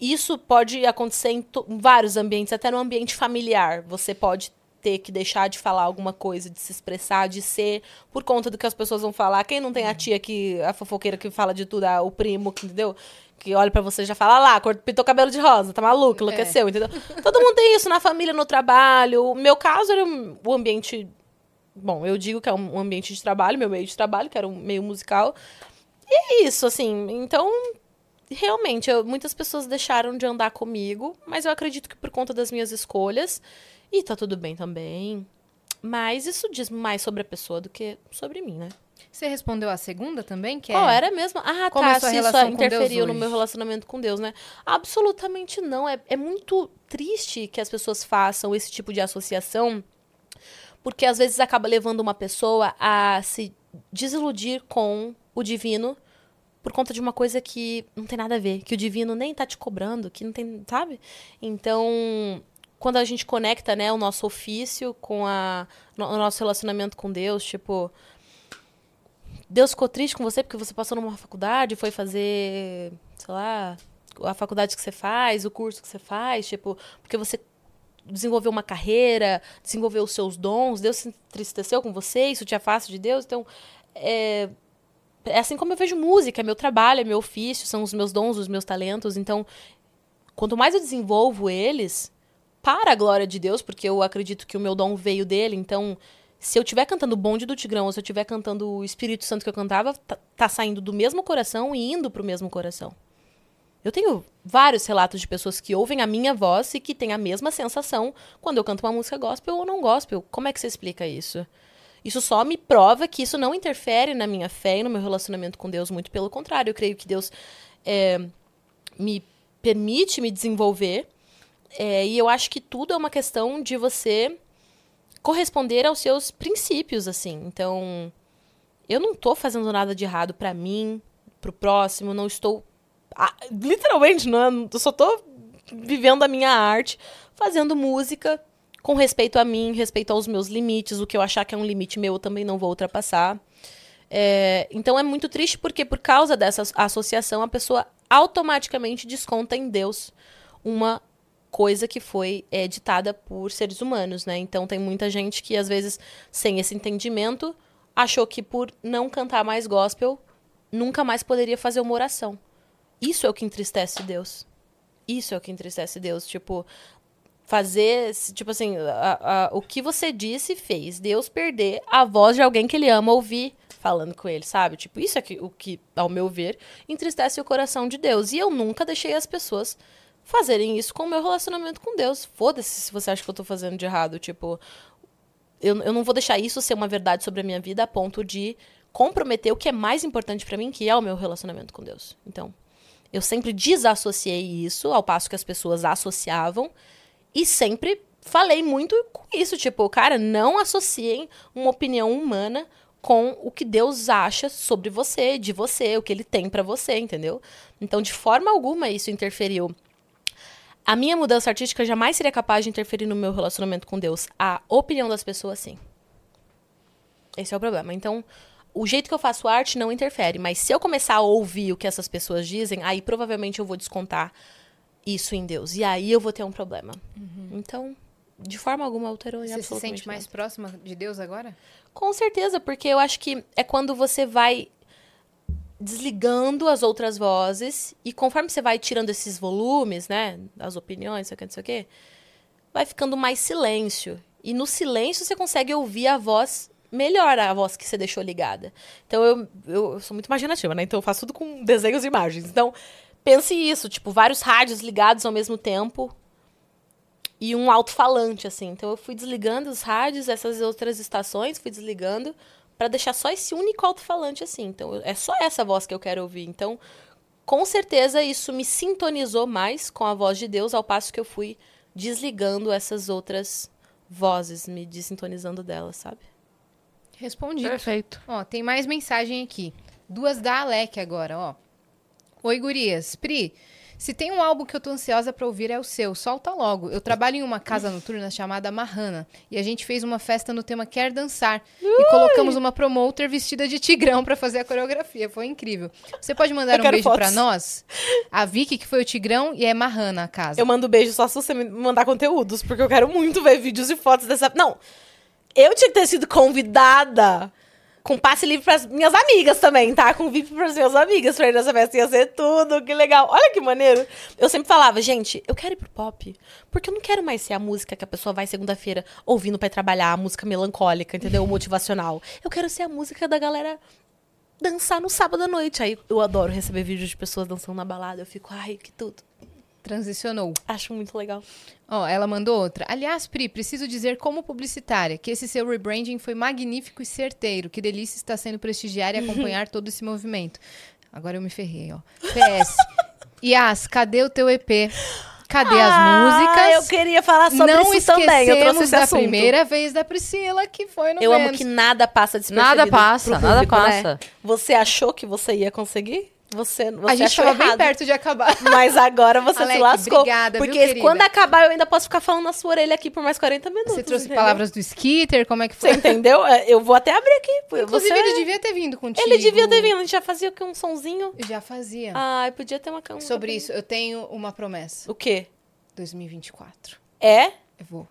isso pode acontecer em, em vários ambientes, até no ambiente familiar. Você pode ter que deixar de falar alguma coisa, de se expressar, de ser, por conta do que as pessoas vão falar. Quem não tem a tia que, a fofoqueira que fala de tudo, ah, o primo, entendeu? Que olha pra você e já fala, "Ah lá, pintou cabelo de rosa, tá maluco, enlouqueceu, entendeu? Todo mundo tem isso na família, no trabalho. O meu caso era um- o ambiente. Bom, eu digo que é um ambiente de trabalho, meu meio de trabalho, que era um meio musical. E é isso, assim. Então, realmente, eu- muitas pessoas deixaram de andar comigo, mas eu acredito que por conta das minhas escolhas. E tá tudo bem também. Mas isso diz mais sobre a pessoa do que sobre mim, né? Você respondeu a segunda também? Que Qual é... era mesmo? Ah, Como tá. a sua se isso interferiu no meu relacionamento com Deus, né? Absolutamente não. É, é muito triste que as pessoas façam esse tipo de associação, porque às vezes acaba levando uma pessoa a se desiludir com o divino por conta de uma coisa que não tem nada a ver, que o divino nem tá te cobrando, que não tem, sabe? Então, quando a gente conecta, né, o nosso ofício com a, o nosso relacionamento com Deus, tipo, Deus ficou triste com você porque você passou numa faculdade, foi fazer, sei lá, a faculdade que você faz, o curso que você faz, tipo, porque você desenvolveu uma carreira, desenvolveu os seus dons, Deus se entristeceu com você, isso te afasta de Deus. Então, é, é assim como eu vejo música, é meu trabalho, é meu ofício, são os meus dons, os meus talentos. Então, quanto mais eu desenvolvo eles, para a glória de Deus, porque eu acredito que o meu dom veio dele, então se eu estiver cantando o bonde do Tigrão, ou se eu estiver cantando o Espírito Santo que eu cantava, tá, tá saindo do mesmo coração e indo pro mesmo coração. Eu tenho vários relatos de pessoas que ouvem a minha voz e que têm a mesma sensação quando eu canto uma música gospel ou não gospel. Como é que você explica isso? Isso só me prova que isso não interfere na minha fé e no meu relacionamento com Deus, muito pelo contrário. Eu creio que Deus é, me permite me desenvolver. é, e eu acho que tudo é uma questão de você corresponder aos seus princípios, assim. Então, eu não tô fazendo nada de errado pra mim, pro próximo, não estou. ah, literalmente, não, é- eu só tô vivendo a minha arte, fazendo música com respeito a mim, respeito aos meus limites, o que eu achar que é um limite meu, eu também não vou ultrapassar. É, então é muito triste porque, por causa dessa associação, a pessoa automaticamente desconta em Deus uma coisa que foi é, ditada por seres humanos, né? Então tem muita gente que, às vezes, sem esse entendimento, achou que por não cantar mais gospel, nunca mais poderia fazer uma oração. Isso é o que entristece Deus. Isso é o que entristece Deus. Tipo, fazer, tipo assim, a- a- o que você disse fez Deus perder a voz de alguém que ele ama ouvir falando com ele, sabe? Tipo, isso é que, o que, ao meu ver, entristece o coração de Deus. E eu nunca deixei as pessoas fazerem isso com o meu relacionamento com Deus. Foda-se se você acha que eu tô fazendo de errado. Tipo, eu, eu não vou deixar isso ser uma verdade sobre a minha vida a ponto de comprometer o que é mais importante pra mim, que é o meu relacionamento com Deus. Então, eu sempre desassociei isso, ao passo que as pessoas associavam, e sempre falei muito com isso, tipo, cara, não associem uma opinião humana com o que Deus acha sobre você, de você, o que ele tem pra você, entendeu? Então, de forma alguma isso interferiu. A minha mudança artística jamais seria capaz de interferir no meu relacionamento com Deus. A opinião das pessoas, sim. Esse é o problema. Então, o jeito que eu faço arte não interfere, mas se eu começar a ouvir o que essas pessoas dizem, aí provavelmente eu vou descontar isso em Deus. E aí eu vou ter um problema. Então, de forma alguma alterou Você se sente mais nada. próxima de Deus agora? Com certeza, porque eu acho que é quando você vai desligando as outras vozes e conforme você vai tirando esses volumes, né, as opiniões, sei o que, não sei o quê, vai ficando mais silêncio. E no silêncio você consegue ouvir a voz melhor, a voz que você deixou ligada. Então eu, eu, eu sou muito imaginativa, né? Então eu faço tudo com desenhos e imagens. Então pense isso, tipo, vários rádios ligados ao mesmo tempo e um alto-falante, assim. Então eu fui desligando os rádios, essas outras estações, fui desligando para deixar só esse único alto-falante, assim. Então é só essa voz que eu quero ouvir. Então, com certeza isso me sintonizou mais com a voz de Deus, ao passo que eu fui desligando essas outras vozes, me desintonizando delas, sabe? Respondido. Perfeito. Ó, tem mais mensagem aqui. Duas da Alec agora, ó. Oi, gurias. Pri, se tem um álbum que eu tô ansiosa pra ouvir é o seu, solta logo. Eu trabalho em uma casa noturna chamada Marrana e a gente fez uma festa no tema Quer Dançar e colocamos uma promoter vestida de tigrão pra fazer a coreografia. Foi incrível. Você pode mandar Eu um beijo pra fotos. nós? A Vicky, que foi o tigrão, e é Marrana a casa. Eu mando beijo só se você me mandar conteúdos, porque eu quero muito ver vídeos e fotos dessa. Não! Eu tinha que ter sido convidada com passe livre pras minhas amigas também, tá? Com VIP pras minhas amigas pra ir nessa festa. Ia ser tudo, que legal. Olha que maneiro. Eu sempre falava, gente, eu quero ir pro pop, porque eu não quero mais ser a música que a pessoa vai segunda-feira ouvindo pra ir trabalhar, a música melancólica, entendeu? Motivacional. Eu quero ser a música da galera dançar no sábado à noite. Aí eu adoro receber vídeos de pessoas dançando na balada. Eu fico, ai, que tudo. Transicionou. Acho muito legal. Ó, ela mandou outra. Aliás, Pri, preciso dizer como publicitária que esse seu rebranding foi magnífico e certeiro. Que delícia está sendo prestigiar e acompanhar todo esse movimento. Agora eu me ferrei, ó. PS. Yas, cadê o teu EP? Cadê as músicas? Ah, eu queria falar sobre Não isso também. Eu trouxe esse da assunto. primeira vez da Priscila, que foi no Eu amo Vênus. que nada passa despercebido Nada passa, pro nada público, né? passa. Você achou que você ia conseguir? Você, você A gente estava bem perto de acabar. Mas agora você Alec, se lascou. obrigada, viu, porque querida? quando acabar, eu ainda posso ficar falando na sua orelha aqui por mais 40 minutos. Você trouxe entendeu? palavras do Skitter, como é que Você foi? entendeu? É, Eu vou até abrir aqui. Inclusive, você... ele devia ter vindo contigo. Ele devia ter vindo. A gente já fazia o quê? Um sonzinho? Já fazia. Ai, podia ter uma cama. Sobre isso, eu tenho uma promessa. O quê? 2024. É? Eu vou.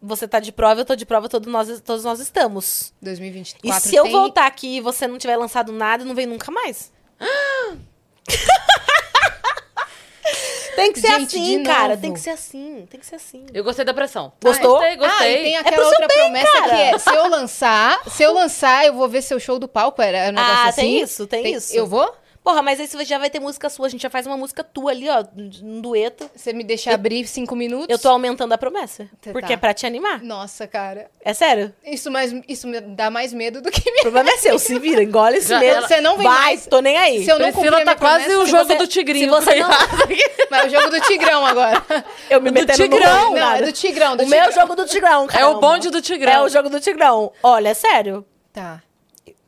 Você tá de prova, eu tô de prova, todos nós, todos nós estamos. 2024 E se eu tem... voltar aqui e você não tiver lançado nada, não vem nunca mais. tem que ser Gente, assim, de cara. novo. Tem que ser assim. Tem que ser assim. Eu gostei da pressão. Gostou? Gostei, gostei. Ah, e tem É aquela pro seu outra bem, promessa cara. que é, se eu lançar, se eu lançar, eu vou ver seu show do palco, era um negócio Ah, assim. tem isso, tem isso. Eu vou? Porra, mas aí você já vai ter música sua. A gente já faz uma música tua ali, ó. Um dueto. Você me deixa abrir cinco minutos? Eu tô aumentando a promessa. Tá, Porque tá. é pra te animar. Nossa, cara. É sério. Isso, mais, isso me dá mais medo do que O me... problema é seu. Se vira, engole esse Já medo. ela- Você não vem vai, mais. tô nem aí. Se eu não Priscila tá quase promessa, o jogo você- do tigrinho. se você não- Mas é o jogo do Tigrão agora. Eu me Do metendo no Tigrão. Não, nada. é do Tigrão. Do O meu Tigrão. jogo do Tigrão, cara. É o bonde do Tigrão. É o jogo do Tigrão. Olha, é sério. Tá.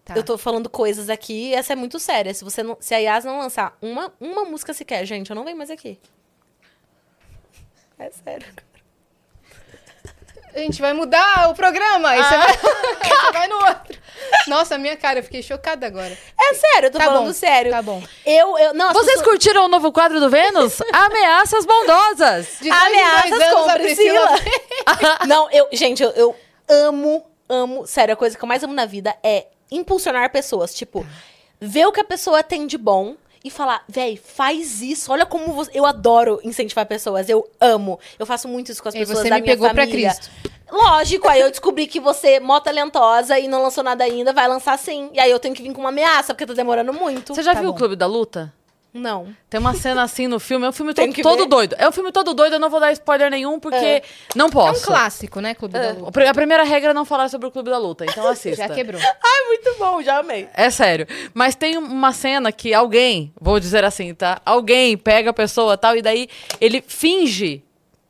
Tá. Eu tô falando coisas aqui, essa é muito séria. Se você não, se a Yas não lançar uma, uma música sequer, gente, eu não venho mais aqui. É sério. A gente vai mudar o programa. Aí Ah. você, vai... você vai no outro. Nossa, minha cara, eu fiquei chocada agora. É sério, eu tô Tá falando bom, sério. Tá bom. Eu, eu, não, Vocês pessoas- curtiram o novo quadro do Vênus? Ameaças bondosas. De dois Ameaças dois com a Priscila. não, eu, gente, eu, eu amo, amo. Sério, a coisa que eu mais amo na vida é impulsionar pessoas. Tipo, ver o que a pessoa tem de bom e falar, véi, faz isso. Olha como você... eu adoro incentivar pessoas. Eu amo. Eu faço muito isso com as E pessoas você da me minha pegou pra família. Cristo. Lógico, aí eu descobri que você, é mó talentosa e não lançou nada ainda, vai lançar sim. E aí eu tenho que vir com uma ameaça, porque tá demorando muito. Você já Tá viu bom. o Clube da Luta? Não. Tem uma cena assim no filme, é um filme Tem todo, todo doido. É um filme todo doido, eu não vou dar spoiler nenhum, porque É. não É um posso. clássico, né, Clube da O Luta? A primeira regra é não falar sobre o Clube da Luta, então assista. Já quebrou. Ai, muito bom, já amei. É sério. Mas tem uma cena que alguém, vou dizer assim, tá? Alguém pega a pessoa e tal, e daí ele finge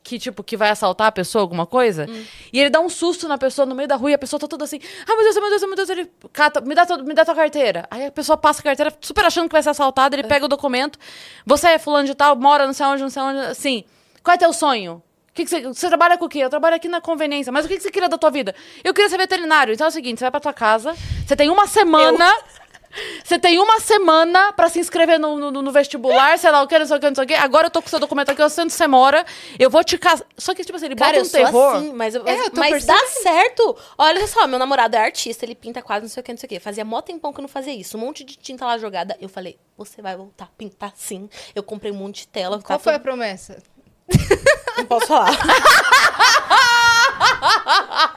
que, tipo, que vai assaltar a pessoa, alguma coisa. E ele dá um susto na pessoa no meio da rua e a pessoa tá toda assim, ah, meu Deus, meu Deus, meu Deus, ele cata, me dá, me dá tua carteira. Aí a pessoa passa a carteira, super achando que vai ser assaltada, ele pega o documento. Você é fulano de tal, mora não sei onde, não sei onde, assim. Qual é teu sonho? Que que você, você trabalha com o quê? Eu trabalho aqui na conveniência. Mas o que, que você queria da tua vida? Eu queria ser veterinário. Então é o seguinte, você vai pra tua casa, você tem uma semana... Você tem uma semana pra se inscrever no, no- no vestibular, sei lá o que, não sei o que, não sei o que. Agora eu tô com seu documento aqui, eu sei onde você mora. Eu vou te casar. Só que, tipo assim, ele Cara, bota eu um sou terror. assim, mas, É, eu tô mas dá percebendo. certo. Olha só, meu namorado é artista, ele pinta quase não sei o que, não sei o que. Fazia mó tempão que eu não fazia isso. Um monte de tinta lá jogada. Eu falei, você vai voltar a pintar sim. Eu comprei um monte de tela. Qual tá foi a tudo- promessa? Não posso falar.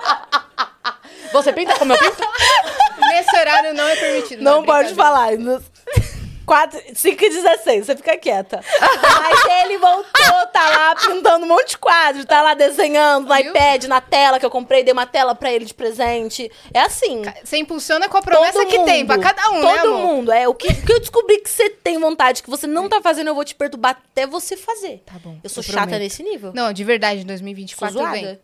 Você pinta como eu pinto? Nesse horário não é permitido. Não é pode falar. 4, 5 e 16, você fica quieta. Mas ele voltou, tá lá pintando um monte de quadro, tá lá desenhando no Viu? iPad, na tela que eu comprei, dei uma tela pra ele de presente. É assim. Você impulsiona com a promessa Todo que tem, pra cada um, Todo né, amor? mundo. É, o que, que eu descobri que você tem vontade, que você não tá fazendo, eu vou te perturbar até você fazer. Tá bom. Eu sou eu chata prometo. nesse nível. Não, de verdade, em sou 2024 zoada. vem.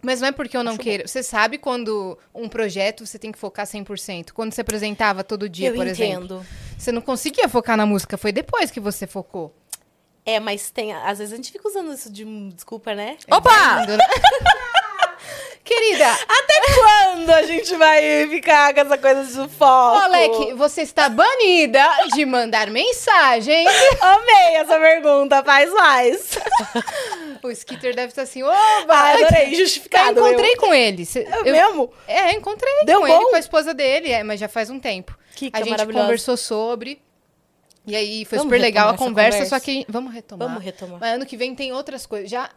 Mas não é porque eu não queira. Você sabe quando um projeto você tem que focar 100%? Quando você apresentava todo dia, eu por exemplo. entendo. Você não conseguia focar na música, foi depois que você focou. É, mas tem. Às vezes a gente fica usando isso de desculpa, né? Opa! Querida, Até quando a gente vai ficar com essa coisa de foco? Alec, você está banida de mandar mensagem. Amei essa pergunta, faz mais. O Skitter deve estar assim, oba! Ah, adorei, Eu justificado. encontrei com ele. Eu, eu- mesmo? É, encontrei Deu com bom? ele, com a esposa dele, é, mas já faz um tempo. Que a gente maravilhosa. conversou sobre. E aí foi Vamos super legal a conversa, conversa. só que. Vamos retomar. Vamos retomar. Mas ano que vem tem outras coisas. Já.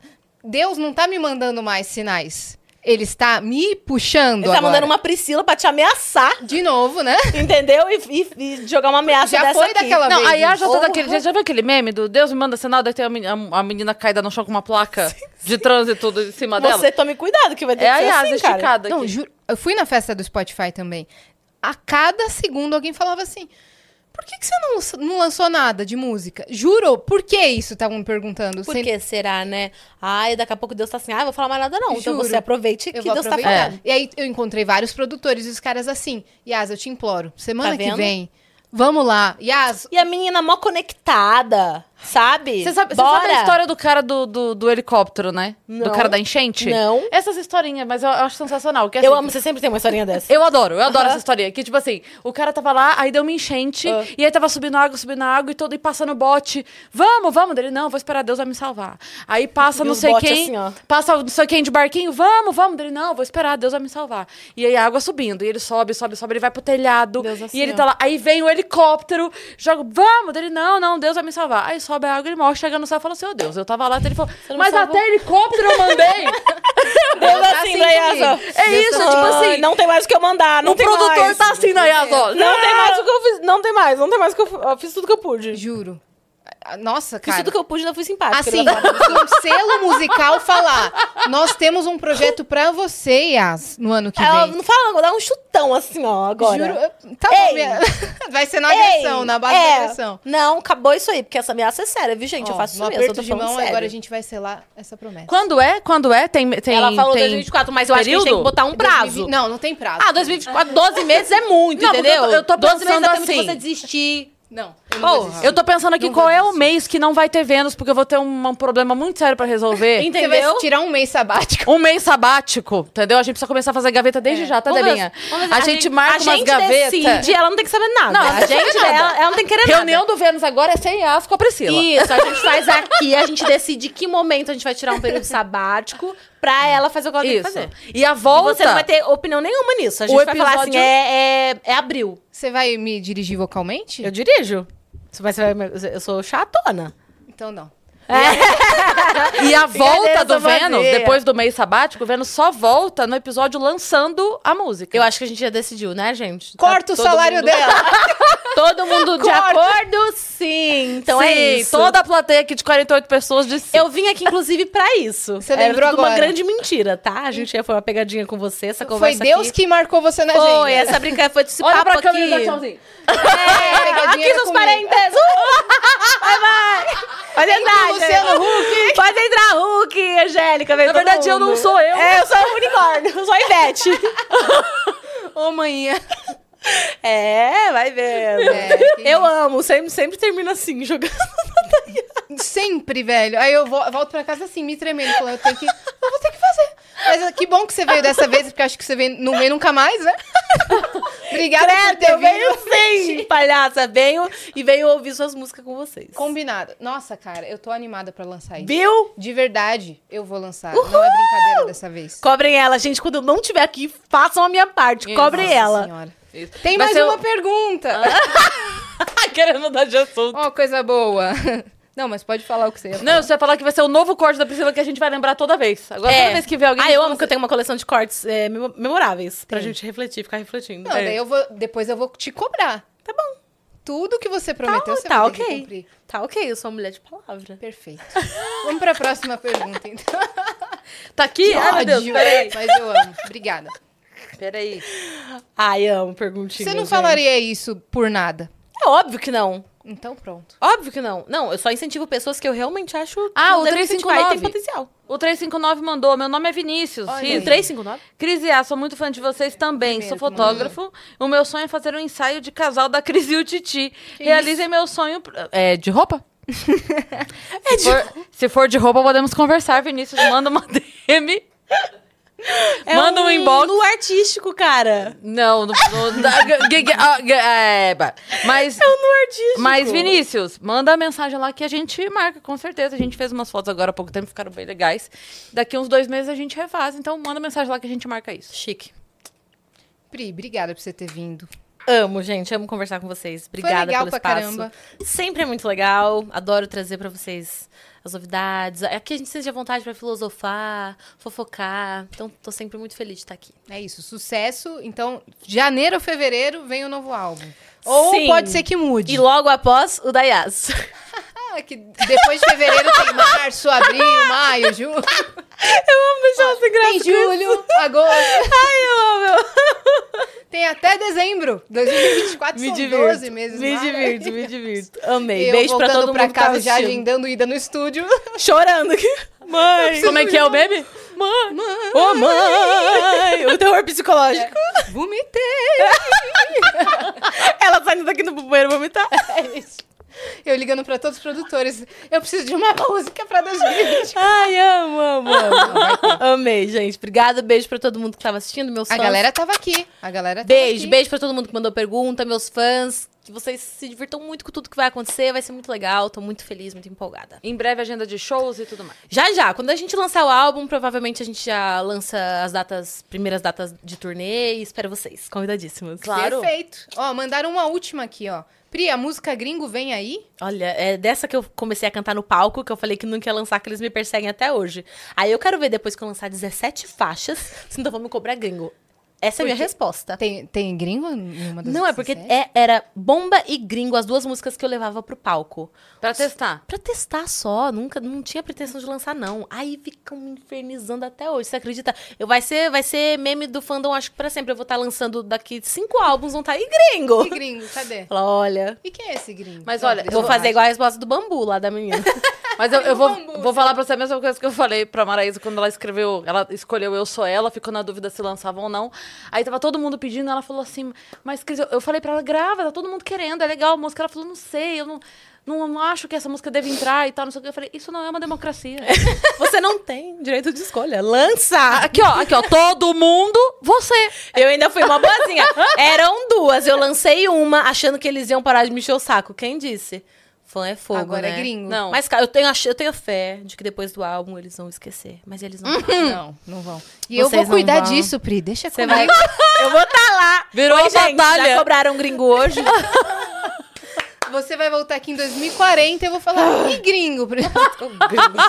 Deus não tá me mandando mais sinais. Ele está me puxando. Ele tá agora. mandando uma Priscila pra te ameaçar, De novo, né? entendeu? E, e- e jogar uma ameaça Já dessa foi aqui. daquela Não, vez. aí a já tá daquele. Já, já viu aquele meme do Deus me manda sinal, daí tem a, a- a menina caída no chão com uma placa de trânsito em cima dela? Você tome cuidado, que vai ter É que ser a assim, Yasa cara. esticada Não, juro. Eu fui na festa do Spotify também. A cada segundo alguém falava assim: por que, que você não, lançou- não lançou nada de música? Juro, por que isso? Estavam me perguntando. Por Sem- que será, né? Ai, daqui a pouco Deus tá assim, ah, vou falar mais nada não. Então Juro. você aproveite Eu que vou Deus tá aproveitar. falando. E aí eu encontrei vários produtores e os caras assim: Yas, eu te imploro, semana Tá que vendo? vem, vamos lá. Yas, E a menina mó conectada, sabe? Você sabe, Bora. sabe a história do cara do, do, do helicóptero, né? Do Não. cara da enchente? Não. Essas historinhas, mas eu, eu acho sensacional. Que, Eu assim, amo, você sempre tem uma historinha dessa. Eu adoro, eu adoro Aham. essa história. Que, tipo assim, o cara tava lá, aí deu uma enchente, Ah. e aí tava subindo água, subindo água, e todo e passando bote. Vamos, vamos. Dele, não, vou esperar, Deus vai me salvar. Aí passa E não sei quem. assim, passa não sei quem de barquinho, vamos, vamos. Dele, não, vou esperar, Deus vai me salvar. E aí a água subindo, e ele sobe, sobe, sobe, ele vai pro telhado. Deus assim, e ele ó. tá lá, aí vem o helicóptero, joga, vamos. Dele, não, não, Deus vai me salvar. Aí sobe a água, ele morre, chega no céu e fala assim, ô Deus, eu tava lá, ele falou, não mas salvou?" até helicóptero eu mandei. Deus tá assim, assim da comigo. Yasa. É isso, tipo assim, não tem mais o que eu mandar, não o tem produtor mais. tá assim na Yas, ó. Não tem mais o que eu fiz. Não tem mais, não tem mais o que eu, fi- eu fiz tudo que eu pude. juro. Nossa, Fiz cara. tudo que eu pude, ainda fui simpática. Assim, né? um selo musical falar, nós temos um projeto pra você, Yas, no ano que Ela vem. não fala, vou dar um chutão assim, ó, agora. Juro, tá Ei. bom, minha... vai ser na Ei, agressão, na base é, da agressão. Não, acabou isso aí, porque essa ameaça é séria, viu, gente? eu Ó, faço isso mesmo, eu tô de mão, sério. agora a gente vai selar essa promessa. Quando é? Quando é? Tem, tem, Ela falou tem... 2024, mas eu acho que a gente tem que período? botar um prazo. 2020 Não, não tem prazo. Ah, 2024, 12 meses é muito, Não, entendeu? eu tô- eu tô 12 meses de assim. você desistir. Não, eu não desistir. Eu tô pensando aqui Não qual é o mês que não vai ter Vênus, porque eu vou ter um, um problema muito sério pra resolver. Você vai Entendeu? tirar um mês sabático. Um mês sabático, entendeu? A gente precisa começar a fazer gaveta desde É. já, tá, Delinha? ver- A, gente marca a umas gente gavetas. decide, ela não tem que saber nada. Não, a gente, nada. ela, ela não tem que querer Reunião nada. do Vênus agora é sem as com a Priscila. Isso, a gente faz aqui, a gente decide que momento a gente vai tirar um período sabático pra ela fazer o que ela tem que Isso. fazer. E a E volta... você não vai ter opinião nenhuma nisso. A gente O vai falar assim, episódio- é, é, é abril. Você vai me dirigir vocalmente? Eu dirijo. Você vai, você vai- eu sou chatona. Então não. E a volta do Vênus, depois do mês sabático, o Vênus só volta no episódio lançando a música. Eu acho que a gente já decidiu, né, gente? Tá Corta o todo salário mundo- dela. Todo mundo de Corta. acordo? Sim. Então Sim, é isso. toda a plateia aqui de 48 pessoas disse sim. Eu vim aqui, inclusive, pra isso. Você Era lembrou tudo uma agora. grande mentira, tá? A gente ia foi uma pegadinha com você, essa Foi conversa Deus aqui. que marcou você na agenda. Foi, essa brincadeira foi desse Olha papo pra aqui. câmera tchauzinho. É, pegadinha aqui nos comigo. parentes. vai, vai. Pode entrar, Luciano Huck. Pode entrar, Huck, Angélica. Na verdade, eu não sou eu. É, eu sou o unicórnio, eu sou a Ivete. Ô, manhã. É, vai vendo. É, eu amo, sempre, sempre termina assim, jogando. Sempre, velho. Aí eu vo- volto pra casa assim, me tremendo, falando, eu tenho que. Eu vou ter que fazer. Mas ah, que bom que você veio dessa vez, porque acho que você veio, não vem nunca mais, né? Obrigada por Credo, ter eu venho vindo. sim, palhaça. Venho e venho ouvir suas músicas com vocês. Combinado. Nossa, cara, eu tô animada pra lançar isso. Viu? De verdade, eu vou lançar. Não é brincadeira dessa vez. Cobrem ela, gente. Quando eu não estiver aqui, façam a minha parte. Cobrem Nossa ela. Senhora. Isso. Tem Vai mais uma pergunta. Querendo mudar de assunto. Ó, coisa boa. Não, mas pode falar o que você ia falar. Não, você vai falar que vai ser o novo corte da Priscila que a gente vai lembrar toda vez. Agora, É. toda vez que vê alguém... Ah, eu amo que eu tenho uma coleção de cortes é, memo- memoráveis pra Tem. gente refletir, ficar refletindo. Não, É. daí eu vou. Depois eu vou te cobrar. Tá bom. Tudo que você prometeu, você tá vai ter que ok. cumprir. Tá ok, eu sou uma mulher de palavra. Perfeito. Vamos pra próxima pergunta, então. Tá aqui? Ai, meu Deus, peraí. Mas eu amo. Obrigada. Peraí. Ai, amo perguntinhas. Você não gente. falaria isso por nada. É óbvio que não. Então pronto. Óbvio que não. Não, eu só incentivo pessoas que eu realmente acho que Ah, o devem incentivar e 359. tem potencial. O 359 mandou. Meu nome é Vinícius. Olha. O 359? Cris e A, sou muito fã de vocês também. Primeiro Sou que fotógrafo. O meu sonho é fazer um ensaio de casal da Cris e o Titi. Realizem meu sonho. É de roupa? se, for, se for de roupa, podemos conversar, Vinícius. Manda uma DM. Manda um, inbox. no artístico, cara. Não, no, no, da- g- g- g- é, mas, É no artístico. mas, Vinícius, manda a mensagem lá que a gente marca, com certeza. A gente fez umas fotos agora há pouco tempo, ficaram bem legais. Daqui uns dois meses a gente refaz, então manda mensagem lá que a gente marca isso. Chique. Pri, obrigada por você ter vindo. Amo, gente. Amo conversar com vocês. Obrigada legal pelo pra espaço. caramba. Sempre é muito legal. Adoro trazer pra vocês as novidades. Aqui a gente sente à vontade pra filosofar, fofocar. Então, tô sempre muito feliz de estar aqui. É isso, sucesso. Então, janeiro ou fevereiro vem o novo álbum. Ou Sim. pode ser que mude. E logo após, o da Yas. Ah, que depois de fevereiro tem março, abril, maio, junho. Eu amo deixar graça. Tem julho, agosto. Ai, eu amo. Tem até dezembro. 2024 Me são divirto. 12 meses. Me mais. divirto, me divirto. Amei. Eu Beijo pra todo pra mundo que tá casa já assistindo. agendando ida no estúdio. Chorando aqui. Mãe. Como é que é o meme? Mãe. Ô, mãe. O terror psicológico. Vomitei. Ela saindo daqui no bueiro vomitar. É isso. Eu ligando pra todos os produtores. Eu preciso de uma música pra 2020. Ai, amo, amo, amo. Amei, gente. Obrigada. Beijo pra todo mundo que tava assistindo, meus A fãs. galera tava aqui. A galera tava Beijo, aqui. beijo pra todo mundo que mandou pergunta, meus fãs. Que vocês se divirtam muito com tudo que vai acontecer. Vai ser muito legal. Tô muito feliz, muito empolgada. Em breve, agenda de shows e tudo mais. Já, já. Quando a gente lançar o álbum, provavelmente a gente já lança as datas, primeiras datas de turnê. E espero vocês, convidadíssimos. Claro. Perfeito. Ó, mandaram uma última aqui, ó. Pri, a música gringo vem aí? Olha, é dessa que eu comecei a cantar no palco, que eu falei que nunca ia lançar, que eles me perseguem até hoje. Aí eu quero ver depois que eu lançar 17 faixas, se ainda vão me cobrar gringo. Essa é a minha Porque resposta. Tem, tem gringo em uma das Não, é porque 17? é- era Bomba e Gringo, as duas músicas que eu levava pro palco. Pra testar. Pra testar só, nunca, não tinha pretensão de lançar, não. Aí ficam me infernizando até hoje, você acredita? Eu, vai, ser, vai ser meme do fandom, acho que pra sempre. Eu vou estar lançando daqui cinco álbuns, vão estar aí gringo. E gringo, cadê? Fala, olha, E quem é esse gringo? Mas olha, deixa vou eu fazer igual a resposta do bambu lá da menina. Mas eu, eu vou, Bambu, vou falar pra você a mesma coisa que eu falei pra Maraísa quando ela escreveu, ela escolheu Eu Sou Ela, ficou na dúvida se lançava ou não. Aí tava todo mundo pedindo, ela falou assim, mas Cris, eu, eu falei pra ela, grava, tá todo mundo querendo, é legal a música. Ela falou, não sei, eu não, não, não acho que essa música deve entrar e tal, não sei o que. Eu falei, isso não é uma democracia. Você não tem direito de escolha. Lança! aqui, ó, aqui, ó, todo mundo, você. Eu ainda fui uma boazinha. Eram duas, eu lancei uma achando que eles iam parar de me encher o saco. Quem disse? Fã é fogo, Agora né? é gringo. Não. Mas, cara, eu tenho, eu tenho fé de que depois do álbum eles vão esquecer. Mas eles não vão. Não, não vão. E eu Vocês vou cuidar disso, Pri. Deixa Você comigo. vai. Eu vou estar lá. Virou Oi, uma gente, batalha. Já cobraram gringo hoje? Você vai voltar aqui em 2040 e eu vou falar, e gringo?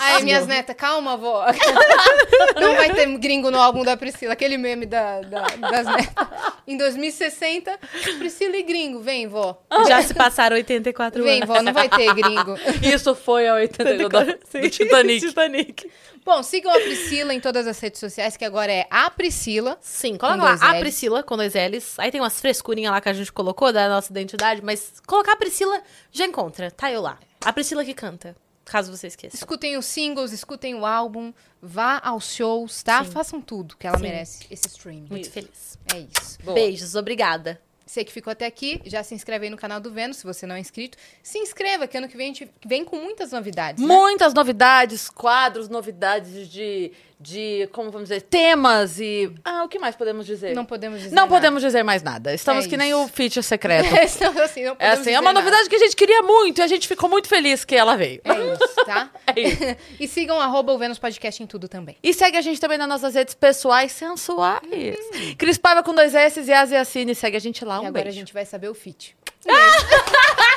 Aí minhas netas, calma, vó. Não vai ter gringo no álbum da Priscila, aquele meme da, da- das netas. Em 2060, Priscila e gringo, vem, vó. Já se passaram 84 Vem, anos. vó, não vai ter gringo. Isso foi a 82 do, do Titanic. Titanic. Bom, sigam a Priscila em todas as redes sociais, que agora é a Priscila. Sim, coloca lá a. Priscila com dois L's. Aí tem umas frescurinhas lá que a gente colocou da nossa identidade, mas colocar a Priscila já encontra. Tá eu lá. A Priscila que canta, caso você esqueça. Escutem os singles, escutem o álbum, vá aos shows, tá? Sim. Façam tudo, que ela Sim. merece esse streaming. Muito feliz. É isso. Boa. Beijos, obrigada. Você que ficou até aqui, já se inscreve aí no canal do Vênus, se você não é inscrito. Se inscreva, que ano que vem a gente vem com muitas novidades. né? Muitas novidades, quadros, novidades de, de, como vamos dizer, temas e... Ah, o que mais podemos dizer? Não podemos dizer Não nada. podemos dizer mais nada. Estamos É que nem o feature secreto. Então, assim, não É podemos assim, é dizer uma nada. novidade que a gente queria muito e a gente ficou muito feliz que ela veio. É isso, tá? É isso. e sigam arroba o Vênus Podcast em tudo também. E segue a gente também nas nossas redes pessoais sensuais. Cris Paiva com dois S e Asiacine. Segue a gente lá. Um e agora beijo. a gente vai saber o feat. Um beijo.